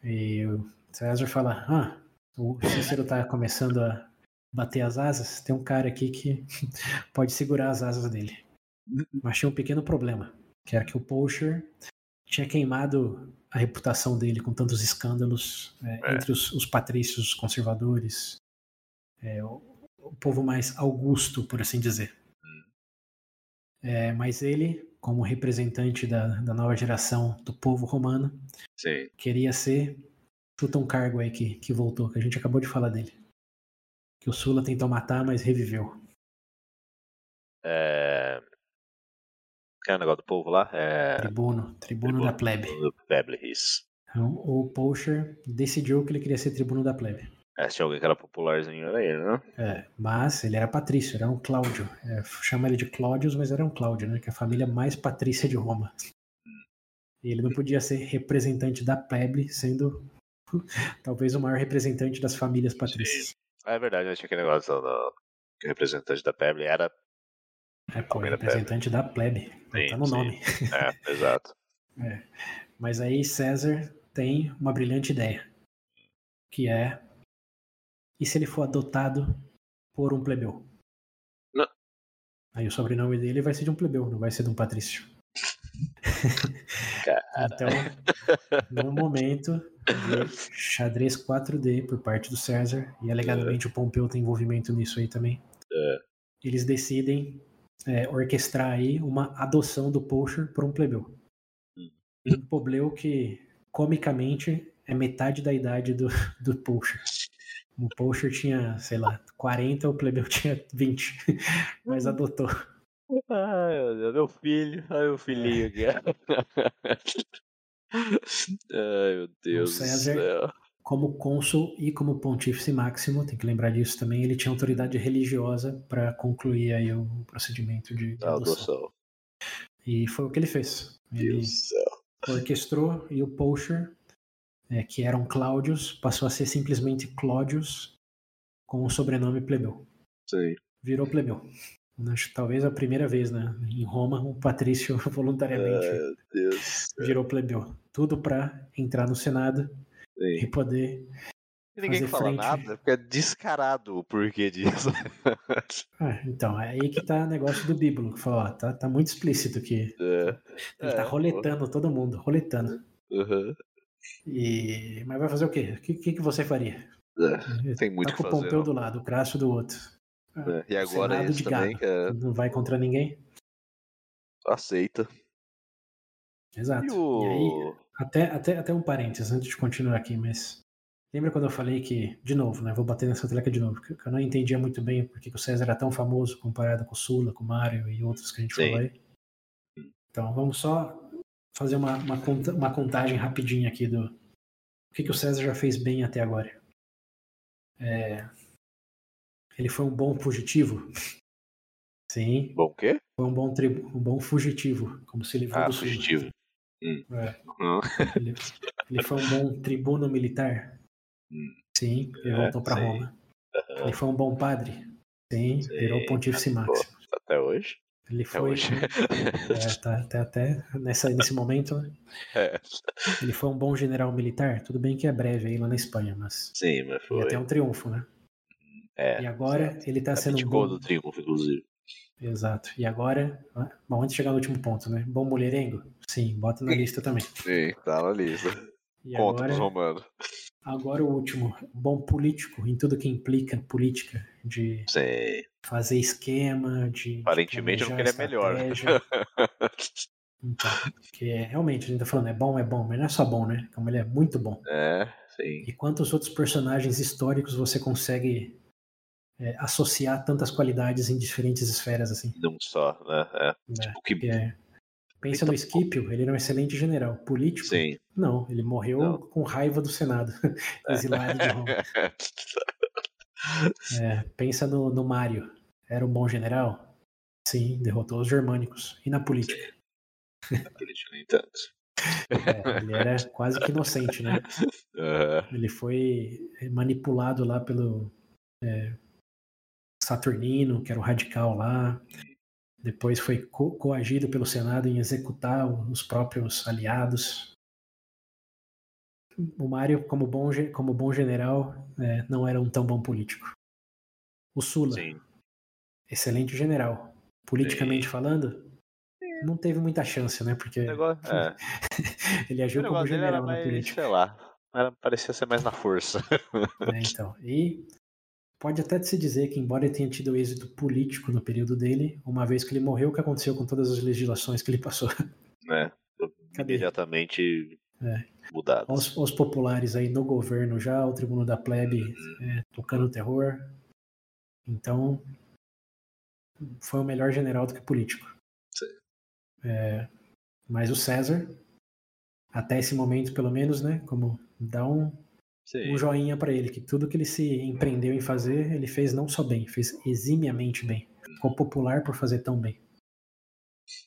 E o César fala: Ah, o Cícero tá começando a bater as asas. Tem um cara aqui que pode segurar as asas dele. Mas tinha um pequeno problema, que era que o Poacher tinha queimado a reputação dele com tantos escândalos é, é. entre os, os, patrícios conservadores, é, o, o, povo mais augusto, por assim dizer. Hum. É, mas ele, como representante da, da nova geração do povo romano, Sim. queria ser. Chuta um cargo aí que, que voltou, que a gente acabou de falar dele. Que o Sula tentou matar, mas reviveu. É. Que é o negócio do povo lá? É... Tribuno, tribuno, tribuno da plebe. Do plebe, isso. Então, o Poacher decidiu que ele queria ser tribuno da plebe. É, tinha alguém que era popularzinho, era ele, né? É, mas ele era patrício, era um Cláudio. É, chama ele de Cláudios, mas era um Cláudio, né? Que é a família mais patrícia de Roma. E ele não podia ser representante da plebe, sendo talvez o maior representante das famílias patrícias. Ah, é verdade, né? tinha aquele negócio do, que o representante da plebe era é, pô, representante da plebe. Sim, tá no sim. nome. É, exato. é. Mas aí César tem uma brilhante ideia. Que é. E se ele for adotado por um plebeu? Não. Aí o sobrenome dele vai ser de um plebeu, não vai ser de um patrício. então, no momento de xadrez 4D por parte do César, e alegadamente é. o Pompeu tem envolvimento nisso aí também, é. eles decidem é, orquestrar aí uma adoção do Poacher por um plebeu. Hum. Um plebeu que, comicamente, é metade da idade do, do Poacher. O Poacher tinha, sei lá, 40, o plebeu tinha 20, mas adotou. Ai, meu Deus, meu filho, ai, meu filhinho ai, meu Deus o César, do céu como cônsul e como pontífice máximo, tem que lembrar disso também, ele tinha autoridade religiosa para concluir aí o procedimento de, de adoção. E foi o que ele fez. Ele orquestrou e o Poacher, é, que eram Cláudios, passou a ser simplesmente Cláudios com o sobrenome plebeu. Sim. Virou plebeu. Acho, talvez a primeira vez, né? Em Roma, um patrício voluntariamente virou plebeu. Tudo para entrar no Senado Sim. e poder. E ninguém fala frente. nada, porque é descarado o porquê disso. Ah, então, é aí que tá o negócio do Bíblo, que falou, ó, tá, tá muito explícito aqui. É. Ele tá é, tá roletando pô. todo mundo, roletando. Uhum. E... Mas vai fazer o quê? O que, que, que você faria? É, tem muito tá com o Pompeu não. do lado, o Crasso do outro. É, e agora Senado esse também, que é... Não vai contra ninguém? Aceita. Exato. E, o... e aí, até, até, até um parênteses antes de continuar aqui, mas lembra quando eu falei que, de novo, né? Vou bater nessa tecla de novo, que eu não entendia muito bem porque o César era tão famoso comparado com o Sula, com o Mário e outros que a gente Sim. falou aí. Então vamos só fazer uma, uma, uma contagem rapidinha aqui do o que, que o César já fez bem até agora. É, ele foi um bom fugitivo. Sim. Bom quê? Foi um bom, tribo, um bom fugitivo, como se livrou ah, do fugitivo. Hum. É. Ele, ele, foi um bom tribuno militar? Hum. Sim, ele é, voltou para Roma. Uhum. Ele foi um bom padre? Sim, sim. virou pontífice máximo. Até hoje? Ele foi. Hoje. É, tá, tá, até nessa, nesse momento, né? É. Ele foi um bom general militar? Tudo bem que é breve aí lá na Espanha, mas. Sim, mas foi. até um triunfo, né? É, e agora certo. ele tá sendo um bom. do triunfo, inclusive. Exato. E agora, bom, antes de chegar no último ponto, né? Bom mulherengo? Sim, bota na lista também. Sim, tá na lista. E Conta agora, romanos. Agora o último, bom político, em tudo que implica política, de Sim. fazer esquema, de. Aparentemente de não queria melhor. então, porque realmente, a gente tá falando, é bom, é bom, mas não é só bom, né? Como ele é muito bom. É, sim. E quantos outros personagens históricos você consegue é, associar tantas qualidades em diferentes esferas assim. Não só, né? É. Né? Tipo que... É. Pensa no Scipio, ele era um excelente general. Político? Sim. Não, ele morreu não. com raiva do Senado, exilado de Roma. É, pensa no, no Mário. Era um bom general? Sim, derrotou os germânicos. E na política? Na política, nem tanto. É, ele era quase que inocente, né? Uhum. Ele foi manipulado lá pelo é, Saturnino, que era o radical lá. Depois foi co coagido pelo Senado em executar os próprios aliados. O Mário, como bom, como bom general, é, não era um tão bom político. O Sula, Sim. excelente general. Politicamente Sim. falando, não teve muita chance, né? Porque negócio, é. ele agiu como general na política. Sei lá, era, parecia ser mais na força. É, então. E pode até se dizer que, embora ele tenha tido êxito político no período dele, uma vez que ele morreu, o que aconteceu com todas as legislações que ele passou? É, imediatamente é. mudadas. Os, os, populares aí no governo já, o tribuno da plebe uhum. é, tocando terror. Então, foi o melhor general do que político. É, mas o César, até esse momento pelo menos, né, como dá um, um joinha para ele, que tudo que ele se empreendeu em fazer, ele fez não só bem, fez eximiamente bem. Ficou popular por fazer tão bem.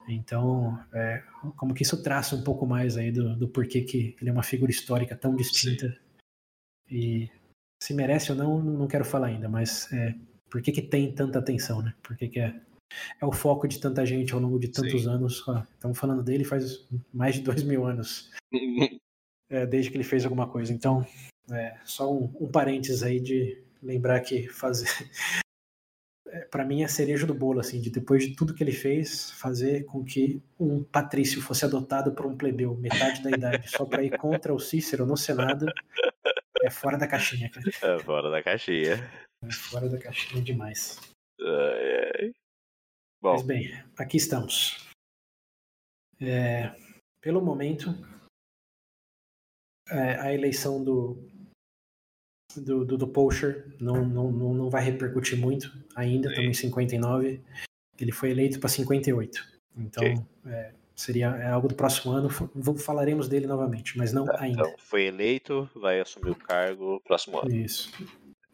Então, é, como que isso traça um pouco mais aí do, do porquê que ele é uma figura histórica tão distinta. Sim. E se merece ou não, não quero falar ainda, mas é, por que, que tem tanta atenção, né? Por que, que é é o foco de tanta gente ao longo de tantos Sim. anos. estamos falando dele faz mais de dois mil anos, é, desde que ele fez alguma coisa. Então, é, só um, um parênteses aí de lembrar que fazer. É, para mim é cereja do bolo, assim, de depois de tudo que ele fez, fazer com que um patrício fosse adotado por um plebeu, metade da idade, só para ir contra o Cícero no Senado, é fora da caixinha, cara. É fora da caixinha. É fora da caixinha demais. Ai, ai. Bom. Mas bem, aqui estamos. É, pelo momento, é, a eleição do, do, do, do Pocher não, não, não, vai repercutir muito ainda, estamos em 59. Ele foi eleito para 58. Então, okay. é, seria é algo do próximo ano. Falaremos dele novamente, mas não tá, ainda. Então, foi eleito, vai assumir o cargo próximo ano. Isso.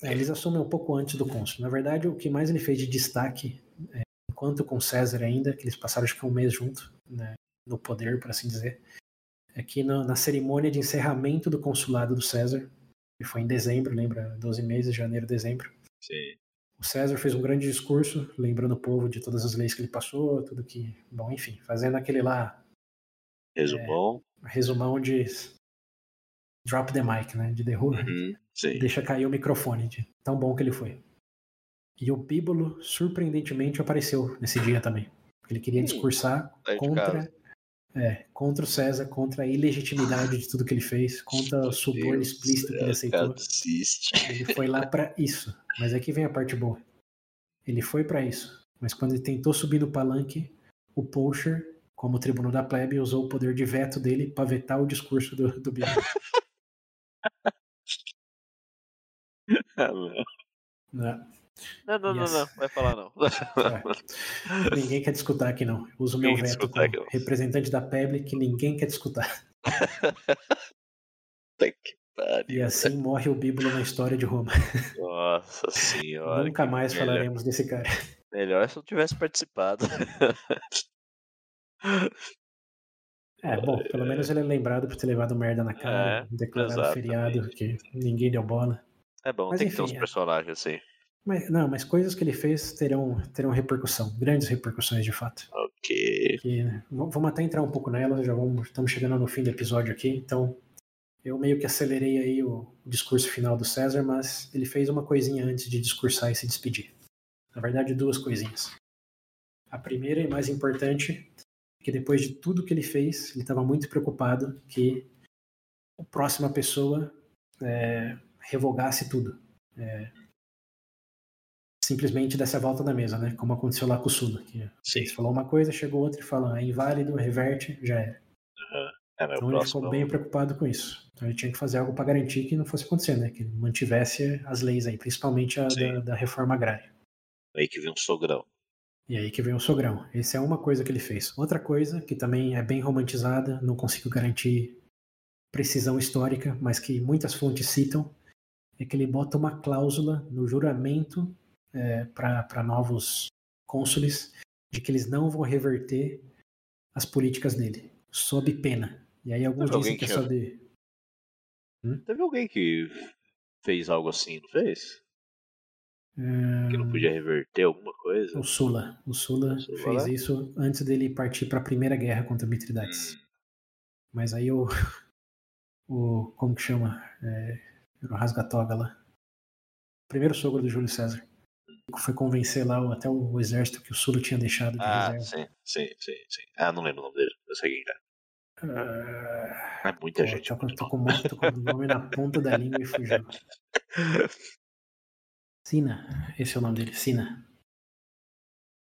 É, eles assumem um pouco antes do cônsul. Na verdade, o que mais ele fez de destaque é, enquanto com César ainda, que eles passaram acho que um mês junto, né, no poder, por assim dizer, é que na, na, cerimônia de encerramento do consulado do César, que foi em dezembro, lembra? 12 meses, janeiro, dezembro. Sim. O César fez um grande discurso, lembrando o povo de todas as leis que ele passou, tudo que. Bom, enfim, fazendo aquele lá. Resumão. É, resumão de. Drop the mic, né? De derruba. Uhum, deixa cair o microfone, de tão bom que ele foi. E o Bíbolo, surpreendentemente, apareceu nesse dia também. Ele queria discursar tá contra, é, contra o César, contra a ilegitimidade de tudo que ele fez, contra o suborno explícito que ele aceitou. Ele foi lá para isso. Mas aqui vem a parte boa. Ele foi para isso. Mas quando ele tentou subir no palanque, o Pocher, como tribuno da plebe, usou o poder de veto dele para vetar o discurso do, do Bíbolo. ah, não. Não. Não, não, yes. não, não, vai falar não. É. Ninguém quer discutir aqui não. Uso o meu veto como representante da PEBLE que ninguém quer discutir. e assim morre o Bíblo na história de Roma. Nossa senhora. Nunca mais melhor. falaremos desse cara. Melhor se eu tivesse participado. É, bom, pelo menos ele é lembrado por ter levado merda na cara, é, declarado feriado, que ninguém deu bola. É bom, Mas, tem enfim, que ter uns é. personagens assim. Mas, não, mas coisas que ele fez terão, terão repercussão, grandes repercussões de fato. Ok. Que, vamos até entrar um pouco nelas, já vamos, estamos chegando no fim do episódio aqui, então eu meio que acelerei aí o, o discurso final do César, mas ele fez uma coisinha antes de discursar e se despedir. Na verdade, duas coisinhas. A primeira e mais importante é que depois de tudo que ele fez, ele estava muito preocupado que a próxima pessoa é, revogasse tudo. É, simplesmente desse a volta da mesa, né? Como aconteceu lá com o Sula. Que Sim. Você falou uma coisa, chegou outra e falou, é inválido, reverte, já era. É, então ele ficou bem preocupado com isso. Então ele tinha que fazer algo para garantir que não fosse acontecer, né? Que ele mantivesse as leis aí, principalmente a da, da, reforma agrária. Aí que vem um sogrão. E aí que vem um sogrão. Essa é uma coisa que ele fez. Outra coisa que também é bem romantizada, não consigo garantir precisão histórica, mas que muitas fontes citam, é que ele bota uma cláusula no juramento é, para novos cônsules de que eles não vão reverter as políticas dele, sob pena. E aí alguns dizem que é só de. Hum? Teve alguém que fez algo assim, não fez? Que não podia reverter alguma coisa? O Sula. O Sula, o Sula fez né? isso antes dele partir para a primeira guerra contra Mitridates. Hum. Mas aí o. O. Como que chama? É, o Rasgatoga lá. Primeiro sogro do Júlio César. Foi convencer lá até o exército que o Sula tinha deixado de ah, reserva. Sim, sim, sim, sim. Ah, não lembro o nome dele. Eu sei quem é. Uh, é muita pô, gente. Tô, tô, com, tô com o nome na ponta da língua e fugiu. Sina, esse é o nome dele, Sina.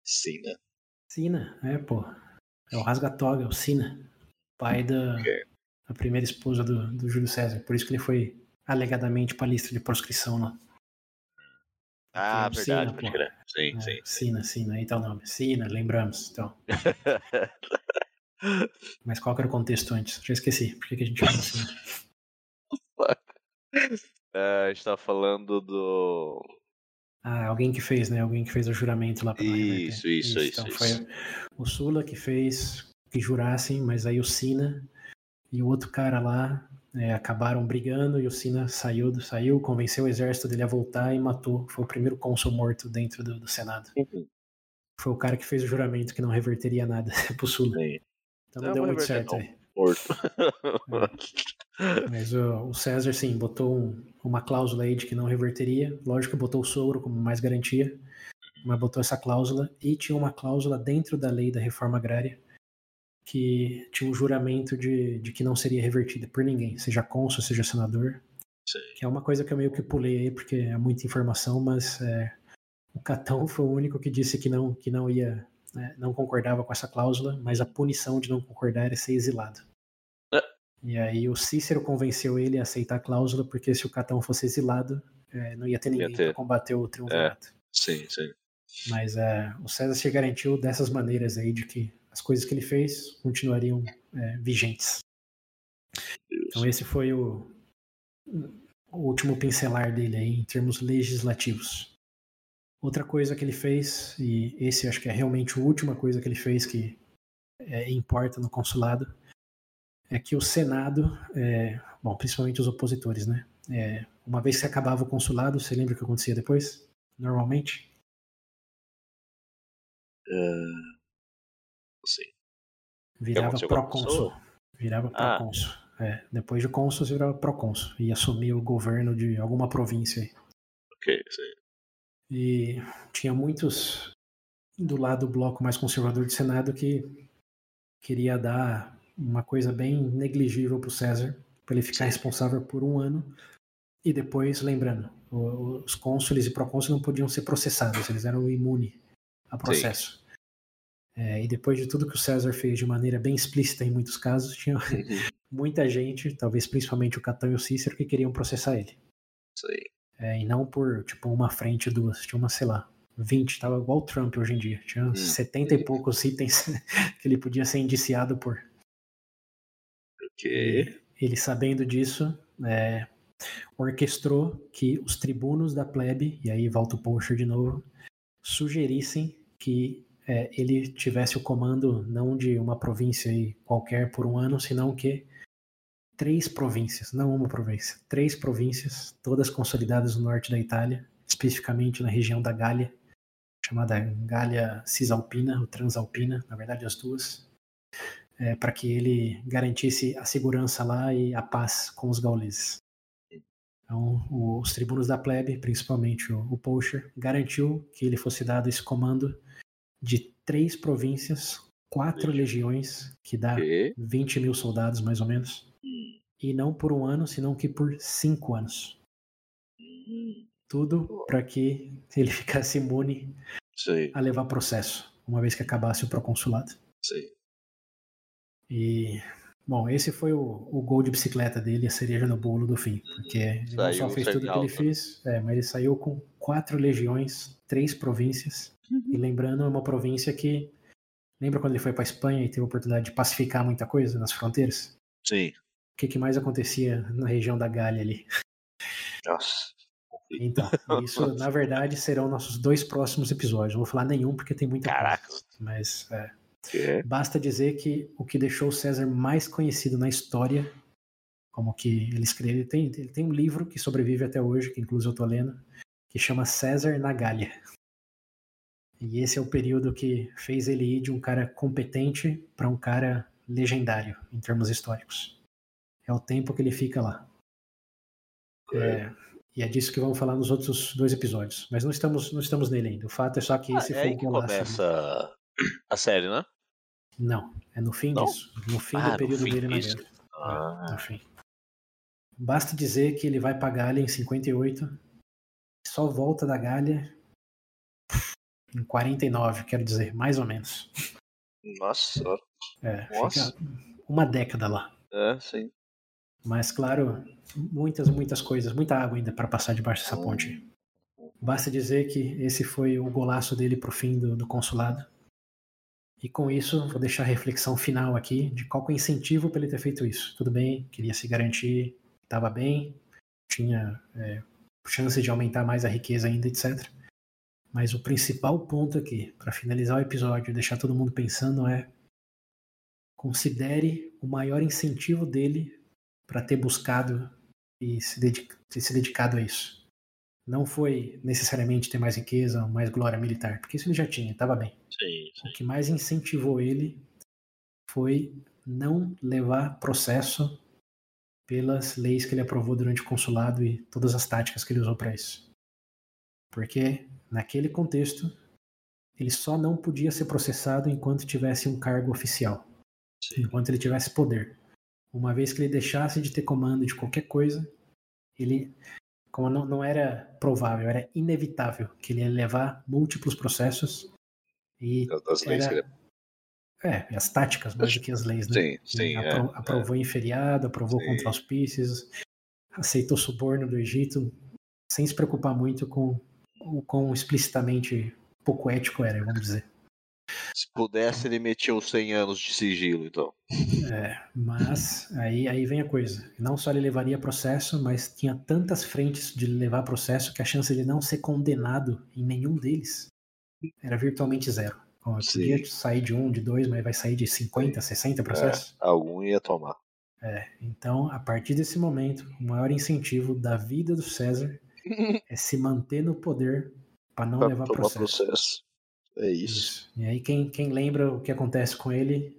Sina? Sina, é, pô. É o Rasgatoga, é o Sina. Pai da okay. primeira esposa do, do Júlio César. Por isso que ele foi alegadamente pra lista de proscrição lá. Ah, é verdade, Sina, pode crer. Sim, é, sim. Sina, Sina, aí tá o nome. Sina, lembramos, então. Mas qual que era o contexto antes? Já esqueci. Por que, que a gente chama assim? Uh, a gente tava falando do. Ah, alguém que fez, né? Alguém que fez o juramento lá pra Isso, isso, isso, isso. Então isso. foi o Sula que fez que jurassem, mas aí o Sina e o outro cara lá é, acabaram brigando e o Sina saiu, saiu, convenceu o exército dele a voltar e matou. Foi o primeiro cônsul morto dentro do, do Senado. Uhum. Foi o cara que fez o juramento que não reverteria nada pro Sula. Sim. Então não, não deu muito certo aí. Morto. É. Mas o, o, César, sim, botou um, uma cláusula aí de que não reverteria. Lógico que botou o sogro como mais garantia, mas botou essa cláusula e tinha uma cláusula dentro da lei da reforma agrária que tinha um juramento de, de que não seria revertida por ninguém, seja cônsul, seja senador. Sim. Que é uma coisa que eu meio que pulei aí, porque é muita informação, mas é, o Catão foi o único que disse que não, que não ia né, não concordava com essa cláusula, mas a punição de não concordar era ser exilado. É. E aí o Cícero convenceu ele a aceitar a cláusula, porque se o Catão fosse exilado, é, não ia ter ninguém para combater o triunvirato. É. Sim, sim. Mas é, o César se garantiu dessas maneiras aí de que as coisas que ele fez continuariam é, vigentes. Deus. Então esse foi o, o último pincelar dele aí em termos legislativos. Outra coisa que ele fez, e esse acho que é realmente a última coisa que ele fez que é, importa no consulado, é que o Senado, é, bom, principalmente os opositores, né? É, uma vez que acabava o consulado, você lembra o que acontecia depois? Normalmente? Uh, sim. Virava procônsul. Virava ah. procônsul. É, depois de cônsul, você virava procônsul e assumia o governo de alguma província aí. Ok, sim. E tinha muitos do lado do bloco mais conservador do Senado que queria dar uma coisa bem negligível para o César, para ele ficar responsável por um ano. E depois, lembrando, os cônsules e procônsules não podiam ser processados, eles eram imunes a processo. É, e depois de tudo que o César fez de maneira bem explícita em muitos casos, tinha uhum. muita gente, talvez principalmente o Catão e o Cícero, que queriam processar ele. Sim. É, e não por, tipo, uma frente, duas. Tinha uma, sei lá, 20, tava igual o Trump hoje em dia. Tinha hum, 70 e poucos itens que ele podia ser indiciado por. Ok. ele, sabendo disso, é, orquestrou que os tribunos da plebe, e aí volta o Porsche de novo, sugerissem que é, ele tivesse o comando não de uma província qualquer por um ano, senão que três províncias, não uma província, três províncias, todas consolidadas no norte da Itália, especificamente na região da Gália, chamada Gália Cisalpina ou Transalpina, na verdade as duas, é, para que ele garantisse a segurança lá e a paz com os gauleses. Então, os tribunos da plebe, principalmente o, o garantiu que ele fosse dado esse comando de três províncias, quatro legiões, que dá 20 mil soldados mais ou menos, e não por um ano, senão que por cinco anos. Tudo para que ele ficasse imune Sim. a levar processo, uma vez que acabasse o proconsulado. Sim. E, bom, esse foi o, o gol de bicicleta dele, a cereja no bolo do fim. Porque ele não só fez tudo o que ele fez, é, mas ele saiu com quatro legiões, três províncias. Uhum. E lembrando, é uma província que. Lembra quando ele foi para Espanha e teve a oportunidade de pacificar muita coisa nas fronteiras? Sim que, que mais acontecia na região da Galha ali. Nossa, Então, isso na verdade serão nossos dois próximos episódios. Não vou falar nenhum porque tem muita Caraca. coisa. Mas é, basta dizer que o que deixou o César mais conhecido na história, como que ele escreve, ele tem, ele tem um livro que sobrevive até hoje, que inclusive eu tô lendo, que chama César na Gália. E esse é o período que fez ele ir de um cara competente para um cara legendário em termos históricos. É o tempo que ele fica lá. É, e é disso que vamos falar nos outros dois episódios. Mas não estamos, não estamos nele ainda. O fato é só que Ah, esse é foi aí o que começa a série, né? Não, é no fim Não? disso. No fim Ah, do período fim dele na disso. guerra. Ah, É, no fim. Basta dizer que ele vai pra Galha em 58, só volta da Galha em 49, quero dizer, mais ou menos. nossa. É, Nossa. uma década lá. É, sim. Mas, claro, muitas, muitas coisas, muita água ainda para passar debaixo dessa ponte. Basta dizer que esse foi o golaço dele pro fim do, do consulado. E com isso, vou deixar a reflexão final aqui de qual que é o incentivo para ele ter feito isso. Tudo bem, queria se garantir, estava bem, tinha é, chance de aumentar mais a riqueza ainda, etc. Mas o principal ponto aqui, para finalizar o episódio e deixar todo mundo pensando, é considere o maior incentivo dele para ter buscado e se, ter se dedicado a isso. Não foi necessariamente ter mais riqueza ou mais glória militar, porque isso ele já tinha, estava bem. Sim, O que mais incentivou ele foi não levar processo pelas leis que ele aprovou durante o consulado e todas as táticas que ele usou para isso. Porque naquele contexto ele só não podia ser processado enquanto tivesse um cargo oficial, sim. enquanto ele tivesse poder. Uma vez que ele deixasse de ter comando de qualquer coisa, ele, como não, não era provável, era inevitável que ele ia levar múltiplos processos e Das leis que era, ele... é, as táticas mais do que as leis, né? Sim, sim. É, apro- aprovou em feriado, aprovou Sim. contra auspícios, aceitou suborno do Egito, sem se preocupar muito com o quão explicitamente pouco ético era, vamos dizer. Se pudesse, ele metia os 100 anos de sigilo, então. É, mas aí, aí vem a coisa. Não só ele levaria processo, mas tinha tantas frentes de levar processo que a chance de ele não ser condenado em nenhum deles era virtualmente zero. Bom, podia sair de um, de dois, mas vai sair de 50, 60 processos. É, algum ia tomar. É, então, a partir desse momento, o maior incentivo da vida do César é se manter no poder para não Pra levar processo. processo. É isso. Isso. E aí, quem, quem lembra o que acontece com ele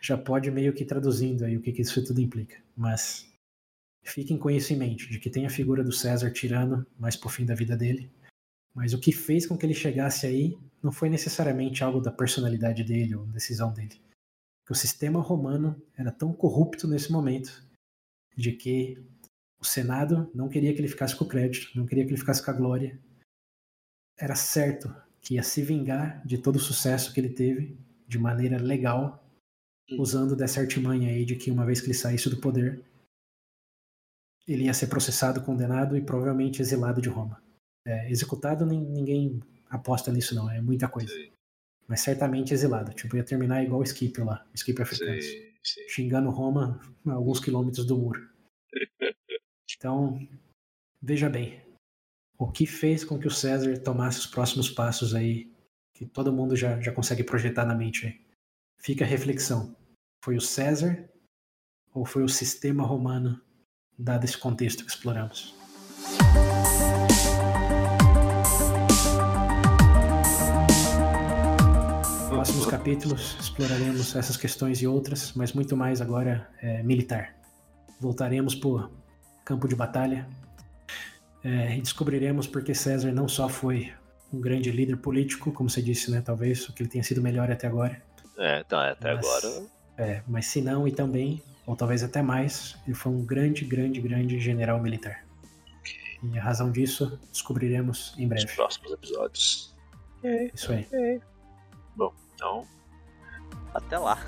já pode meio que traduzindo aí o que, que isso tudo implica. Mas fiquem com isso em mente, de que tem a figura do César tirano mais pro fim da vida dele. Mas o que fez com que ele chegasse aí não foi necessariamente algo da personalidade dele ou decisão dele. Porque o sistema romano era tão corrupto nesse momento de que o Senado não queria que ele ficasse com o crédito, não queria que ele ficasse com a glória. Era certo que ia se vingar de todo o sucesso que ele teve de maneira legal, usando dessa artimanha aí de que uma vez que ele saísse do poder, ele ia ser processado, condenado e provavelmente exilado de Roma. É, executado, nin- ninguém aposta nisso não, é muita coisa. Mas certamente exilado, tipo, ia terminar igual o Scipio lá, Scipio africano Sim, sim. xingando Roma a alguns quilômetros do muro. Então, veja bem, o que fez com que o César tomasse os próximos passos aí, que todo mundo já, já consegue projetar na mente aí. Fica a reflexão. Foi o César ou foi o sistema romano, dado esse contexto que exploramos? Próximos capítulos exploraremos essas questões e outras, mas muito mais agora é, militar. Voltaremos para campo de batalha é, e descobriremos porque César não só foi um grande líder político, como você disse, né? Talvez o que ele tenha sido melhor até agora, É, então, é, até Mas- agora. é, mas se não e também, ou talvez até mais, ele foi um grande, grande, grande general militar. E a razão disso descobriremos em Nos breve. próximos episódios. Isso aí. Então, até lá.